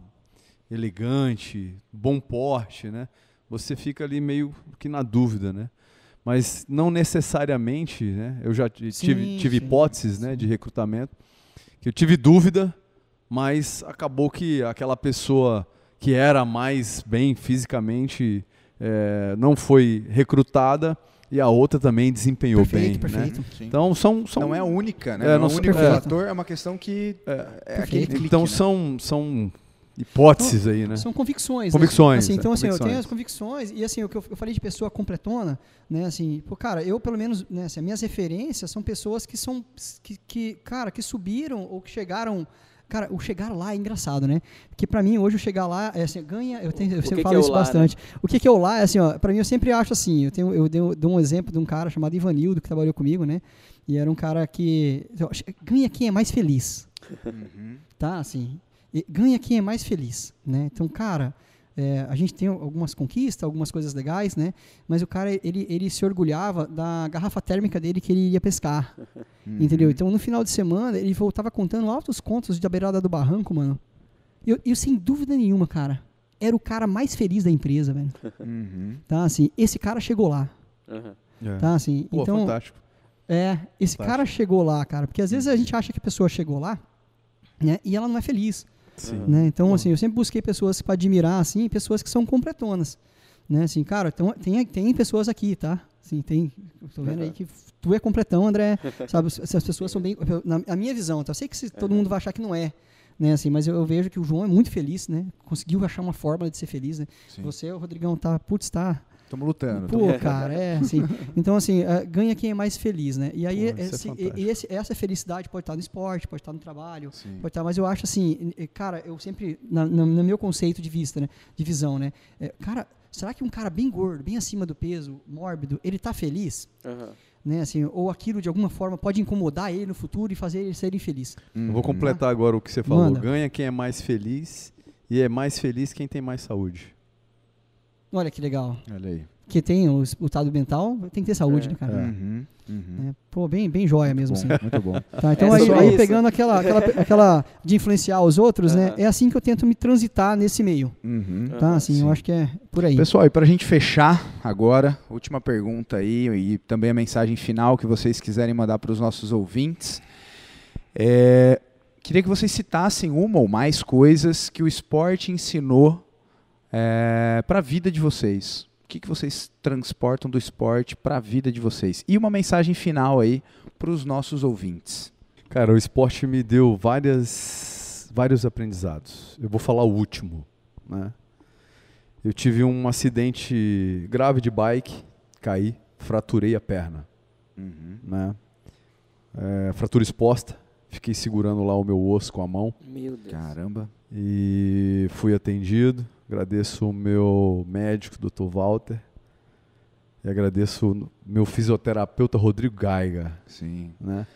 elegante, bom porte, né? Você fica ali meio que na dúvida, né? Mas não necessariamente, né? Eu já t- Sim, tive, tive sim, hipóteses né, de recrutamento que eu tive dúvida, mas acabou que aquela pessoa que era mais bem fisicamente eh, não foi recrutada e a outra também desempenhou Perfeito, bem, né? perfeito. Sim. Então são, são não é a única, né? É, não é não o são- único é. fator, é uma questão que é, aquele Perfeito. clique, então né? são, hipóteses aí, né? São convicções. Convicções, Né? Assim, é, então, assim, eu convicções. tenho as convicções e assim, o que eu, eu falei de pessoa completona, né? Assim, pô, cara, eu pelo menos, né, assim, as minhas referências são pessoas que são, que, que, cara, que subiram ou que chegaram. Cara, o chegar lá é engraçado, né? Porque pra mim, hoje, o chegar lá, é assim, ganha, eu, tenho, eu sempre que falo que é isso lá, né? bastante. O que, que é o lá, é assim, ó, pra mim, eu sempre acho assim, eu, tenho, eu dei, dou um exemplo de um cara chamado Ivanildo, que trabalhou comigo, né? E era um cara que, eu acho- ganha quem é mais feliz Uhum. tá? Assim, e ganha quem é mais feliz, né? Então, cara, é, a gente tem algumas conquistas, algumas coisas legais, né? Mas o cara, ele, ele se orgulhava da garrafa térmica dele que ele ia pescar, Uhum. entendeu? Então, no final de semana, ele voltava contando altos contos da beirada do barranco, mano. E eu, eu, sem dúvida nenhuma, cara, era o cara mais feliz da empresa, velho. Uhum. Tá? Assim, esse cara chegou lá. É. tá? Assim, Pô, então, fantástico. é, esse Fantástico. cara chegou lá, cara. Porque às vezes a gente acha que a pessoa chegou lá, né? E ela não é feliz. Sim. né? Então, assim, eu sempre busquei pessoas para admirar, assim, pessoas que são completonas, né? Assim, cara, então, tem, tem pessoas aqui, tá? Assim, tem, tô vendo aí que tu é completão, André, sabe? Essas pessoas são bem, na a minha visão, tá? Eu sei que se- todo mundo vai achar que não é, né? Assim, mas eu, eu vejo que o João é muito feliz, né? Conseguiu achar uma forma de ser feliz, né? Você, o Rodrigão, tá, putz, tá. Estamos lutando. Pô, cara, é assim. Então, assim, eh, ganha quem é mais feliz, né? E aí, Pô, é esse- e- esse- essa felicidade pode estar no esporte, pode estar no trabalho, Sim. pode estar, mas eu acho assim, cara, eu sempre, na- na- no meu conceito de vista, né? De visão, né? eh, cara, será que um cara bem gordo, bem acima do peso, mórbido, ele tá feliz? Aham. Né, assim, ou aquilo de alguma forma pode incomodar ele no futuro e fazer ele ser infeliz. Eu vou completar agora o que você falou. Manda. Ganha quem é mais feliz e é mais feliz quem tem mais saúde. Olha que legal. Olha aí. Que tem o estado mental, tem que ter saúde, É. né, cara? Uhum, uhum. É, pô, bem, bem joia mesmo, Bom, assim. muito bom. Tá, então É aí, aí pegando aquela, aquela, aquela de influenciar os outros, né? Aham. É assim que eu tento me transitar nesse meio. Uhum. Tá, Aham, assim, eu sim. acho que é por aí. Pessoal, e para a gente fechar agora, última pergunta aí e também a mensagem final que vocês quiserem mandar para os nossos ouvintes. É, queria que vocês citassem uma ou mais coisas que o esporte ensinou para a vida de vocês. O que, que vocês transportam do esporte para a vida de vocês? E uma mensagem final aí para os nossos ouvintes. Cara, o esporte me deu várias, vários aprendizados. Eu vou falar o último, né? Eu tive um acidente grave de bike, caí, fraturei a perna, né? É, fratura exposta, fiquei segurando lá o meu osso com a mão Meu Deus. Caramba. e fui atendido. Agradeço o meu médico, Dr. Walter, e agradeço o meu fisioterapeuta Rodrigo Gaiga, Sim. né?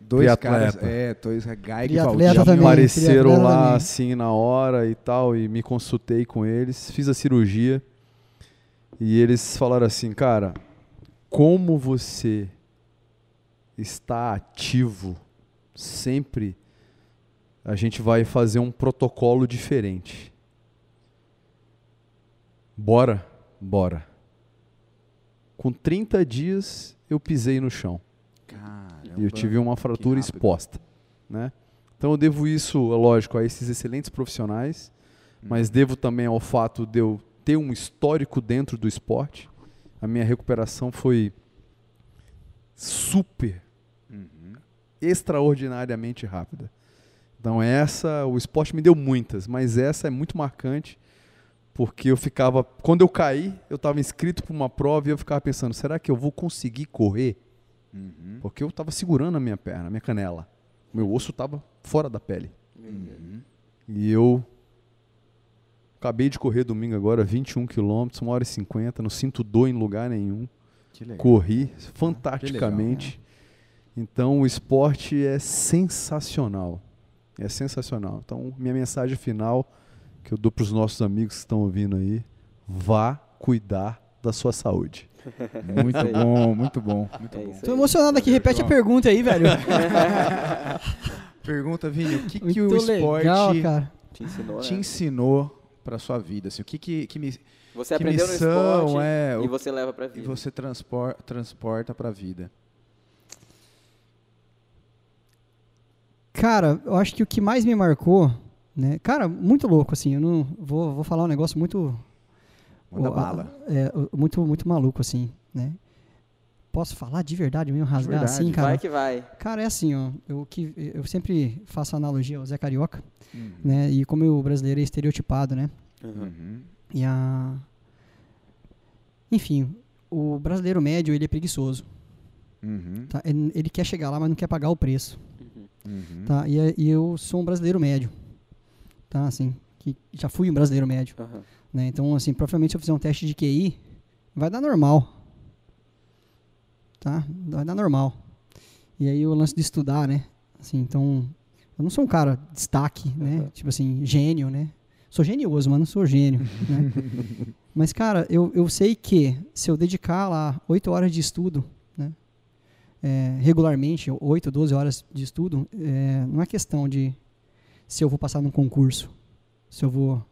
Dois Triatleta. caras, é, dois Gaiga e Valdinho. também. apareceram lá também. assim na hora e tal e me consultei com eles, fiz a cirurgia e eles falaram assim, cara, como você está ativo sempre, a gente vai fazer um protocolo diferente. Bora, bora. Com 30 dias eu pisei no chão. Caramba. E eu tive uma fratura exposta, né? Então eu devo isso, é lógico, a esses excelentes profissionais, mas devo também ao fato de eu ter um histórico dentro do esporte. A minha recuperação foi super, Uhum. extraordinariamente rápida. Então essa, o esporte me deu muitas, mas essa é muito marcante, porque eu ficava, quando eu caí, eu estava inscrito para uma prova e eu ficava pensando, será que eu vou conseguir correr? Uhum. Porque eu estava segurando a minha perna, a minha canela. Meu osso estava fora da pele. Uhum. E eu acabei de correr domingo agora, 21 quilômetros, 1 hora e 50, não sinto dor em lugar nenhum. Legal. Corri fantasticamente. Então o esporte é sensacional. É sensacional. Então minha mensagem final que eu dou para os nossos amigos que estão ouvindo aí, vá cuidar da sua saúde. Muito aí. bom, muito bom, muito É bom. Tô emocionado aqui, repete a pergunta aí, velho. Pergunta, Vini, o que, que o esporte legal, cara. Te ensinou, te né? ensinou para sua vida? Assim, o que, que, que, me- Você que aprendeu no missão esporte é e você leva pra e vida. você transpor, transporta para a vida? Cara, eu acho que o que mais me marcou, né? Cara, muito louco, assim. Eu não vou, vou falar um negócio muito. Manda ó, bala. É, muito, muito maluco, assim, né? Posso falar de verdade mesmo, rasgar verdade, assim, cara? Vai que vai. Cara, é assim, ó. Eu, que, eu sempre faço analogia ao Zé Carioca, Uhum. né? E como o brasileiro é estereotipado, né? Uhum. E a. Enfim, o brasileiro médio, ele é preguiçoso. Uhum. Tá? Ele, ele quer chegar lá, mas não quer pagar o preço. Uhum. Tá? E, é- e eu sou um brasileiro médio. Tá? Assim, que já fui um brasileiro médio. Aham. Né? Então, assim, provavelmente se eu fizer um teste de QI, vai dar normal. Tá? Vai dar normal. E aí o lance de estudar, né? Assim, então, eu não sou um cara destaque, né? Uhum. Tipo assim, gênio, né? Sou genioso, mas não sou gênio, né? Mas, cara, eu, eu sei que se eu dedicar lá 8 horas de estudo, né? É, regularmente, 8, 12 horas de estudo, é, não é questão de se eu vou passar num concurso, se eu vou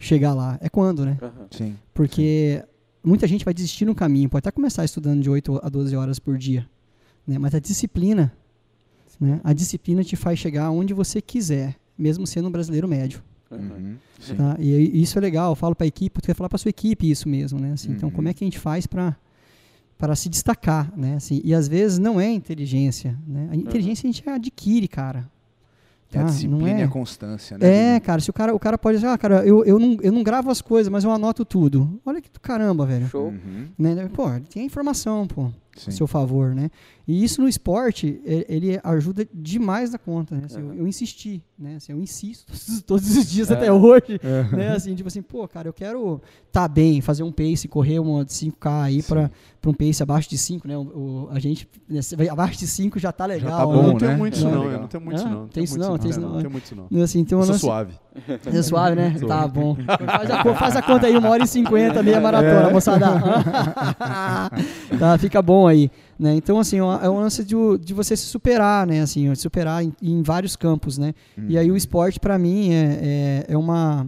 chegar lá. É quando, né? Aham. Sim. Porque muita gente vai desistir no caminho, pode até começar estudando de 8 a 12 horas por dia, né? Mas a disciplina, né? A disciplina te faz chegar onde você quiser, mesmo sendo um brasileiro médio. Uhum. Sim. Tá? E isso é legal, eu falo para a equipe, tu quer falar para sua equipe isso mesmo, né? Assim, Então, Uhum. como é que a gente faz para para se destacar, né? Assim, e às vezes não é inteligência, né? A inteligência a gente adquire, cara. É a tá? disciplina Não e é, a constância, né? é, cara, se o cara, o cara pode dizer, ah, cara, eu, eu, não, eu não gravo as coisas, mas eu anoto tudo. Olha que do caramba, velho. Show. Uhum, Né? Pô, tem a informação, pô, sim. a seu favor, né? E isso no esporte, ele ajuda demais na conta, né? Assim, eu, eu insisti, né? Assim, eu insisto todos os dias até hoje, né? Assim, tipo assim, pô, cara, eu quero tá bem, fazer um pace, correr uma de 5K aí para um pace abaixo de 5, né? O, o- a gente, né, abaixo de 5 já tá legal, tá né? bom, não tem né? muito isso Não, não, legal. eu não tenho muito isso não. tem isso muito não, tem isso não. não. Tenho muito isso não. Assim, então, Eu sou lance- suave. É suave, né? Sou. Tá bom. Faz a, faz a conta aí, uma hora e cinquenta, meia maratona, moçada. tá, fica bom aí. Né? Então, assim, ó, é um lance de, de você se superar, né? Assim, superar em, em vários campos, né? E aí o esporte, para mim, é, é, é uma,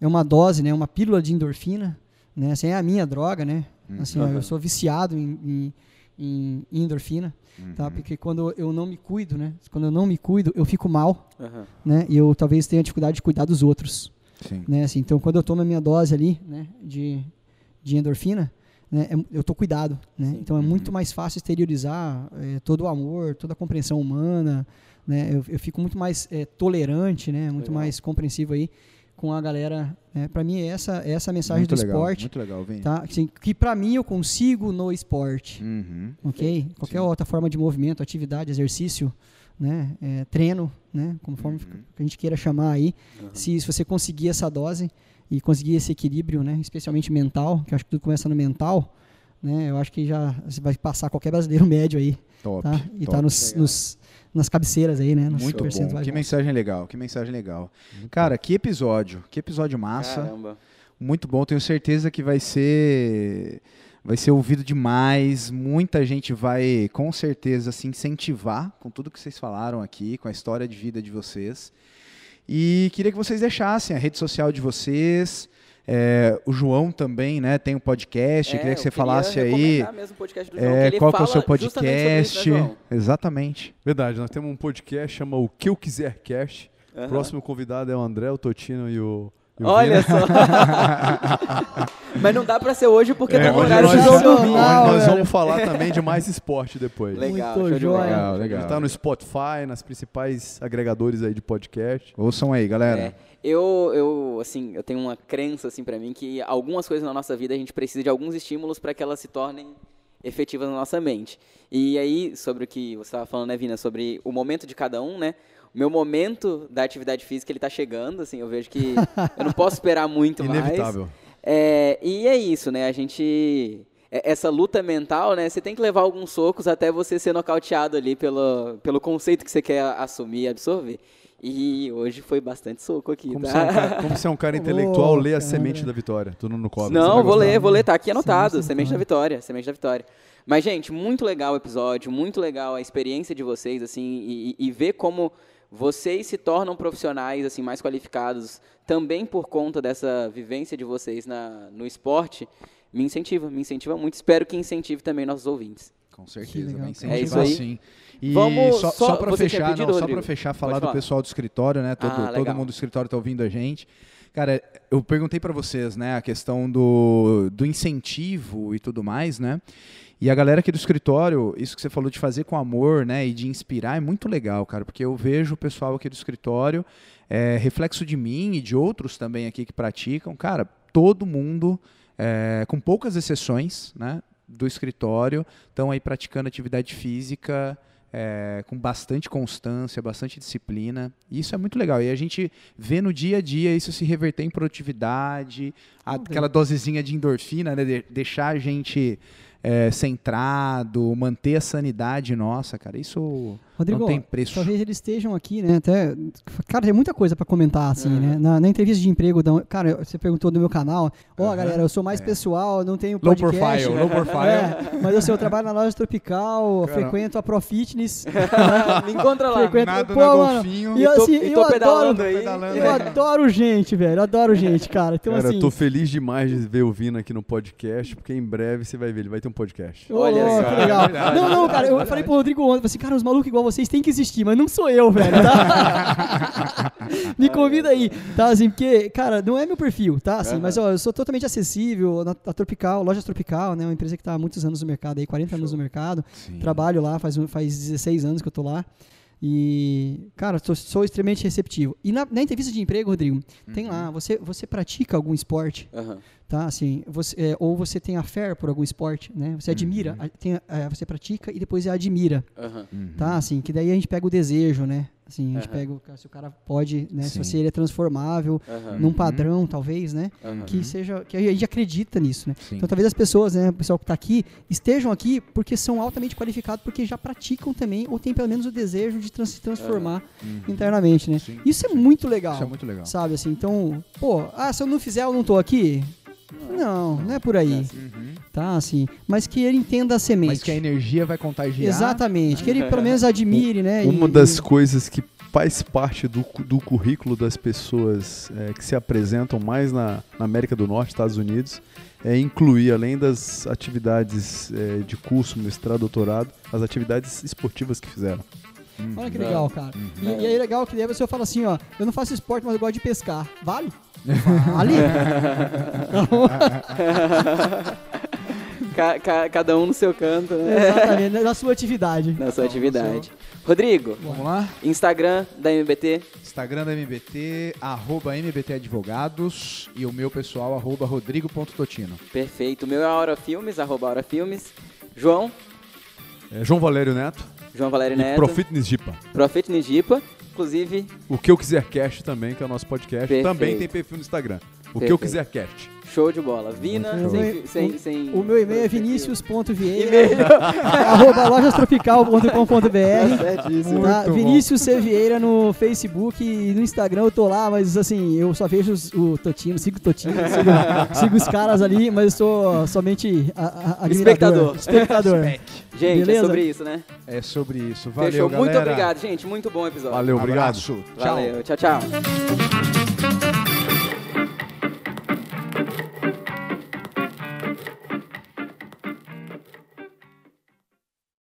é uma dose, né? Uma pílula de endorfina, né? Assim, é a minha droga, né? Assim, ó, eu sou viciado em, em, em- endorfina, tá? Porque quando eu não me cuido, né? Quando eu não me cuido, eu fico mal, Aham. né? E eu talvez tenha dificuldade de cuidar dos outros Sim. né? Assim, então, quando eu tomo a minha dose ali, né, de, de endorfina, né, é- eu tô cuidado, né? Sim. Então é muito mais fácil exteriorizar eh, todo o amor, toda a compreensão humana, né? Eu, eu fico muito mais eh, tolerante, né? Muito Legal. mais compreensivo aí com a galera. Né? Para mim, essa essa é a mensagem muito do legal, esporte, Muito legal, Vini. tá? Assim, que para mim eu consigo no esporte, Uhum. ok? Qualquer Sim. outra forma de movimento, atividade, exercício, né? Eh, treino, né? Como forma Uhum. a gente queira chamar aí. Aham. Se, se você conseguir essa dose e conseguir esse equilíbrio, né, especialmente mental, que eu acho que tudo começa no mental, né, eu acho que já você vai passar qualquer brasileiro médio aí, Top. tá? E top. tá nos, nos- nas cabeceiras aí, né, nos Muito bom. Que mensagem legal, que mensagem legal. Cara, que episódio, que episódio massa. Caramba. Muito bom, tenho certeza que vai ser vai ser ouvido demais. Muita gente vai com certeza se incentivar com tudo que vocês falaram aqui, com a história de vida de vocês. E queria que vocês deixassem a rede social de vocês. É, o João também, né, tem um podcast. É, queria que eu você falasse aí. mesmo o podcast do João, que É, ele qual que é o seu sobre isso, podcast? né, João? Exatamente. Verdade, nós temos um podcast chama o Que Eu Quiser Cast. O próximo convidado é o André, o Totino e o, e o Olha Vina. só. Mas não dá pra ser hoje porque É, lugar nós, de Não, nós velho. vamos falar também de mais esporte depois. Legal, Muito joia. Legal, Ele legal. tá no Spotify, nas principais agregadores aí de podcast. Ouçam aí, galera. É, eu, eu, assim, eu tenho uma crença, assim, pra mim, que algumas coisas na nossa vida a gente precisa de alguns estímulos para que elas se tornem efetivas na nossa mente. E aí, sobre o que você estava falando, né, Vina, sobre o momento de cada um, né? Meu momento da atividade física, ele tá chegando, assim, eu vejo que eu não posso esperar muito mais. Inevitável. É, e é isso, né? A gente. é- Essa luta mental, né? Você tem que levar alguns socos até você ser nocauteado ali pelo, pelo conceito que você quer assumir e absorver. E hoje foi bastante soco aqui, Como tá? você é um cara, como você é um cara intelectual, Ô, lê a semente da vitória. Tu não, não cobra. você Não, vou gostar. ler, vou ler, tá aqui anotado. Semente da Semente da Vitória, Semente da Vitória. Mas, gente, muito legal o episódio, muito legal a experiência de vocês, assim, e, e ver como vocês se tornam profissionais, assim, mais qualificados, também por conta dessa vivência de vocês na, no esporte, me incentiva, me incentiva muito. Espero que incentive também nossos ouvintes. Com certeza, legal. É isso aí. sim. E Vamos- só, só- só para fechar, pedir, não, só para fechar, falar Pode do falar. pessoal do escritório, né? Todo, Ah, todo mundo do escritório tá ouvindo a gente. Cara, eu perguntei para vocês, né, a questão do, do incentivo e tudo mais, né? E a galera aqui do escritório, isso que você falou de fazer com amor, né, e de inspirar é muito legal, cara, porque eu vejo o pessoal aqui do escritório, é, reflexo de mim e de outros também aqui que praticam, cara, todo mundo, é, com poucas exceções, né, do escritório, estão aí praticando atividade física é, com bastante constância, bastante disciplina. E isso é muito legal. E a gente vê no dia a dia isso se reverter em produtividade, aquela dosezinha de endorfina, né, de- deixar a gente é, centrado, manter a sanidade nossa, cara. Isso Rodrigo, não tem preço. talvez eles estejam aqui, né? Até, cara, tem muita coisa pra comentar, assim, Aham. né? Na, na entrevista de emprego, da- cara, você perguntou do meu canal. Ó, Aham. galera, eu sou mais É. pessoal, não tenho Low podcast. profile, low profile. É, mas assim, eu trabalho na loja tropical, eu Cara. frequento a Pro Fitness. Me encontra lá. frequento, Nada pô, na mano, golfinho. E, E tô- assim, e eu tô adoro, aí. pedalando. eu adoro gente, velho, eu adoro gente, cara. Então, Cara, assim, eu tô feliz demais de ver o Vina aqui no podcast, porque em breve você vai ver, ele vai ter um podcast. Olha que legal. É verdade, não, não, cara, eu falei pro Rodrigo ontem, falei assim, cara, os malucos igual vocês têm que existir, mas não sou eu, velho, tá? Me convida aí, tá? Assim, porque, cara, não é meu perfil, tá? Assim, mas, ó, eu sou totalmente acessível na, na Tropical, Lojas Tropical, né? Uma empresa que tá há muitos anos no mercado aí, 40 anos no mercado. Sim. Trabalho lá, faz, faz 16 anos que eu tô lá. E, cara, sou, sou extremamente receptivo. E na, na entrevista de emprego, Rodrigo, tem lá, você, você pratica algum esporte? Aham. Tá? Assim, você, é, ou você tem a fé por algum esporte, né? Você admira, Uhum. a- tem, é, você pratica e depois admira, Aham. tá? Assim, que daí a gente pega o desejo, né? Assim, a gente Aham. pega o cara- se o cara pode, né? Sim. Se ele é transformável num padrão, talvez, né? Que seja, que a gente acredita nisso, né? Sim. Então talvez as pessoas, né, o pessoal que está aqui, estejam aqui porque são altamente qualificados, porque já praticam também, ou tem pelo menos o desejo de trans- se transformar internamente, né? Sim, Isso é muito legal. Isso é muito legal. Sabe assim, então, pô, ah, se eu não fizer, eu não tô aqui. Não, não é por aí, Uhum. tá? Assim, mas que ele entenda a semente. Mas que a energia vai contagiar. Exatamente, que ele pelo menos admire, né? Uma e- das e- coisas que faz parte do, do currículo das pessoas é, que se apresentam mais na, na América do Norte, Estados Unidos, é incluir, além das atividades é, de curso, mestrado, doutorado, as atividades esportivas que fizeram. Olha que legal, cara. E, e aí é legal que daí você fala assim, ó, eu não faço esporte, mas eu gosto de pescar. Vale? Vale. Ca- ca- cada um no seu canto, né? Exatamente, na sua atividade. Na sua atividade. Rodrigo, Vamos lá? Instagram da MBT. Instagram da MBT, arroba MBT Advogados e o meu pessoal, arroba rodrigo.totino. Perfeito. O meu é a Hora Filmes, arroba Hora Filmes. João, É, João Valério Neto João Valério e Neto. Profitness Jipa. Profit Nijipa. Inclusive, O que eu quiser cast também, que é o nosso podcast, Perfeito. também tem perfil no Instagram. O que eu Perfeito. quiser cast. Show de bola. Vina, O sem, meu- sem, o- sem- O meu e-mail é vinicius.vieira, arroba lojastropical.com.br. Certíssimo. Tá? Vinícius C. Vieira no Facebook e no Instagram eu tô lá, mas assim, eu só vejo os- o Totino, sigo o Totino, sigo, sigo os caras ali, mas eu sou somente a, a. Espectador. Espectador. Gente, Beleza? é sobre isso, né? É sobre isso. Valeu, Fechou. galera. Muito obrigado, gente. Muito bom episódio. Valeu, obrigado. Valeu. Tchau, tchau.